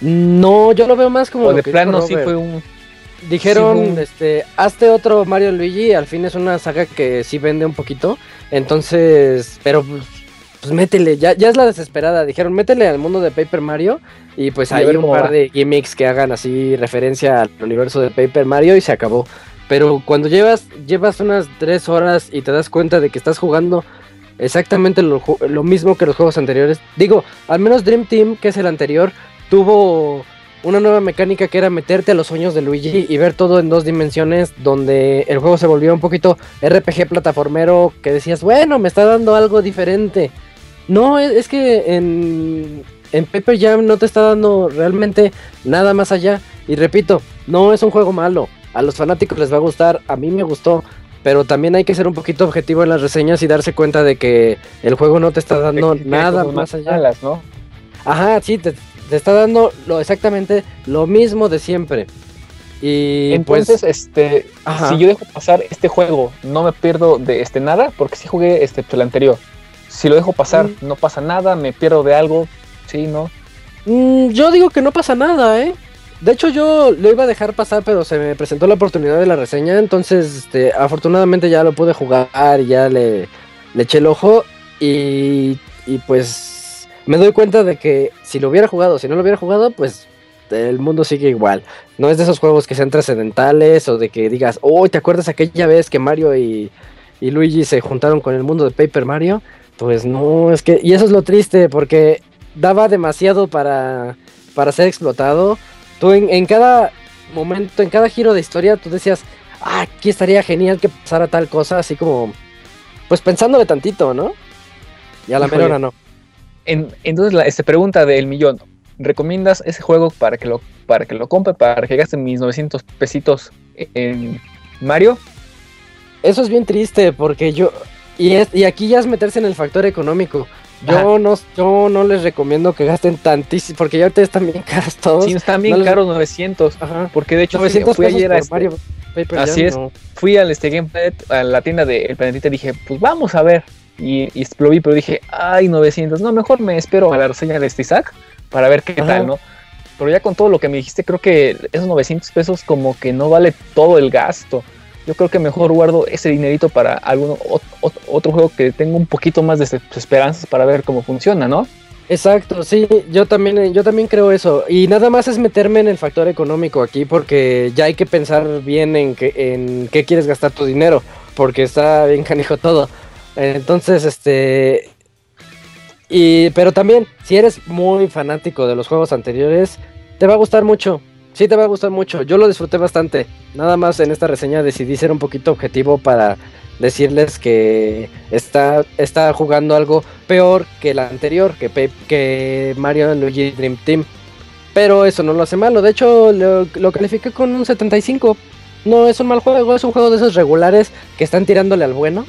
No, yo lo veo más como
O
lo
de
que
plano sí fue un...
Dijeron,
Sí,
este, hazte otro Mario Luigi, al fin es una saga que sí vende un poquito, entonces, pero pues, pues métele, ya, ya es la desesperada, dijeron, métele al mundo de Paper Mario y pues hay un par
va.
de gimmicks que hagan así referencia al universo de Paper Mario y se acabó. Pero cuando llevas, llevas unas tres horas y te das cuenta de que estás jugando exactamente lo, lo mismo que los juegos anteriores, digo, al menos Dream Team, que es el anterior, tuvo una nueva mecánica que era meterte a los sueños de Luigi y ver todo en dos dimensiones, donde el juego se volvió un poquito RPG plataformero, que decías, bueno, me está dando algo diferente. No, es, es que en, en Paper Jam no te está dando realmente nada más allá. Y repito, no es un juego malo. A los fanáticos les va a gustar, a mí me gustó. Pero también hay que ser un poquito objetivo en las reseñas y darse cuenta de que el juego no te está dando nada más allá.
malas, ¿no?
Ajá, sí, te, te está dando lo, exactamente lo mismo de siempre. Y
Entonces,
pues,
este,
Ajá.
si yo dejo pasar este juego, no me pierdo de este nada, porque sí jugué este el anterior. Si lo dejo pasar,
Mm.
no pasa nada, me pierdo de algo, sí, ¿no?
mm, yo digo que no pasa nada, ¿eh? De hecho, yo lo iba a dejar pasar, pero se me presentó la oportunidad de la reseña. Entonces, este, afortunadamente ya lo pude jugar y ya le, le eché el ojo. Y, y pues me doy cuenta de que si lo hubiera jugado, si no lo hubiera jugado, pues el mundo sigue igual. No es de esos juegos que sean trascendentales o de que digas, oh, ¿te acuerdas aquella vez que Mario y, y Luigi se juntaron con el mundo de Paper Mario? Pues no, es que, y eso es lo triste, porque daba demasiado para, para ser explotado. Tú en, en cada momento, en cada giro de historia, tú decías, ah, aquí estaría genial que pasara tal cosa, así como, pues pensándole tantito, ¿no? Y a la mera no.
En- entonces, la este, pregunta del millón. ¿Recomiendas ese juego para que lo para que lo compre, para que gaste mis 900 pesitos en Mario?
Eso es bien triste porque yo y es y aquí ya es meterse en el factor económico. Yo no yo no les recomiendo que gasten tantísimo porque ya ahorita están bien caros todos.
Sí, están bien
no les-
caros 900.
Ajá.
Porque de hecho fui-
900
fui, ayer a este-
Mario Paper
Así
Jam,
es.
no.
fui al este Gameplay, a la tienda del planetita y dije, pues vamos a ver. Y, y lo vi, pero dije, ay, 900. No, mejor me espero a la reseña de este Isaac para ver qué
Ajá.
tal, ¿no? Pero ya con todo lo que me dijiste, creo que esos 900 pesos como que no vale todo el gasto. Yo creo que mejor guardo ese dinerito para algún ot- ot- otro juego que tenga un poquito más de espe- esperanzas para ver cómo funciona, ¿no?
Exacto, sí, yo también, eh, yo también creo eso. Y nada más es meterme en el factor económico aquí porque ya hay que pensar bien en en qué quieres gastar tu dinero, porque está bien canijo todo. Entonces, este... Y, pero también, si eres muy fanático de los juegos anteriores, te va a gustar mucho. Sí, te va a gustar mucho. Yo lo disfruté bastante. Nada más en esta reseña decidí ser un poquito objetivo para decirles que está, está jugando algo peor que el anterior, que, que Mario Luigi Dream Team. Pero eso no lo hace malo. De hecho, lo, lo califiqué con un 75. No es un mal juego, es un juego de esos regulares que están tirándole al bueno.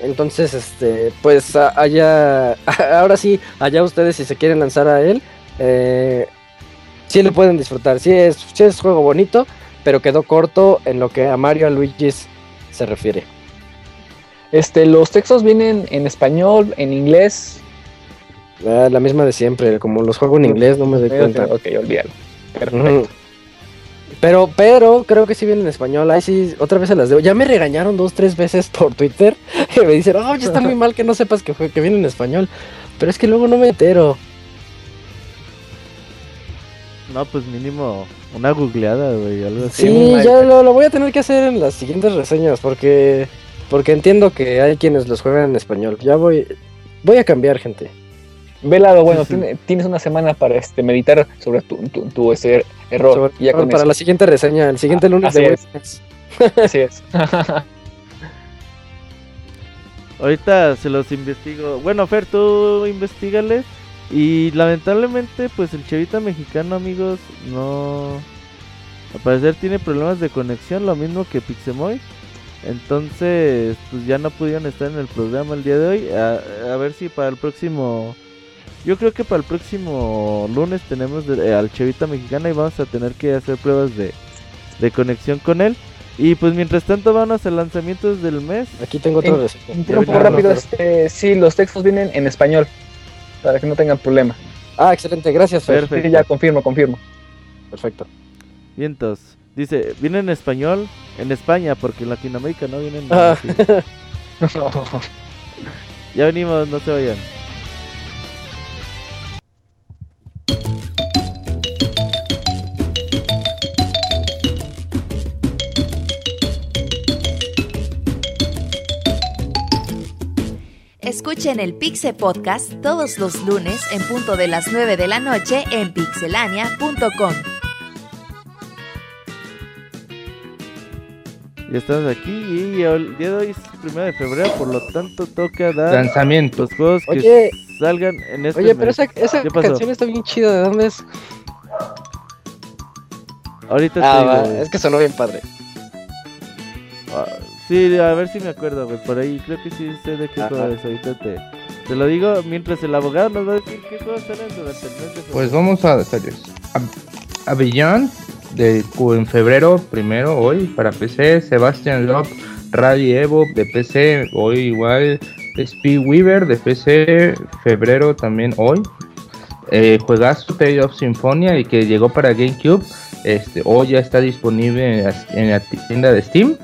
Entonces, este, pues allá, ahora sí, allá ustedes si se quieren lanzar a él, eh, sí lo pueden disfrutar. Sí es, sí es juego bonito, pero quedó corto en lo que a Mario a Luigi se refiere.
Este, los textos vienen en español, en inglés.
Ah, la misma de siempre, como los juego en inglés, no me doy cuenta.
ok, olvídalo. Perfecto.
Ujú. Pero, pero, creo que sí viene en español. Ay, sí, otra vez se las debo. Ya me regañaron dos, tres veces por Twitter. Que me dicen, oh, ya está muy mal que no sepas que, fue- que viene en español. Pero es que luego no me entero.
No, pues mínimo una googleada, güey, algo así.
Sí, ya lo, lo voy a tener que hacer en las siguientes reseñas. Porque, porque entiendo que hay quienes los juegan en español. Ya voy, voy a cambiar, gente.
Velado, bueno,
Sí, sí.
tiene- tienes una semana para este, meditar sobre tu, tu, tu, ese error.
Sobre
y ya con
para
eso.
la siguiente reseña, el siguiente
Ah,
lunes
así
de
es. Así es.
Ahorita se los investigo. Bueno, Fer, tú investigales. Y lamentablemente, pues el chavita mexicano, amigos, no. Al parecer tiene problemas de conexión, lo mismo que Pixemoy. Entonces, pues ya no pudieron estar en el programa el día de hoy. A, a ver si para el próximo. Yo creo que para el próximo lunes tenemos de- eh, al chavita mexicano y vamos a tener que hacer pruebas de, de conexión con él. Y pues mientras tanto vamos a lanzamientos del mes.
Aquí tengo otro.
Un tiempo rápido, este, sí, los textos vienen en español, para que no tengan problema.
Ah, excelente, gracias, Fer.
Perfecto.
Sí, ya confirmo, confirmo.
Perfecto.
Vientos. Dice, viene en español en España, porque en Latinoamérica no vienen.
Ah.
Ya venimos, no se vayan.
Escuchen el Pixe Podcast todos los lunes en punto de las 9 de la noche en pixelania.com.
Ya estamos aquí y el día de hoy es el primero de febrero, por lo tanto toca dar
Lanzamiento.
los juegos que
Oye.
salgan en este
Oye, pero
mes.
esa, esa canción está bien chida, ¿de dónde es?
Ahorita
Ah,
te
va,
digo.
es que sonó bien padre.
Ah, sí, a ver si me acuerdo, güey. Por ahí creo que sí sé de qué
Ajá.
juego es. Ahorita te, te lo digo mientras el abogado nos va a decir qué juegos salen durante el mes de febrero.
Pues vamos a. A, a Beyond, de, en febrero, primero, hoy, para PC. Sebastian Love, Rally Evo, de PC, hoy igual. Speed Weaver, de PC, febrero también hoy. Eh, juegazo Tale of Symphonia y que llegó para GameCube. Este, hoy ya está disponible en la, en la tienda de Steam.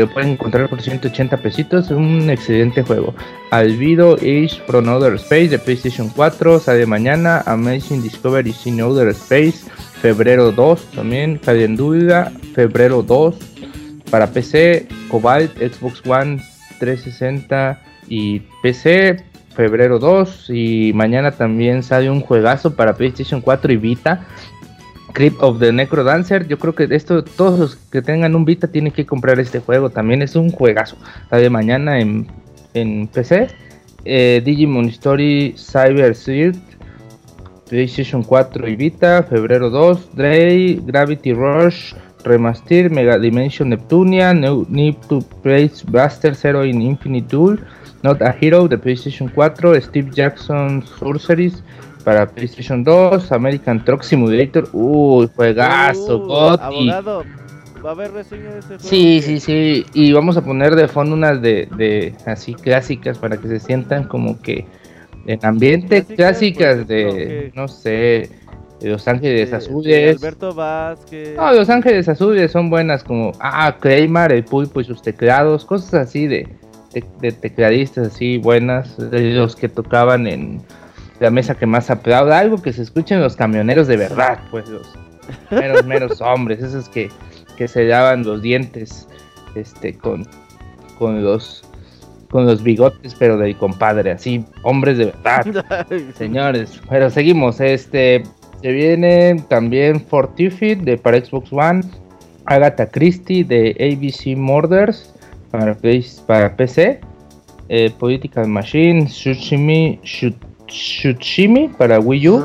Lo pueden encontrar por 180 pesitos. Es un excelente juego. Alvido Age from Outer Space de PlayStation 4 sale mañana. Amazing Discovery in Outer Space, febrero 2 también. Calendula, febrero 2 para PC. Cobalt, Xbox One 360 y PC, febrero 2. Y mañana también sale un juegazo para PlayStation 4 y Vita. Crypt of the Necro Dancer. Yo creo que esto, todos los que tengan un Vita tienen que comprar este juego. También es un juegazo. Sale mañana en, en PC. Eh, Digimon Story Cyber Shield. PlayStation 4 y Vita. Febrero 2. Dre, Gravity Rush. Remaster. Mega Dimension Neptunia. No Need to Place Buster Zero in Infinite Duel. Not a Hero de PlayStation 4. Steve Jackson Sorceries para PlayStation 2, American Truck Simulator, uy, juegazo,
Uh, abogado, ¿va a haber reseña de ese juego?
Sí, sí, sí, y vamos a poner de fondo unas de, de así clásicas para que se sientan como que en ambiente
Clásicas,
de, no sé, de Los Ángeles
De- de
Azules.
Alberto Vázquez.
No, Los Ángeles Azules son buenas como, ah, Kramer, el pulpo y sus teclados, cosas así de, de, de tecladistas así buenas, de los que tocaban en la mesa que más aplauda, algo que se escuchen los camioneros de verdad, pues los meros, meros hombres, esos que, que se daban los dientes este con, con los con los bigotes pero del compadre, así, hombres de verdad. Señores, pero seguimos. Este se viene también Fortifit de para Xbox One, Agatha Christie de ABC Murders para, para PC, eh, Political Machine, Tsushimi, Shu- Tsushimi para Wii U,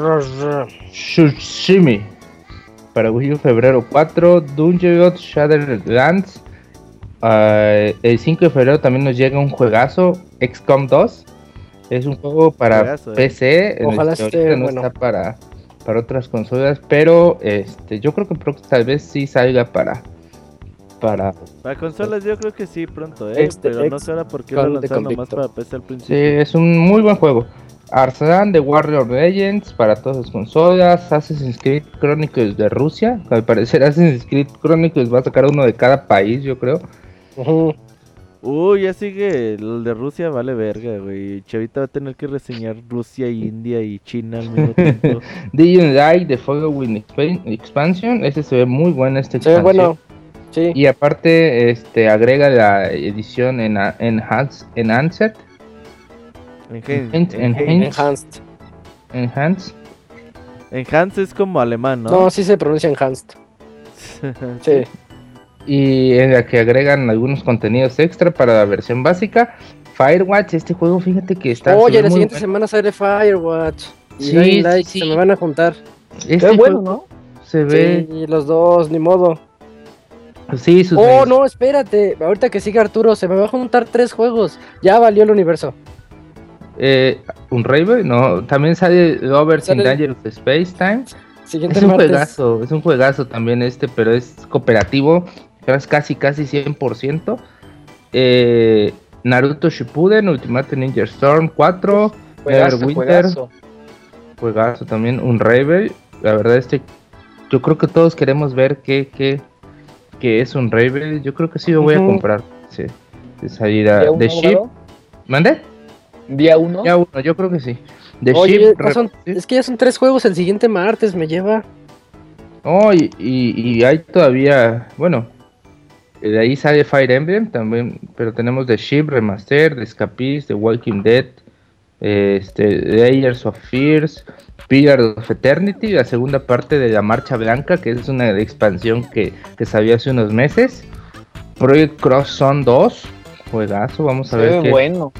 Tsushimi para Wii U febrero 4, Dungeon Shattered Lands. Ah, el 5 de febrero también nos llega un juegazo, XCOM 2. Es un juego para
Juegazo, eh.
PC, en el
Ojalá
que
esté
no
bueno.
está para, para otras consolas, pero este yo creo que tal vez sí salga para para
Para consolas yo creo que sí pronto, ¿eh?
Este,
Pero no sé ahora por qué lo lanzaron nomás para PC al
Sí,
principio.
es un muy buen juego. Arslan de Warrior Legends para todas las consolas. Assassin's Creed Chronicles de Rusia. Al parecer Assassin's Creed Chronicles va a sacar uno de cada país, yo creo.
Uy, ya sigue el de Rusia, vale verga, güey. Chavita va a tener que reseñar Rusia, India y China al mismo tiempo.
Digimon Light de Following Expan- Expansion. Ese se ve muy bueno este
Se ve bueno. Sí.
Y aparte este agrega la edición en Enhanced, Enhanced,
Enhanced,
Enhanced.
Enhanced. Es como alemán, ¿no?
No, sí se pronuncia enhanced. Sí.
y en la que agregan algunos contenidos extra para la versión básica. Firewatch, este juego, fíjate que está.
Oye, la siguiente
bueno.
semana sale Firewatch. Y
Sí,
se me van a juntar.
Este
Es bueno, ¿no?
Se ve.
Sí, los dos, ni modo.
Sí, sus
Oh, no, espérate. Ahorita que siga Arturo, se me va a juntar tres juegos. Ya valió el universo.
Eh, un Raven, no. También sale Lovers in Danger of Space Time.
Siguiente
Es un
martes.
juegazo, es un juegazo también este, pero es cooperativo, es casi casi 100%. Eh, Naruto Shippuden, Ultimate Ninja Storm 4,
Juegazo,
Neverwinter,
juegazo.
juegazo también, un Ravel. La verdad este, yo creo que todos queremos ver qué, qué, qué es un Ravel. Yo creo que sí lo voy a comprar. Sí, de salida
¿Día uno,
de Ship. ¿Mande?
¿Día uno?
Ya uno, yo creo que sí. De
Oye,
Ship.
son- es que ya son tres juegos el siguiente martes, me lleva.
Oh, y, y- y hay todavía, bueno, de ahí sale Fire Emblem también, pero tenemos The Ship Remaster, The Escapist, The Walking Dead, este, Layers of Fears, Pillar of Eternity, la segunda parte de la Marcha Blanca, que es una expansión que, que salió hace unos meses, Project Cross Zone 2, juegazo, vamos a
Se
ver
ve
qué.
bueno.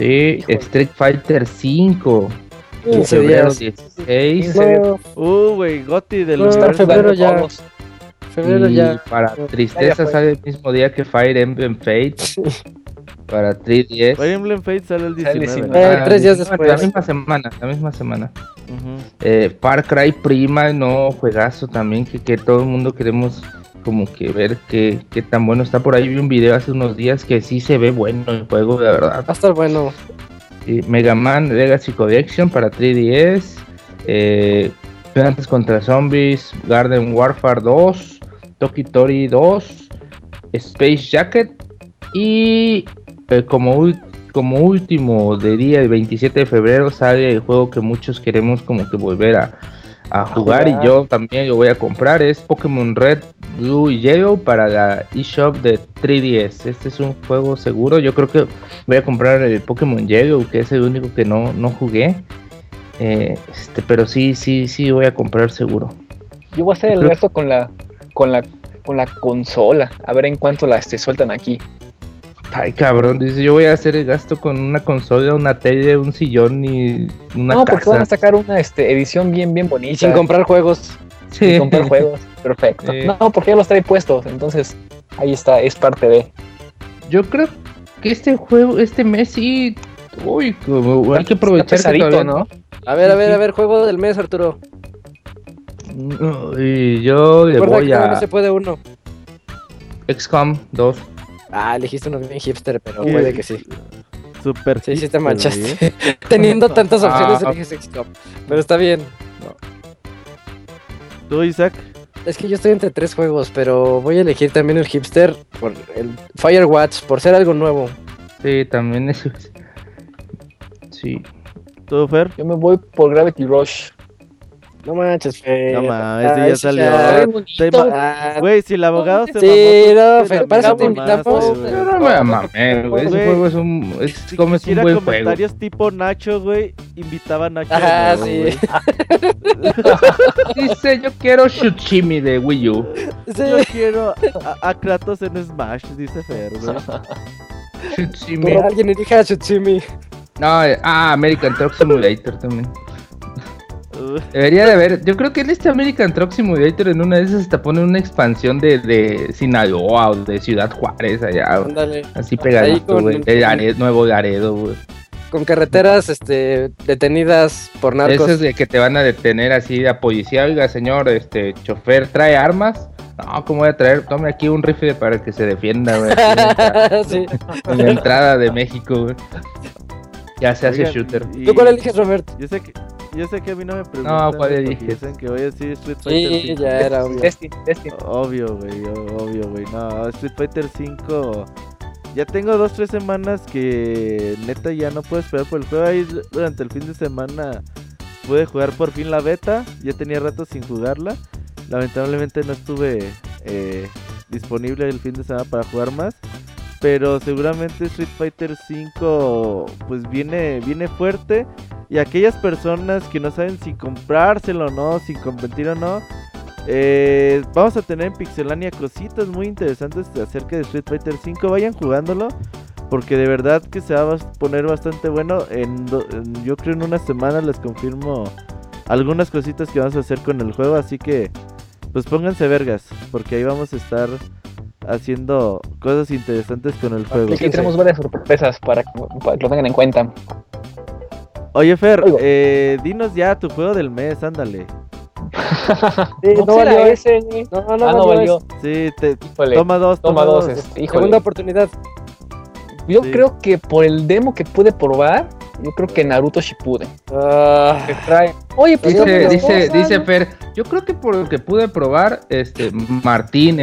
Sí,
Híjole.
Street Fighter 5,
15
febrero
días.
16.
¿En serio?
No,
Uh, güey, Goti del
No,
universo.
febrero ya.
Todos.
febrero
y
ya.
para tristeza
ya
sale el mismo día que Fire Emblem Fate. para 3DS.
Fire Emblem Fate sale el
Sale el
19.
Eh, tres días después.
La misma semana, la misma semana. Eh, Far Cry Prima, no, juegazo también, que, que todo el mundo queremos como que ver qué, qué tan bueno está por ahí. Vi un video hace unos días que sí se ve bueno el juego, la verdad.
Va a estar bueno.
Mega Man Legacy Collection para 3DS. Eh, Plantas contra Zombies, Garden Warfare 2, Toki Tori 2, Space Jacket y eh, como, como último de día, el 27 de febrero, sale el juego que muchos queremos como que volver a, a jugar, y yo también lo voy a comprar. Es Pokémon Red, Blue y Yellow para la eShop de 3DS. Este es un juego seguro. Yo creo que voy a comprar el Pokémon Yellow, que es el único que no, no jugué. Eh, este, pero sí, sí, sí voy a comprar seguro.
Yo voy a hacer el gasto con la, con la, con la consola. A ver en cuánto la este, sueltan aquí.
Ay, cabrón, dice, yo voy a hacer el gasto con una consola, una tele, un sillón y una
no, porque van a sacar una este, edición bien, bien bonita.
Y sin comprar juegos.
Sí.
sin comprar juegos. Perfecto.
Sí.
No, porque ya los trae puestos. Entonces, ahí está, es parte de.
Yo creo que este juego, este mes sí, uy, como hay que aprovechar que todavía
¿no?
A ver, a ver, a ver, juego del mes, Arturo.
no- Y yo le
Recuerda que
voy
todavía no
a
se puede uno.
XCOM 2.
Ah, elegiste uno bien hipster, pero puede que sí.
Super
Sí, sí te
hipster,
manchaste.
güey.
Teniendo tantas opciones,
Ah.
eliges XCOM. Pero está bien.
¿Tú, Isaac?
Es que yo estoy entre tres juegos, pero voy a elegir también el hipster por el Firewatch, por ser algo nuevo.
Sí, también es. Sí.
¿Tú, Fer?
Yo me voy por Gravity Rush.
No manches, Fer.
No mames,
Ay,
ya salió.
ya.
Te ma-
Ah,
Güey, si el abogado se
Sí,
mamó,
no,
tú
Fer,
te
para eso te invitamos.
Yo no me mamé, güey. Ese juego es un. Es,
Si
como es un buen juego.
comentarios tipo Nacho, güey, invitaba a Nacho. Nuevo,
sí.
Dice, yo quiero Shuchimi de Wii U.
Sí.
Yo quiero a, a Kratos en Smash, dice Fer, güey.
Shuchimi.
Alguien elija a Tsutsumi.
No, eh, ah, American Truck Simulator también. Debería de haber, yo creo que en este American Truck Simulator en una de esas hasta pone una expansión de, de Sinaloa o de Ciudad Juárez allá,
Ándale.
así pegadito, güey, de Laredo- Nuevo Laredo, güey.
Con carreteras este, detenidas por narcos.
Esos de que te van a detener así a policía, oiga señor, este chofer, ¿trae armas? No, ¿cómo voy a traer? Tome aquí un rifle para que se defienda, güey. aquí en la-
sí.
En la entrada de México, güey. Ya se hace
oigan,
shooter.
y-
¿Tú cuál eliges, Robert?
Yo sé que, yo sé que a mí no me preguntan.
¿cuál
güey, porque
eliges?
Dicen que voy a decir Street Fighter
Sí,
5.
ya era obvio.
Destiny, Destiny.
Obvio, güey, obvio, güey. No, Street Fighter 5. Ya tengo dos, tres semanas que neta ya no puedo esperar por el juego. Ahí durante el fin de semana pude jugar por fin la beta. Ya tenía rato sin jugarla. Lamentablemente no estuve eh, disponible el fin de semana para jugar más. Pero seguramente Street Fighter 5 pues viene, viene fuerte. Y aquellas personas que no saben si comprárselo o no, si competir o no, eh, vamos a tener en Pixelania cositas muy interesantes acerca de Street Fighter 5. Vayan jugándolo. Porque de verdad que se va a poner bastante bueno. En, yo creo en una semana les confirmo algunas cositas que vamos a hacer con el juego. Así que pues pónganse vergas. Porque ahí vamos a estar haciendo cosas interesantes con el juego.
Aquí tenemos varias sorpresas para que, para que lo tengan en cuenta.
Oye Fer, eh, dinos ya tu juego del mes, ándale.
Sí,
No,
no, valió.
ese, güey.
No, no,
Ah, no
valió.
valió.
Sí, te,
Híjole,
toma dos,
Toma dos, este, híjole.
Segunda oportunidad.
Yo
Sí.
creo que por el demo que pude probar, yo creo que Naruto Shippuden.
Ah,
Que trae. Oye, pues
Dice, dice, dice
¿no?
Fer, yo creo que por lo que pude probar, este, Martín,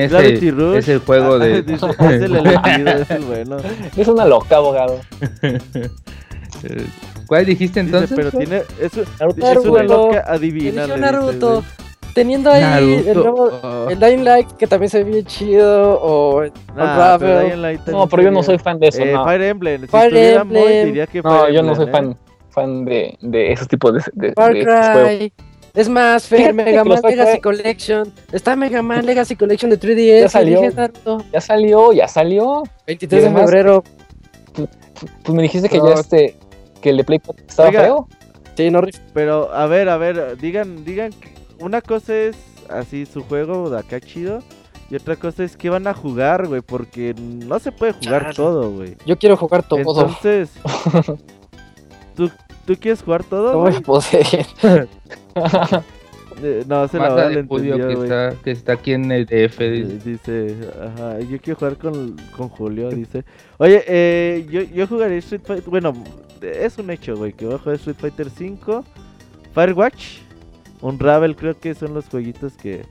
Rush.
ese juego
Ah,
de...
dice, es el elegido, es el bueno.
Es una loca, abogado.
¿Cuál dijiste
Dice,
entonces?
pero tiene, es,
Naruto
es una loca adivina.
eligió
le
Naruto.
dice,
Teniendo ahí el, nuevo,
Oh.
el Dying Light, que también se ve bien chido, o.
Nah, pero Dying Light
No, pero yo no soy fan de eso,
Eh,
no.
Fire Emblem. Si
Fire Emblem.
diría que
No,
Fire
yo no soy
Emblem, ¿eh?
fan, fan de, de esos tipos de, de,
Far
de estos juegos.
Cry. Es más, Fer, Mega Man Legacy
Cry-
Collection. Está Mega Man Legacy Collection de 3DS.
Ya salió. Ya salió, ya salió.
23
Y
de febrero.
Pues me dijiste que
No.
ya este, que el de Play estaba
Oiga.
feo.
Sí, no
Pero, a ver, a ver, digan, digan, que una cosa es así su juego de acá chido. Y otra cosa es que van a jugar, güey, porque no se puede jugar
Chale.
todo, güey.
Yo quiero jugar todo.
Entonces, ¿tú, ¿tú quieres jugar todo?
No voy a poder.
Eh, no, se la
Mata
va a
de Julio que está, que está aquí en el DF.
Eh,
dice.
Dice, ajá, yo quiero jugar con, con Julio, dice. Oye, eh, yo, yo jugaré Street Fighter, bueno, es un hecho, güey, que voy a jugar Street Fighter 5, Firewatch, Unravel, creo que son los jueguitos que,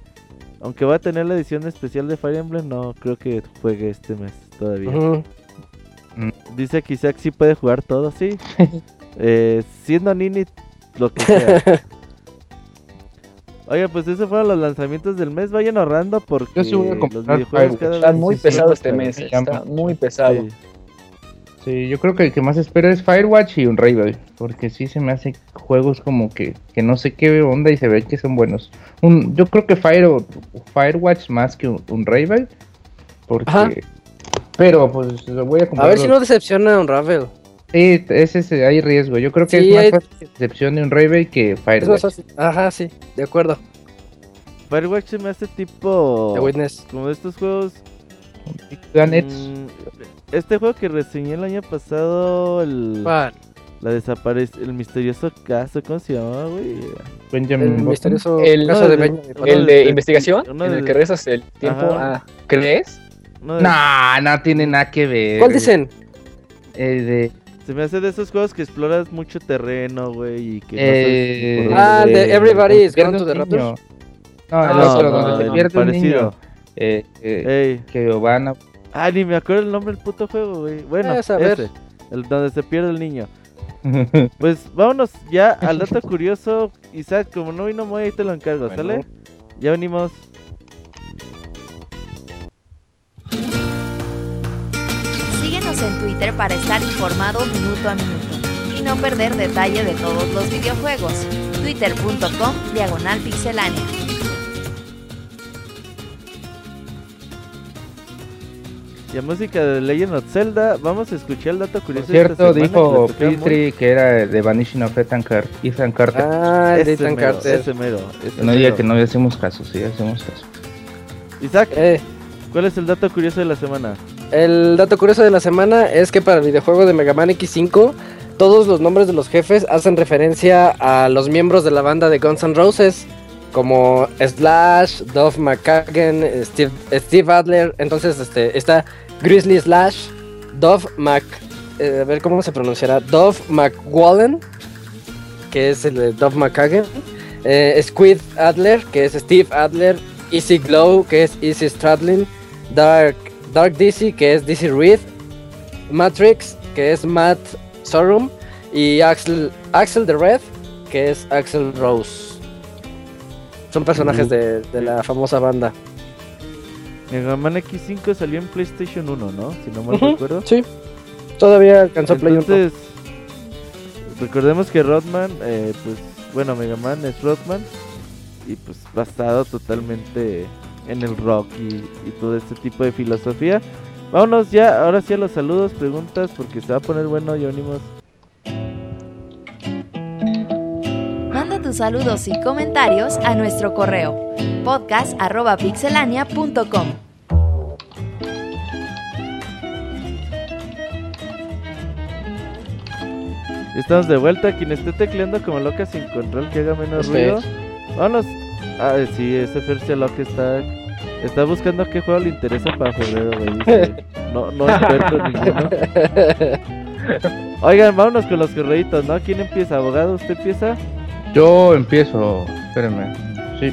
aunque va a tener la edición especial de Fire Emblem, no creo que juegue este mes todavía.
Ujú.
Dice que Isaac sí puede jugar todo, sí. Eh, siendo Nini, lo que sea. Oye, pues esos fueron los lanzamientos del mes. Vayan ahorrando porque
Yo sí voy a
los videojuegos cada
Está
vez
muy
sí
pesado
son
este mes. Está muy pesado.
Sí.
Sí, yo creo que el que más espero es Firewatch y Unravel, porque sí se me hace juegos como que, que no sé qué onda y se ve que son buenos. Un, yo creo que Fire, Firewatch más que un, Unravel, porque...
Ajá.
Pero pues lo voy a comprar.
A ver si no decepciona un Ravel.
Sí, ese, ese- hay riesgo. Yo creo que
Sí,
es más
hay-
fácil decepción de Unravel que
Es
Firewatch.
Ajá, sí, de acuerdo.
Firewatch se me hace tipo.
The Witness.
Como de estos juegos.
Ganets,
mm, este juego que reseñé el año pasado. El,
¿Cuál?
la desaparece. El misterioso caso. ¿Cómo se llamaba, güey?
Benjamin
El
Button.
misterioso
El-
caso
no,
de
el-
Benjamin.
Uno
El
de-
de investigación, en
de-
el que regresas el tiempo
Ajá.
a... ¿Crees?
De-
No, no tiene nada que ver.
¿Cuál dicen?
El de...
Se me hace de esos juegos que exploras mucho terreno, güey. Y que
Eh,
no sabes
Ah, el de Everybody
donde
is Gone to the. Raptors.
No, el
Ah,
otro,
no,
donde
no,
se
no,
pierde un
parecido.
niño. Eh, eh,
Ey.
que van a...
Ah, ni me acuerdo el nombre del puto juego, güey. Bueno,
Eh, a ver.
ese. El donde se pierde el niño. Pues vámonos ya al dato curioso. Isaac, como no vino muy ahí te lo encargo,
Bueno.
¿sale? Ya venimos.
Síguenos en Twitter para estar informado minuto a minuto y no perder detalle de todos los videojuegos. Twitter.com Diagonal Pixelánea.
Y a música de Legend of Zelda, vamos a escuchar el dato
Por
curioso. de esta
cierto, dijo
que
que era The Vanishing of Ethan, Car- Ethan Carter.
Ah, de
Ese
Ethan
mero,
Carter.
ese mero, ese
no diga que no le hacemos caso, sí, hacemos caso.
Isaac,
Eh,
¿cuál es el dato curioso de la semana?
el dato curioso de la semana es que para el videojuego de Mega Man X5, todos los nombres de los jefes hacen referencia a los miembros de la banda de Guns N' Roses, como Slash, Duff McKagan, Steve, Steve Adler. Entonces, este, está Grizzly Slash, Duff Mc. eh, a ver cómo se pronunciará. Duff McWallen, que es el de Duff McKagan. eh, Squid Adler, que es Steve Adler. Easy Glow, que es Easy Stradlin. Dark, Dark DC, que es DC Reed. Matrix, que es Matt Sorum. Y Axel, Axel the Red, que es Axel Rose. Son personajes de, de la famosa banda.
Mega Man X5 salió en PlayStation 1, ¿no? Si no mal
Ujú,
recuerdo.
Sí, todavía alcanzó Play 1.
Entonces, recordemos que Rodman, eh, pues, bueno, Mega Man es Rodman y pues basado totalmente en el rock y, y todo este tipo de filosofía. Vámonos ya, ahora sí a los saludos, preguntas, porque se va a poner bueno, ya
tus saludos y comentarios a nuestro correo podcast.pixelania.com.
Estamos de vuelta, quien esté tecleando como loca sin control que haga menos ruido. Vámonos Ah, sí, ese Fercia Lock está. Está buscando qué juego le interesa para febrero, güey. No, no encuentro ninguno. Oigan, vámonos con los correitos, ¿no? ¿Quién empieza? ¿Abogado? ¿Usted empieza?
Yo empiezo, espérenme. Sí.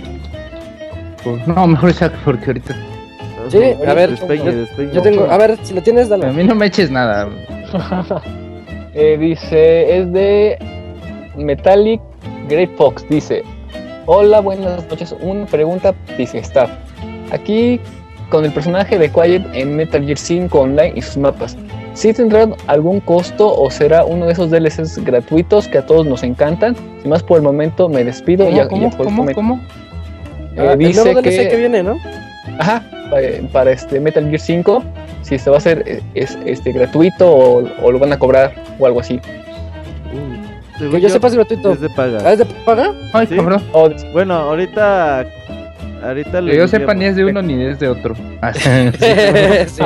Pues, no, mejor Isaac, porque ahorita.
Sí, a ver,
Despeñe,
yo-. Yo tengo, a ver, si lo tienes,
A
dale.
mí no me eches nada.
Eh, dice, es de Metallic Grey Fox. Dice: Hola, buenas noches. Una pregunta, dice Staff. Aquí con el personaje de Quiet en Metal Gear 5 Online y sus mapas. ¿Sí tendrán algún costo o será uno de esos DLCs gratuitos que a todos nos encantan? Sin más por el momento me despido y,
¿Cómo,
y
cómo,
por
cómo, cómo?
Eh,
Ah, el
dice
nuevo DLC
que,
que viene, ¿no?
Ajá, pa- para este Metal Gear 5, si se va a hacer eh, es, este gratuito o, o lo van a cobrar o algo así.
Según
Que yo sepa es gratuito.
es de paga.
¿Ah, es de paga?
Ay,
¿Sí?
cabrón.
O-
Bueno, ahorita. Ahorita
Que yo sepa ni es de uno ni es de otro. Ah, sí.
Sí.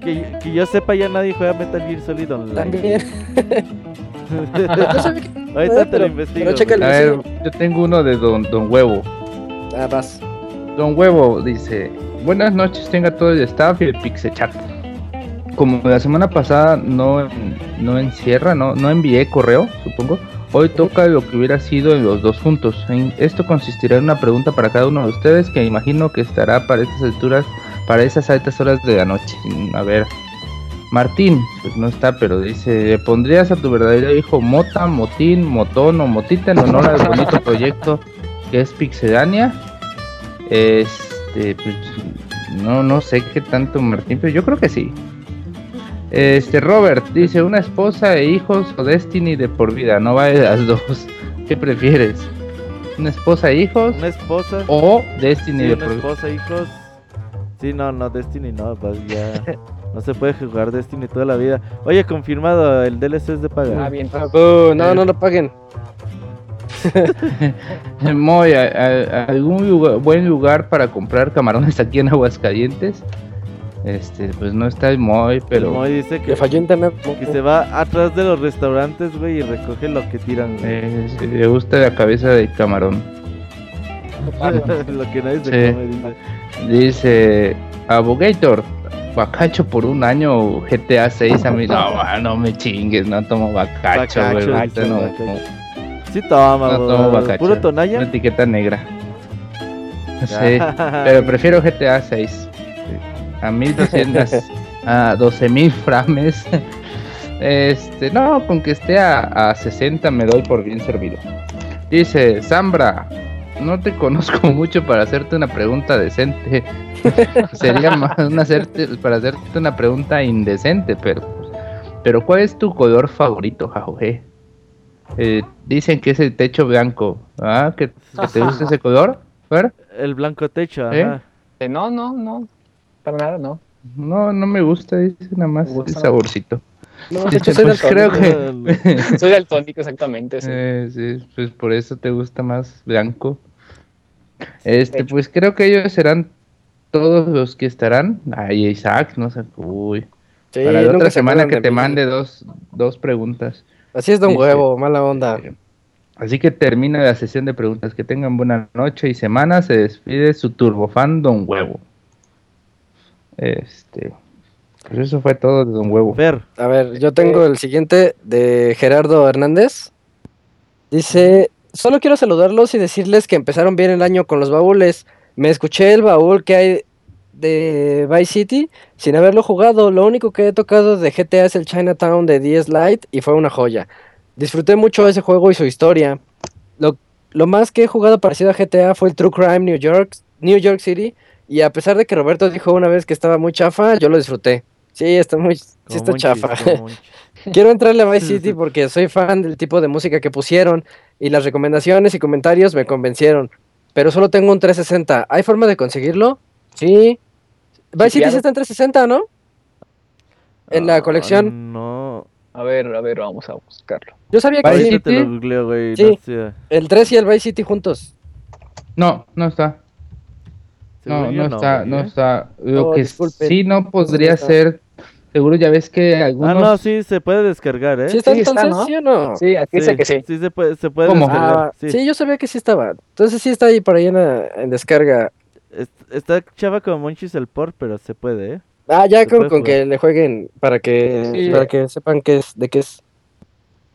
Que, que yo sepa, ya nadie juega Metal Gear Solid Online.
También.
Ahorita te lo investigo.
pero.
A ver, yo tengo uno de Don, Don Huevo.
Ah, vas.
Don Huevo dice, buenas noches, tenga todo el staff y el Pixechat. Como la semana pasada no, no encierra, no, no envié correo, supongo, hoy toca lo que hubiera sido en los dos juntos. Esto consistirá en una pregunta para cada uno de ustedes que imagino que estará para estas alturas, para esas altas horas de la noche. A ver, Martín, pues no está, pero dice, ¿le pondrías a tu verdadero hijo Mota, Motín, Motón o Motita en honor al bonito proyecto que es Pixedania? Este, pues, no, no sé qué tanto Martín, pero yo creo que sí. Este, Robert dice, una esposa e hijos o Destiny de por vida, no vale las dos. ¿Qué prefieres? ¿Una esposa e hijos
Una esposa.
o Destiny
Sí,
de
una
por vida?
esposa, hijos. Sí, no, no, Destiny no, pues ya. No se puede jugar Destiny toda la vida. Oye, confirmado, el DLC es de paga.
Ah, bien.
Ah, no, no lo paguen.
Moy, ¿a- a- ¿algún lugar- buen lugar para comprar camarones aquí en Aguascalientes? Este, pues no está el Moy,
El
pero
Moy dice que, que se va atrás de los restaurantes, güey, y recoge lo que tiran. güey.
eh, sí, le gusta la cabeza del camarón.
lo que nadie se
Sí.
come, dice.
Dice Abogator, bacacho por un año GTA 6 a mí. No, ma, no me chingues, no tomo bacacho, güey.
Bacacho,
ahorita
dice
no,
bacacho.
no,
Sí, toma,
no
güey.
tomo bacacho.
Puro
Una
tonalla.
etiqueta negra. Sí, pero prefiero GTA 6. A 1200, a 12000 frames. Este, no, con que esté a, a 60 me doy por bien servido. Dice Zambra, no te conozco mucho para hacerte una pregunta decente. Sería más una hacerte, para hacerte una pregunta indecente, pero pero ¿cuál es tu color favorito, Jajoje? Eh, dicen que es el techo blanco. ¿Ah? ¿Que, que te gusta ese color? Fer?
El blanco techo,
¿Eh?
ajá.
Eh, No, no, no. Para nada, no.
No, no me gusta, dice nada más el saborcito.
No, de hecho soy
pues creo que
Soy daltónico, exactamente. sí.
Eh, sí, pues por eso te gusta más blanco. Este, pues creo que ellos serán todos los que estarán. Ay, Isaac, no sé. Uy.
Sí,
Para la otra
se
semana que te
mí.
mande dos, dos preguntas.
Así es, don
Dice-
huevo, mala onda.
Eh, Así que termina la sesión de preguntas. Que tengan buena noche y semana. Se despide su turbofan Don Huevo. Este. Pues eso fue todo de Don Huevo.
Fer,
A ver, yo tengo el siguiente de Gerardo Hernández. Dice, solo quiero saludarlos y decirles que empezaron bien el año con los baúles. Me escuché el baúl que hay de Vice City sin haberlo jugado. Lo único que he tocado de GTA es el Chinatown de DS Lite y fue una joya. Disfruté mucho ese juego y su historia. Lo, lo más que he jugado parecido a GTA fue el True Crime New York, New York City. Y a pesar de que Roberto dijo una vez que estaba muy chafa, yo lo disfruté. Sí, está muy, sí está chafa. Quiero entrarle a Vice City porque soy fan del tipo de música que pusieron y las recomendaciones y comentarios me convencieron. Pero solo tengo un 360. ¿Hay forma de conseguirlo? Sí. Vice City está en 360, ¿no? En la
Ah,
colección.
No.
A ver, a ver, vamos a buscarlo.
Yo sabía que
Vice
sí.
Ahorita te
City?
lo googleo, güey.
Sí.
No.
El 3 y el Vice City juntos.
No, no está. No, no está, no
¿eh?
está. Lo
Oh,
que
disculpen.
sí no podría ser Seguro ya ves que
Ah,
algunos...
no, sí, se puede descargar, ¿eh?
¿Sí está
Sí está,
entonces,
¿no?
sí o no?
Sí, aquí dice que sí.
Sí, se puede, se puede
¿Cómo?
descargar.
Ah,
sí.
sí. yo sabía que sí estaba. Entonces sí está ahí por ahí en, la- en descarga.
Es- Está chava como Monchis el port, pero se puede, ¿eh?
Ah, ya con, con que le jueguen para que
Sí.
para que sepan qué es, de qué es.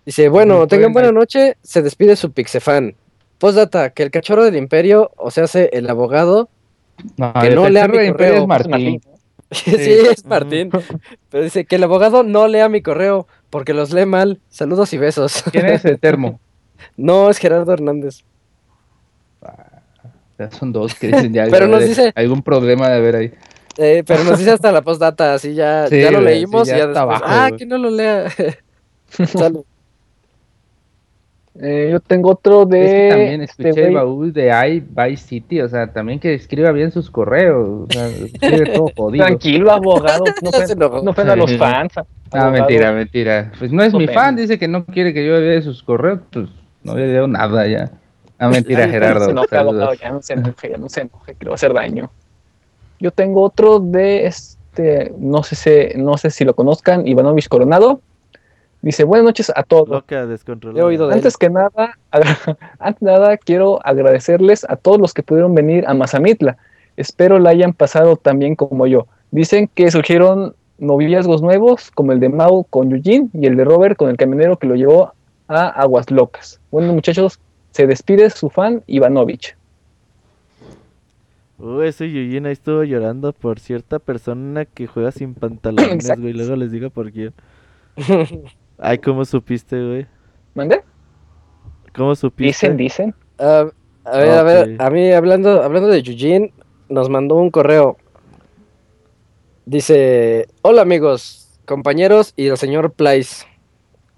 Dice, bueno, tengan buena noche, se despide su pixefan. Postdata, que el cachorro del imperio, o sea, hace el abogado,
No,
que
el
no lea mi correo.
es Martín.
sí, es Martín, pero dice que el abogado no lea mi correo, porque los lee mal. Saludos y besos.
¿Quién es el termo?
no, es Gerardo Hernández.
Ya son dos que dicen ya.
Pero nos dice-
Algún problema de haber ahí.
Eh, pero nos dice hasta la postdata, así ya,
Sí,
ya lo leímos
sí, ya
y ya
está
después,
abajo,
ah, que no lo lea. Salud.
Eh, yo tengo otro
Es
de.
que también
este
escuché el
güey.
baúl de I Vice City, o sea, también que escriba bien sus correos, o sea, escribe todo jodido.
Tranquilo, abogado. No ofenda no a los fans.
Ah,
abogado.
mentira, mentira. Pues no es mi fan, dice que no quiere que yo lea sus correos, pues no le leo nada ya. Ah, mentira,
Ay,
Gerardo.
No se abogado, ya no se enoje, ya no se enoje, que le va a hacer daño. Yo tengo otro de este, no sé si, no sé si lo conozcan, Ivanovich Coronado. Dice, buenas noches a todos.
Loca, descontrolada.
He oído de él.
Antes que nada, antes nada, quiero agradecerles a todos los que pudieron venir a Mazamitla. Espero la hayan pasado tan bien como yo. Dicen que surgieron noviazgos nuevos, como el de Mau con Eugene y el de Robert con el camionero que lo llevó a Aguas Locas. Bueno, muchachos, se despide su fan Ivanovich.
Uy, ese Yujin ahí estuvo llorando por cierta persona que juega sin pantalones, güey. Luego les digo por quién. Ay, ¿cómo supiste, güey?
¿Mande?
¿Cómo supiste?
Dicen, dicen.
Ah, a ver, a ver, a mí hablando, hablando de Eugene, nos mandó un correo. Dice, hola amigos, compañeros y el señor Place.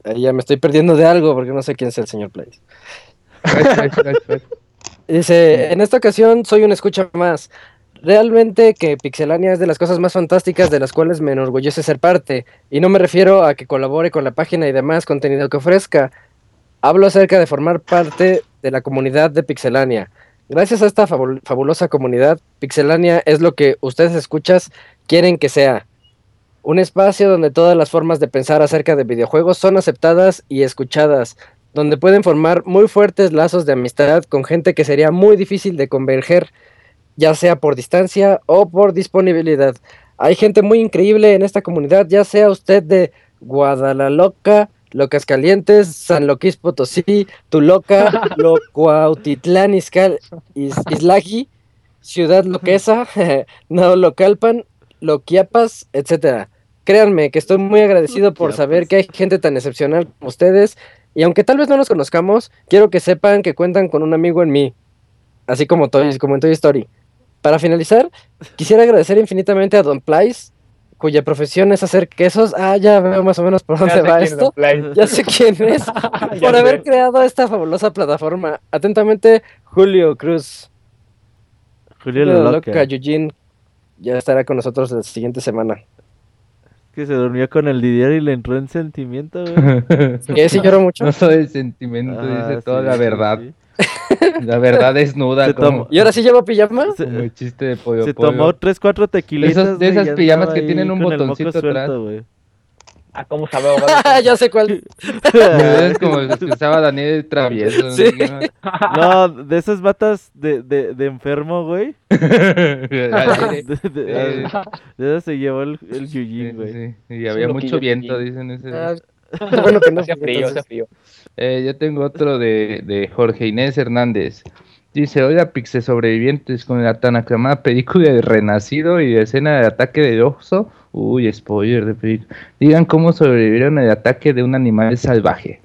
Ahí ya me estoy perdiendo de algo porque no sé quién es el señor Place. Dice, en esta ocasión soy un escucha más. Realmente que Pixelania es de las cosas más fantásticas de las cuales me enorgullece ser parte. Y no me refiero a que colabore con la página y demás contenido que ofrezca. Hablo acerca de formar parte de la comunidad de Pixelania. Gracias a esta fabul- fabulosa comunidad, Pixelania es lo que ustedes escuchas quieren que sea. Un espacio donde todas las formas de pensar acerca de videojuegos son aceptadas y escuchadas, donde pueden formar muy fuertes lazos de amistad con gente que sería muy difícil de converger, ya sea por distancia o por disponibilidad. Hay gente muy increíble en esta comunidad, ya sea usted de Guadalajara, Locas Calientes, San Loquis Potosí, Tuloca, Locuautitlán, Izcal- Is- Islagi, Ciudad Loquesa, Naolocalpan, Loquiapas, etcétera. Créanme que estoy muy agradecido por saber que hay gente tan excepcional como ustedes y aunque tal vez no nos conozcamos, quiero que sepan que cuentan con un amigo en mí, así como, Toy, como en Toy Story. Para finalizar, quisiera agradecer infinitamente a Don Place, cuya profesión es hacer quesos. Ah, ya veo más o menos por dónde
Ya
va esto.
Don Play.
Ya sé quién es. Por haber
sé.
creado esta fabulosa plataforma. Atentamente, Julio Cruz.
Julio
Julio
la
Loca,
loca.
Eugene. Ya estará con nosotros la siguiente semana.
Que se durmió con el Didier y le entró en sentimiento, güey.
¿Qué? ¿Sí lloró mucho?
No soy el sentimiento,
Ah,
dice toda la
sí,
verdad.
sí.
La verdad desnuda, como,
¿Y ahora sí lleva pijama?
Se,
como el chiste de pollo
se
pollo.
tomó tres, cuatro tequilitas.
Esas- de esas pijamas que tienen un botoncito
suelto,
atrás.
güey.
Ah, ¿cómo sabe,
ya sé cuál.
Es como el que usaba Daniel el Travieso.
Sí.
No, de esas batas de, de, de enfermo, güey. De,
Sí,
de- de esas se llevó el, el
sí,
Yujin, güey.
sí. Y había mucho viento,
sí.
dicen ese.
Ah, bueno que no.
Hacía frío, hacía frío.
Eh, yo tengo otro de, de Jorge Inés Hernández. Dice, hola Pixe sobrevivientes con la tan aclamada película de Renacido y de escena de ataque de oso. Uy, spoiler de película. Digan cómo sobrevivieron al ataque de un animal salvaje.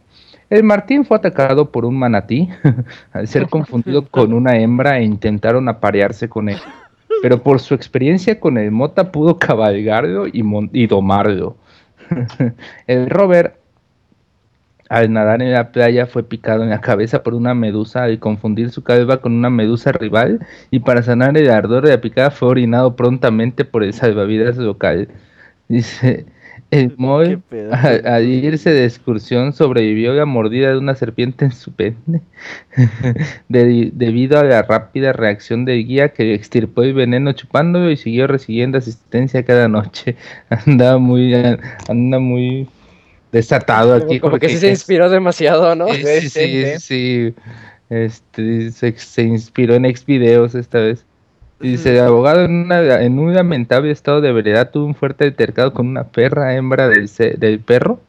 El Martín fue atacado por un manatí al ser confundido con una hembra e intentaron aparearse con él. Pero por su experiencia con el mota pudo cabalgarlo y, y domarlo. el Robert al nadar en la playa fue picado en la cabeza por una medusa al confundir su calva con una medusa rival y para sanar el ardor de la picada fue orinado prontamente por el salvavidas local. Dice, El a- al irse de excursión, sobrevivió a la mordida de una serpiente en su pene. De- debido a la rápida reacción del guía que extirpó el veneno chupándolo y siguió recibiendo asistencia cada noche. Anda muy, anda muy desatado aquí.
Como que
porque
sí se inspiró demasiado, ¿no?
Sí, sí, sí, sí. Este, se, se inspiró en ex videos esta vez. Dice, el abogado en, una- en un lamentable estado de veredad tuvo un fuerte altercado con una perra hembra del, del perro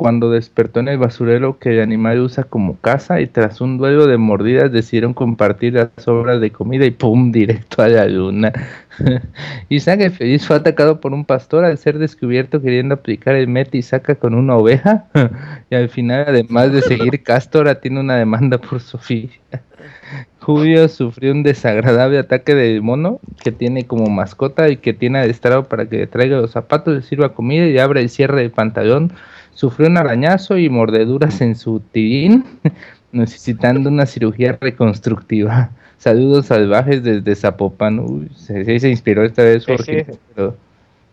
cuando despertó en el basurero que el animal usa como casa y tras un duelo de mordidas decidieron compartir las sobras de comida y ¡pum! directo a la luna. Isaac el feliz fue atacado por un pastor al ser descubierto queriendo aplicar el meti y saca con una oveja y al final además de seguir Castora tiene una demanda por Sofía. Julio sufrió un desagradable ataque de mono que tiene como mascota y que tiene adestrado para que le traiga los zapatos, le sirva comida y abra el cierre del pantalón. Sufrió un arañazo y mordeduras en su tirín, necesitando una cirugía reconstructiva. Saludos salvajes desde Zapopan. Uy, se, sí se inspiró esta vez
Sí,
Jorge,
sí.
pero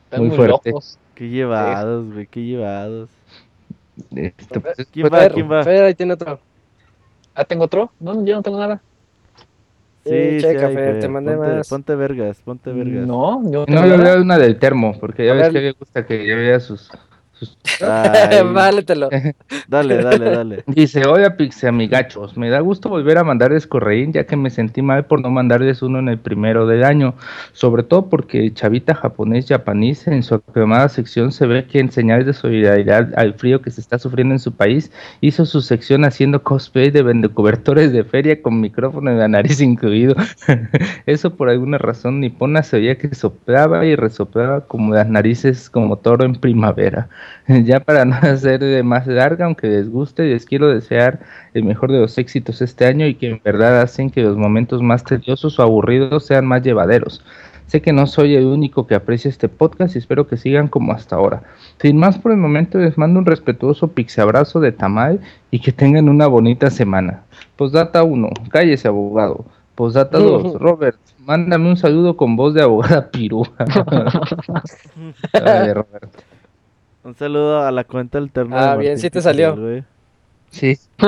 Están
muy
muy,
fuerte.
locos.
Qué llevados, güey, qué llevados.
esto, pues,
¿Quién va?
Fer,
¿Quién va?
Fer, ahí tiene otro.
Ah, ¿tengo otro? No, yo no tengo nada.
Sí, checa,
hay,
Fer, te mandé
ponte,
más.
Ponte vergas, ponte vergas.
No, yo no
no, yo una del termo, porque ya
A
ves
ver.
que le gusta que ya vea sus
Ay,
Váletelo.
Dale, dale, dale.
Dice, hola Pixamigachos, me da gusto volver a mandarles correín ya que me sentí mal por no mandarles uno en el primero del año, sobre todo porque el chavita japonés japonés en su aclamada sección se ve que en señales de solidaridad al frío que se está sufriendo en su país, hizo su sección haciendo cosplay de vendecobertores de feria con micrófono en la nariz incluido. Eso por alguna razón nipona se oía que soplaba y resoplaba como las narices como toro en primavera. Ya para no hacer de más larga, aunque les guste, les quiero desear el mejor de los éxitos este año y que en verdad hacen que los momentos más tediosos o aburridos sean más llevaderos. Sé que no soy el único que aprecia este podcast y espero que sigan como hasta ahora. Sin más por el momento, les mando un respetuoso pixabrazo de tamal y que tengan una bonita semana. Postdata 1, cállese abogado. Postdata 2, Robert, mándame un saludo con voz de abogada pirúa. Robert.
Un saludo a la cuenta alterna.
Ah,
de
bien, sí te salió.
güey.
Sí,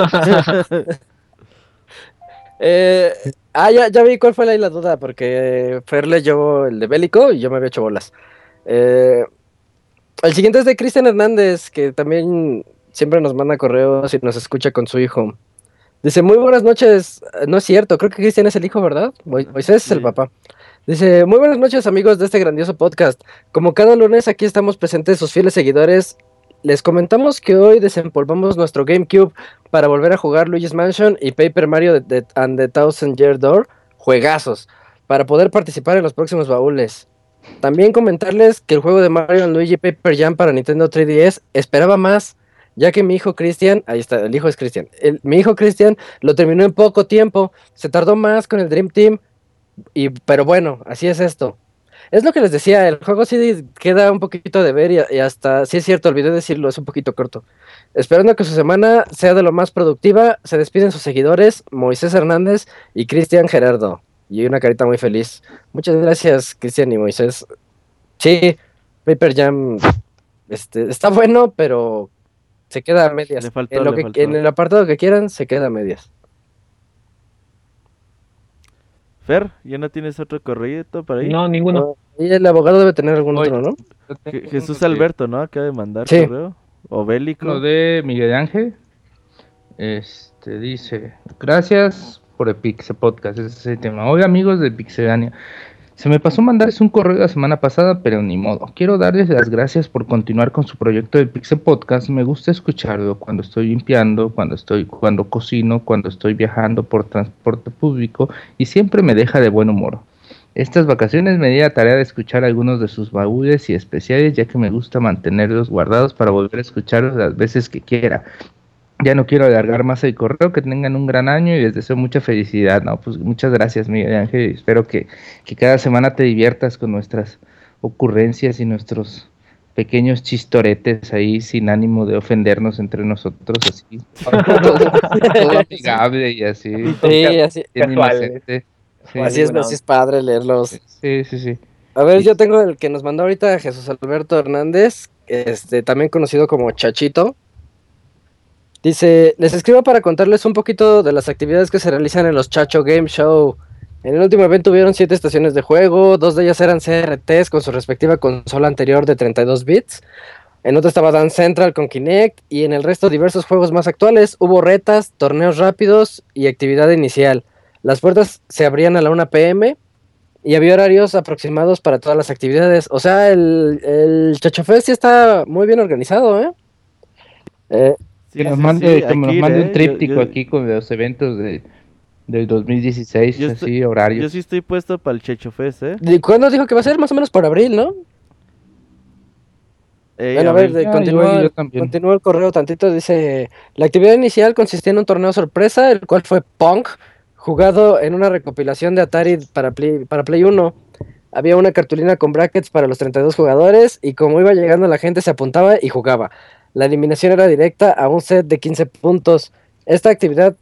Eh, ah, ya, ya vi cuál fue ahí la duda, porque Fer leyó el de Bélico y yo me había hecho bolas. Eh, el siguiente es de Cristian Hernández, que también siempre nos manda correos y nos escucha con su hijo. Dice, muy buenas noches. Eh, No es cierto, creo que Cristian es el hijo, ¿verdad? Mo- Moisés es el papá. Dice, muy buenas noches amigos de este grandioso podcast. Como cada lunes aquí estamos presentes sus fieles seguidores. Les comentamos que hoy desempolvamos nuestro GameCube para volver a jugar Luigi's Mansion y Paper Mario de- and the Thousand Year Door, juegazos, para poder participar en los próximos baúles. También comentarles que el juego de Mario and Luigi Paper Jam para Nintendo 3DS esperaba más, ya que mi hijo Cristian, ahí está, el hijo es Cristian, mi hijo Cristian lo terminó en poco tiempo, se tardó más con el Dream Team, y, pero bueno, así es esto. Es lo que les decía, el juego sí queda un poquito de ver y, y hasta, sí es cierto, olvidé decirlo, es un poquito corto. Esperando que su semana sea de lo más productiva, se despiden sus seguidores, Moisés Hernández y Cristian Gerardo. Y una carita muy feliz. Muchas gracias, Cristian y Moisés. Sí, Paper Jam este, está bueno, pero se queda a medias.
Faltó,
en, lo que- en el apartado que quieran, se queda a medias.
Fer, ¿ya no tienes otro correo por ahí?
No, ninguno.
Y el abogado debe tener algún
Oye,
otro, ¿no?
Je- Jesús Alberto, ¿no? Acaba de mandar
Sí.
correo. O Bélico.
Uno de Miguel Ángel. Este dice: Gracias por el Pixel Podcast. Ese es el tema. Hola, amigos de Pixelania. Se me pasó mandarles un correo la semana pasada, pero ni modo. Quiero darles las gracias por continuar con su proyecto del Pixel Podcast. Me gusta escucharlo cuando estoy limpiando, cuando estoy, cuando cocino, cuando estoy viajando por transporte público y siempre me deja de buen humor. Estas vacaciones me di la tarea de escuchar algunos de sus baúles y especiales, ya que me gusta mantenerlos guardados para volver a escucharlos las veces que quiera. Ya no quiero alargar más el correo, que tengan un gran año y les deseo mucha felicidad. No, pues muchas gracias, Miguel Ángel. y Espero que, que cada semana te diviertas con nuestras ocurrencias y nuestros pequeños chistoretes ahí sin ánimo de ofendernos entre nosotros, así. todo, todo amigable y así.
Sí, así,
inocente. Sí,
así es, así es padre leerlos.
sí, sí, sí.
A ver, yo tengo el que nos mandó ahorita Jesús Alberto Hernández, este, también conocido como Chachito. Dice, les escribo para contarles un poquito de las actividades que se realizan en los Chacho Game Show. En el último evento hubieron siete estaciones de juego, dos de ellas eran CRTs con su respectiva consola anterior de 32 bits. En otra estaba Dance Central con Kinect y en el resto diversos juegos más actuales. Hubo retas, torneos rápidos y actividad inicial. Las puertas se abrían a la 1 pm y había horarios aproximados para todas las actividades. O sea, el, el Chacho Fest sí está muy bien organizado, ¿eh?
eh que nos mande,
sí,
que nos mande
¿eh?
un
Yo-
tríptico
yo-
aquí con los eventos de, del 2016,
Yo
así,
estoy-
horarios.
Yo sí estoy puesto para el Checho Fest, ¿eh?
¿De ¿Cuándo dijo que va a ser? Más o menos por abril, ¿no?
Ey,
Bueno, a ver,
Ah, yo
continúa el correo tantito. Dice: La actividad inicial consistía en un torneo sorpresa, el cual fue Punk, jugado en una recopilación de Atari para Play, para Play 1. Había una cartulina con brackets para los 32 jugadores, y como iba llegando la gente se apuntaba y jugaba. La eliminación era directa a un set de 15 puntos. Esta actividad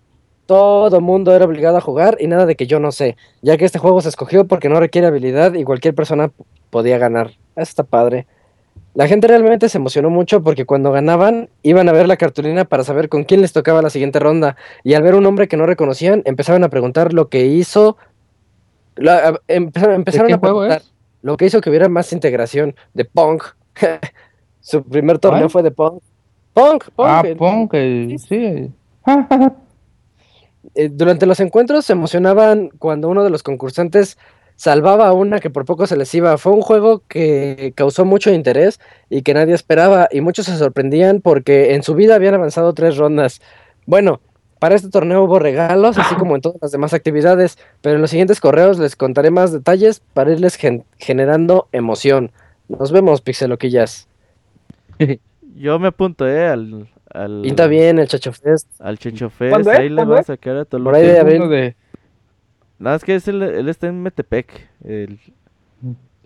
todo mundo era obligado a jugar y nada de que yo no sé, ya que este juego se escogió porque no requiere habilidad y cualquier persona podía ganar. Eso está padre. La gente realmente se emocionó mucho porque cuando ganaban iban a ver la cartulina para saber con quién les tocaba la siguiente ronda y al ver un hombre que no reconocían empezaban a preguntar lo que hizo, la- empezaron, empezaron
qué
a
juego
preguntar
es?
lo que hizo que hubiera más integración de Punk. Su primer torneo
¿Cuál?
fue de Punk. Punk, Punk.
ah,
el-
Punk, el- sí.
eh, durante los encuentros se emocionaban cuando uno de los concursantes salvaba a una que por poco se les iba. Fue un juego que causó mucho interés y que nadie esperaba y muchos se sorprendían porque en su vida habían avanzado tres rondas. Bueno, para este torneo hubo regalos, así como en todas las demás actividades, pero en los siguientes correos les contaré más detalles para irles gen- generando emoción. Nos vemos, pixeloquillas.
Yo me apunto, ¿eh? Al, al,
Pinta bien el Chacho Fest.
al Checho Fest.
¿Cuándo es?
Ahí le
¿Cuándo
va a
es?
sacar a
Por
Toluca.
ahí de
Es
abril.
de-
Nada, es que es el- él está en Metepec. el-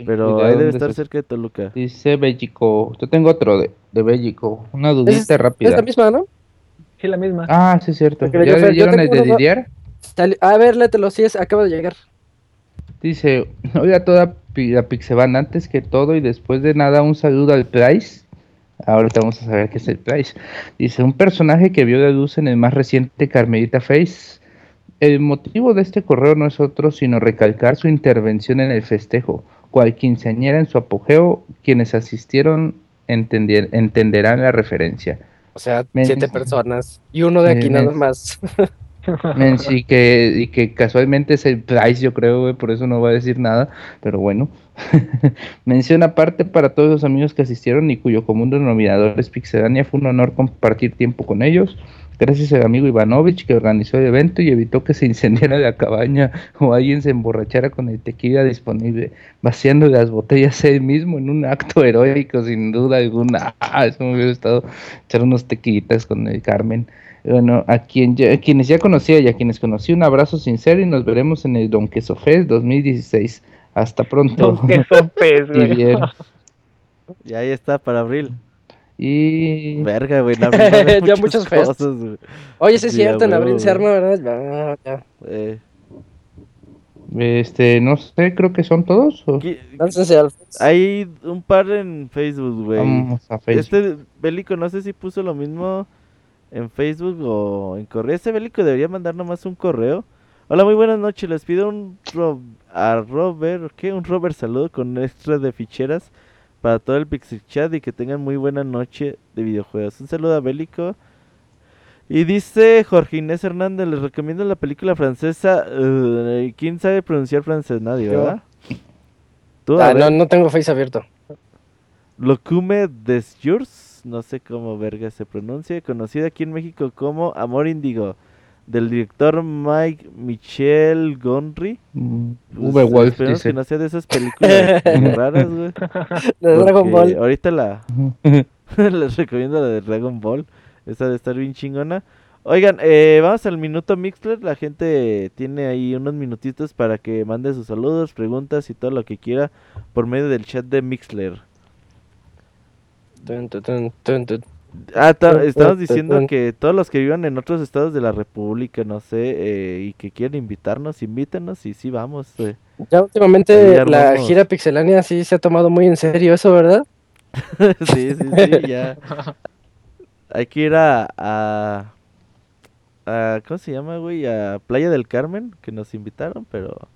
pero
¿de
ahí debe estar
se-
cerca de Toluca.
Dice Bélgico. Yo tengo otro de, de Bélgico. Una dudita
Es, es
rápida.
la misma, ¿no?
Sí, la misma.
Ah, sí, es cierto.
Porque
¿Ya leyeron el de
uno-
Didier?
A ver, léetelo, sí, es, acaba de llegar.
Dice, oiga toda pi- la Pixeban, antes que todo y después de nada un saludo al Price. Ahorita vamos a saber qué es el Price. Dice, un personaje que vio de luz en el más reciente Carmelita Face. El motivo de este correo no es otro sino recalcar su intervención en el festejo. Cual quinceañera en su apogeo, quienes asistieron entenderán la referencia.
O sea,
Men-
siete personas. Y uno de aquí
men-
nada más.
Men, que, y que casualmente es el Price, yo creo, güey, por eso no va a decir nada, pero bueno. Mención aparte para todos los amigos que asistieron y cuyo común denominador es Pixelania, fue un honor compartir tiempo con ellos. Gracias al amigo Ivanovich que organizó el evento y evitó que se incendiara la cabaña o alguien se emborrachara con el tequila disponible, vaciando las botellas él mismo en un acto heroico, sin duda alguna. Ah, eso me hubiera estado echar unos tequilitas con el Carmen. Bueno, a, quien ya- a quienes ya conocía y a quienes conocí, un abrazo sincero y nos veremos en el Don Queso Fest 2016. Hasta pronto.
No, qué sopes, güey.
Y ahí está para abril.
Y
Verga, güey.
Ya
muchas cosas, güey.
Oye, sí es cierto, en abril se arma, ¿verdad? Ya, ya.
Eh,
este, no sé, creo que son todos. o-
hay un par en Facebook, güey.
Vamos a Facebook.
Este Bélico no sé si puso lo mismo en Facebook o en correo. Este Bélico debería mandar nomás un correo. Hola, muy buenas noches. Les pido un ro- a Robert, ¿qué? Un Robert saludo con extra de ficheras para todo el Pixel Chat y que tengan muy buena noche de videojuegos. Un saludo a Bélico. Y dice Jorge Inés Hernández, les recomiendo la película francesa. eh, ¿Quién sabe pronunciar francés? Nadie. ¿verdad? Tú,
Ah, no, no tengo face abierto.
Locume des No sé cómo verga se pronuncia, conocida aquí en México como Amor Índigo, del director Mike Michel Gondry.
Mm,
Pues,
V. Wolf
esperemos
dice.
que no sea de esas películas raras, güey.
De Dragon Ball.
Ahorita la les recomiendo la de Dragon Ball, esa de estar bien chingona. Oigan, eh, vamos al minuto Mixler. La gente tiene ahí unos minutitos para que mande sus saludos, preguntas y todo lo que quiera por medio del chat de Mixler. Ah, diciendo que todos los que vivan en otros estados de la República, no sé, eh, y que quieren invitarnos, invítanos y sí vamos. eh.
Ya últimamente la gira pixelánea sí se ha tomado muy en serio eso, ¿verdad?
sí, sí, sí, ya. Hay que ir a, a, a- ¿Cómo se llama, güey? A Playa del Carmen, que nos invitaron, pero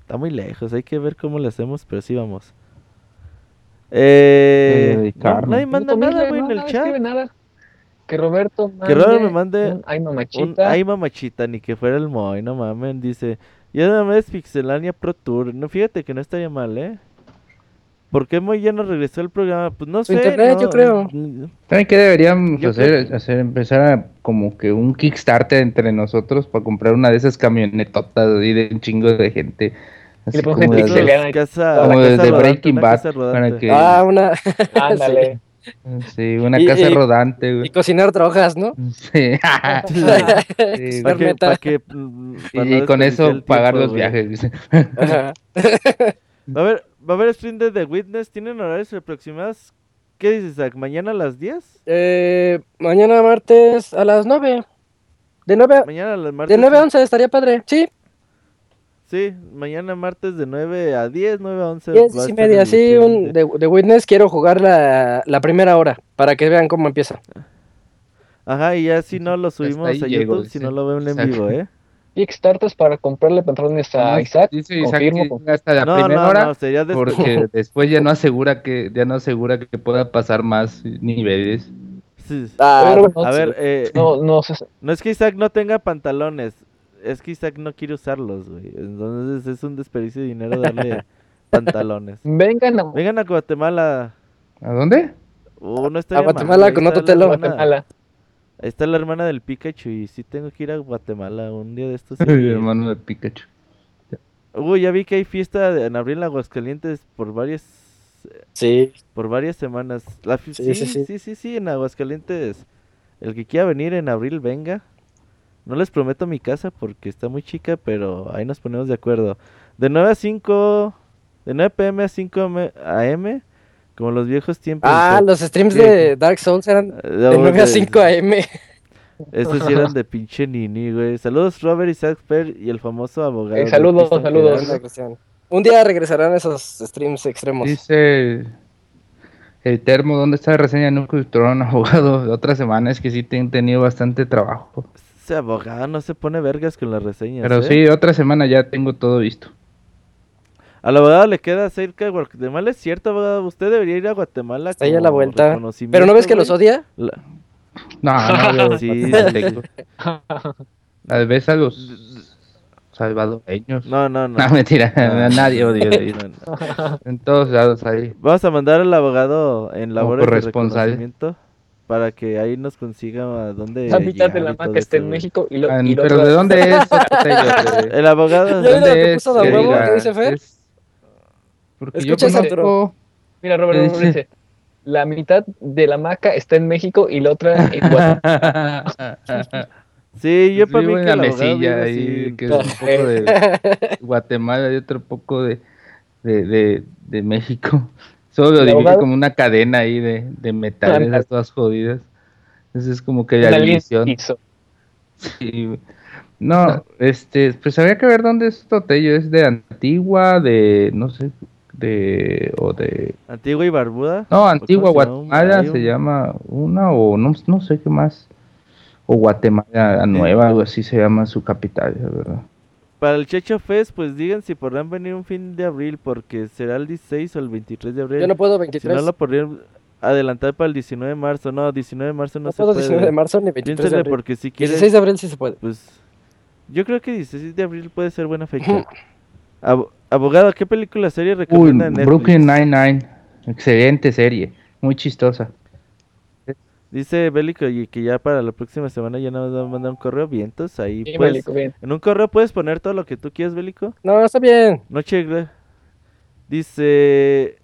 está muy lejos. Hay que ver cómo le hacemos, pero sí vamos. Eh, no, nadie manda
No,
nada,
no,
güey, en el
no
chat.
escribe nada. Que Roberto mande
Que Roberto me mande
un ay
Un,
mamachita.
ay, mamachita, ni que fuera el Moy, no mamen. Dice, ya nada más Pixelania Pro Tour. No, fíjate que no estaría mal, ¿eh? ¿Por qué Moy ya no regresó al programa? Pues no
Su
sé.
internet,
no,
yo creo.
¿Saben qué deberíamos
Yo
hacer?
creo-
hacer? Empezar a como que un Kickstarter entre nosotros para comprar una de esas camionetotas y de un chingo de gente. Así
le
como de,
y
casa,
como
casa
de
rodante,
Breaking Bad, para que-
Ah, una.
Ándale.
sí, una
Y-
casa
y-
rodante,
Y
güey.
cocinar drogas, ¿no?
Sí. Sí,
Para que,
neta.
pa' que, mm, pa'
y
no
con eso
el
pagar
tiempo,
los
güey.
viajes. dice.
Ajá.
Va a haber, va a haber stream de The Witness. ¿Tienen horarios aproximados? ¿Qué dices, Zach? ¿Mañana a las 10?
Eh, mañana martes a las 9. De 9 a,
Mañana a las martes.
de 9 a 11 estaría padre. Sí,
Sí, mañana martes de 9 a 10, 9 a 11.
10
va a
y
estar
media. Sí, un,
de-
de, Witness quiero jugar la, la primera hora para que vean cómo empieza.
Ajá, y ya si no lo subimos a
llego,
YouTube, si
dice.
no lo ven en vivo, ¿eh?
Kickstarters para comprarle pantalones a
No,
Isaac.
dice Isaac
confirmo.
que hasta la
No,
primera
no,
hora.
no, sería después.
Porque después ya no asegura que ya no asegura que pueda pasar más niveles.
Sí.
Ah,
A
no,
ver, eh,
No, no
es que Isaac no tenga pantalones, es que Isaac no quiere usarlos, güey. Entonces es un desperdicio de dinero darle pantalones.
Vengan a
Vengan a Guatemala.
¿A dónde?
Uh, no está
A Guatemala con
está
otro
la
telo.
Guatemala.
Ahí está la hermana del Pikachu y sí tengo que ir a Guatemala un día de estos. sí.
Mi hermano de Pikachu.
Uy, ya vi que hay fiesta en abril en Aguascalientes por varias
sí.
por varias semanas. La fi-
Sí,
sí,
sí,
sí,
sí.
sí, sí, en Aguascalientes. El que quiera venir en abril, venga. No les prometo mi casa porque está muy chica, pero ahí nos ponemos de acuerdo. De 9 a 5, de 9 pm a 5 m- am, como los viejos tiempos.
Ah,
de-
los streams
¿Qué?
de Dark Souls eran
eh,
de 9 a 5 am.
Estos sí eran de pinche nini, güey. Saludos Robert, Isaac Per y el famoso abogado.
Eh,
de
saludos, saludos.
Un día regresarán esos streams extremos.
Dice el termo, ¿dónde está la reseña? Nunca un abogado de otra semana. Es que sí te- han tenido bastante trabajo.
Ese abogado no se pone vergas con las reseñas.
Pero
¿eh?
sí, otra semana ya tengo todo visto.
Al abogado le queda cerca de Guatemala, es cierto, abogado. Usted debería ir a Guatemala.
Está ahí a
como
la vuelta. Pero no ves que los odia.
La-
No, no, yo-
Sí,
tengo. A veces a los salvadoreños. No,
No, no, no.
mentira,
No.
a nadie odio de.
No, no.
En todos lados ahí.
Vamos a mandar al abogado en labores de
corresponsal.
reconocimiento para que ahí nos consiga a dónde
La mitad de la está
eso,
en. México y, lo,
Ah,
y la
Pero ¿de dónde es? ¿De
El abogado...
Lo
dónde
que
es?
puso de
Que
huevo,
diga,
¿qué dice Fer?
es- Porque yo
Escucha
conozco...
Mira, Robert,
¿Qué
Robert
dice?
la mitad de la maca está en México y la otra en Guatemala.
Sí, yo
Pues
para mí
vivo
que
la mesilla ahí,
así.
que es un poco de Guatemala y otro poco de, de, de, de México. Solo lo
¿El
divide como una cadena ahí de, de metales,
Ándale.
todas jodidas. Esa es como que la división.
hizo.
Sí. No, este, pues habría que ver dónde es Totello. Es de Antigua, de, no sé, de, o de,
Antigua y Barbuda.
no, Antigua. Guatemala se llama una, o no, no sé qué más. O Guatemala Nueva, algo así se llama su capital, la verdad.
Para el Checho Fest, pues digan si podrán venir un fin de abril, porque será el 16 o el 23 de abril.
Yo no puedo
si
23.
no lo podrían adelantar para el 19 de marzo. No, 19 de marzo no,
no
se
puedo
puede.
19 de marzo ni 23 de
Piénsenle
abril.
porque si quieres,
16 de abril sí se puede.
pues yo creo que 16 de abril puede ser buena fecha. Abo- abogado, ¿qué película serie
Uy,
recomienda en Netflix?
Brooklyn Nine-Nine. Excelente serie. Muy chistosa.
Dice Bélico y que ya para la próxima semana ya nos va a mandar un correo. Vientos, ahí
Sí, Bélico, bien.
En un correo puedes poner todo lo que tú quieras, Bélico.
No, está bien.
Noche gra- Dice.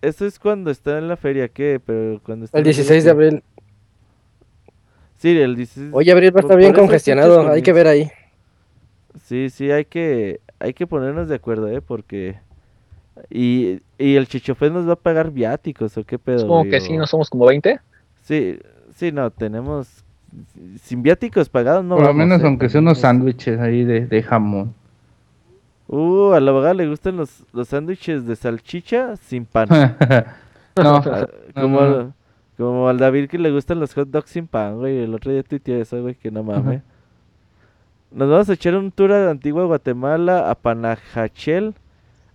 Esto es cuando está en la feria, ¿qué? Pero cuando está
El
en la feria,
16 de abril.
Sí, el 16.
Oye, abril va a estar bien congestionado. Hay que ver ahí.
Sí, sí, hay que, hay que ponernos de acuerdo, ¿eh? Porque... Y, y el Chichofés nos va a pagar viáticos, ¿o qué pedo,
Supongo que sí, no somos como 20.
Sí, sí, no, tenemos... Sin viáticos pagados, no
Por lo menos aunque sean unos sándwiches ahí de, de jamón.
Uh, a la abogada le gustan los, los sándwiches de salchicha sin pan.
No,
Ah,
no,
como,
no.
como al David que le gustan los hot dogs sin pan, güey. El otro día tuiteé eso, güey, que no mames. Nos vamos a echar un tour a Antigua Guatemala, a Panajachel,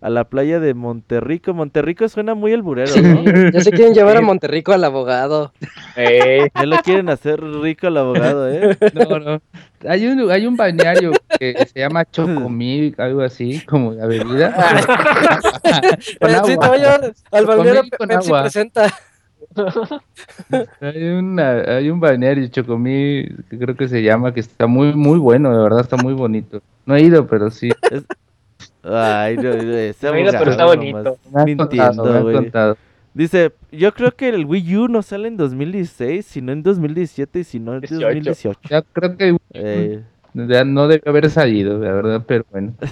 a la playa de Monterrico. Monterrico suena muy alburero, ¿no?
Ya se quieren llevar a Monterrico al abogado.
Eh,
Ya lo quieren hacer rico al abogado, ¿eh?
No, no. Hay un, hay un balneario que se llama Chocomil, algo así, como la bebida. Con
sí,
agua.
te voy a llevar al balneario
con
Pepsi
agua.
presenta.
Hay, una, hay un balneario Chocomil, que creo que se llama, que está muy, muy bueno, de verdad, está muy bonito. No he ido, pero sí.
Ay, no,
he ido, pero está bonito.
Me han contado, me
Mintiendo, güey. Dice, yo creo que el Wii U no sale en 2016, sino en 2017 y si no en
18.
2018.
Ya creo que
Eh,
ya no debe haber salido, la verdad, pero bueno.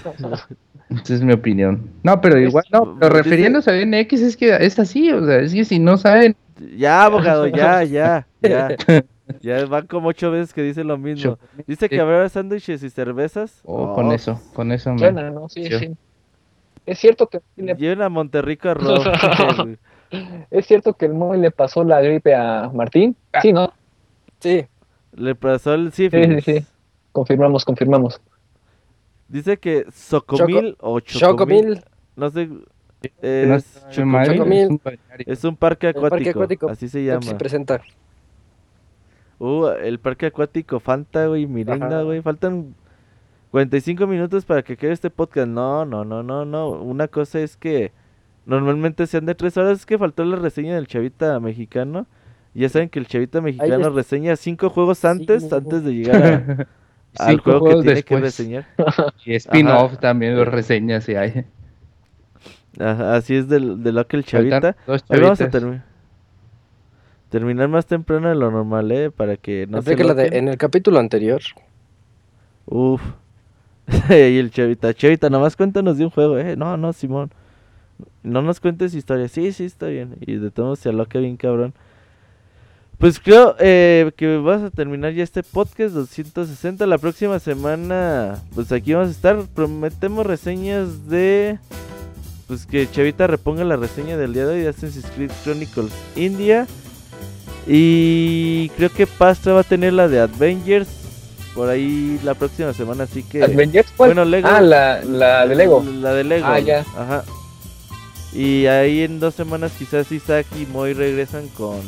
Esa es mi opinión. No, pero igual, no, pero
Dice-
refiriéndose a NX es que es así, o sea, es que si no saben,
ya, abogado, ya, ya, ya. Ya van como ocho veces que dice lo mismo. Dice que
sí.
habrá sándwiches y cervezas.
oh,
Oh,
con eso, con eso me...
suena, ¿no? Sí,
Sí.
sí. Es cierto que sí le-
Lleven a Monterrico a Rob.
es cierto que el Moy le pasó la gripe a Martín. Sí, ¿no?
Sí.
Le pasó el
Sí,
sífilis.
sí, sí. Confirmamos, confirmamos.
Dice que Socomil o Chocomil.
Chocomil.
No sé.
no
Es,
está
Chocomil.
Chocomil.
es un
es un parque acuático. Así se llama.
presenta.
Uh, el parque acuático Fanta, güey, Mirinda, güey. Faltan 45 minutos para que quede este podcast. No, no, no, no, no. Una cosa es que normalmente sean de tres horas. Es que faltó la reseña del Chavita mexicano. Ya saben que el Chavita mexicano
es-
reseña cinco juegos antes,
Sí.
antes de llegar a- al
Cinco
juego que
juegos
tiene que
después.
reseñar.
Y spin-off también, los reseñas si hay.
Ajá, así es del- de, lo que el Chavita. Hoy vamos a
chavitas.
Termi- terminar más temprano de lo normal, ¿eh? Para que no se
Aplica la de en el capítulo anterior.
Uf. y el Chavita, Chavita, nomás cuéntanos de un juego, eh. No, no, Simón. No nos cuentes historias. Sí, sí, está bien. Y de todo se aloca bien cabrón. Pues creo eh, que vas a terminar ya este podcast 260. La próxima semana, pues aquí vamos a estar. Prometemos reseñas de... Pues que Chavita reponga la reseña del día de hoy de Assassin's Creed Chronicles India. Y creo que Pastra va a tener la de Avengers por ahí la próxima semana. Así que...
¿Avengers? ¿Cuál?
Bueno, Lego.
Ah, la, la de Lego.
La de Lego.
Ah, ya.
Ajá. Y ahí en dos semanas quizás Isaac y Moy regresan con,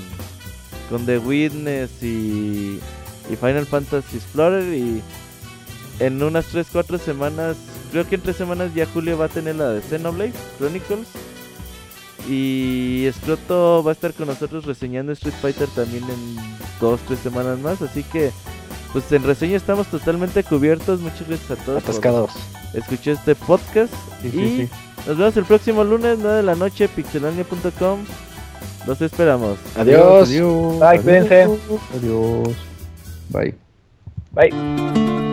con The Witness y, y Final Fantasy Explorer. Y en unas 3-4 semanas, creo que en 3 semanas ya Julio va a tener la de Xenoblade Chronicles. Y Scroto va a estar con nosotros reseñando Street Fighter también en 2-3 semanas más. Así que, pues en reseña estamos totalmente cubiertos. Muchas gracias a todos.
Atascados.
escuché este podcast.
Sí, sí,
y
sí.
nos vemos el próximo lunes, 9 de la noche, pixelania.com. Los esperamos.
Adiós.
Adiós.
Bye, cuídense.
Adiós. Bye.
Bye.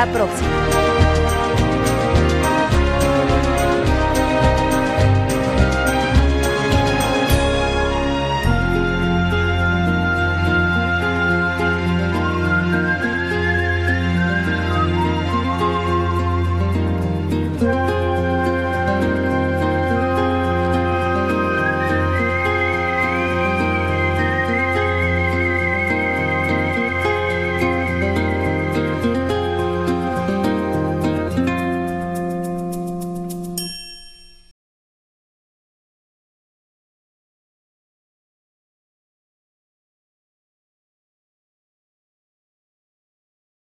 La próxima.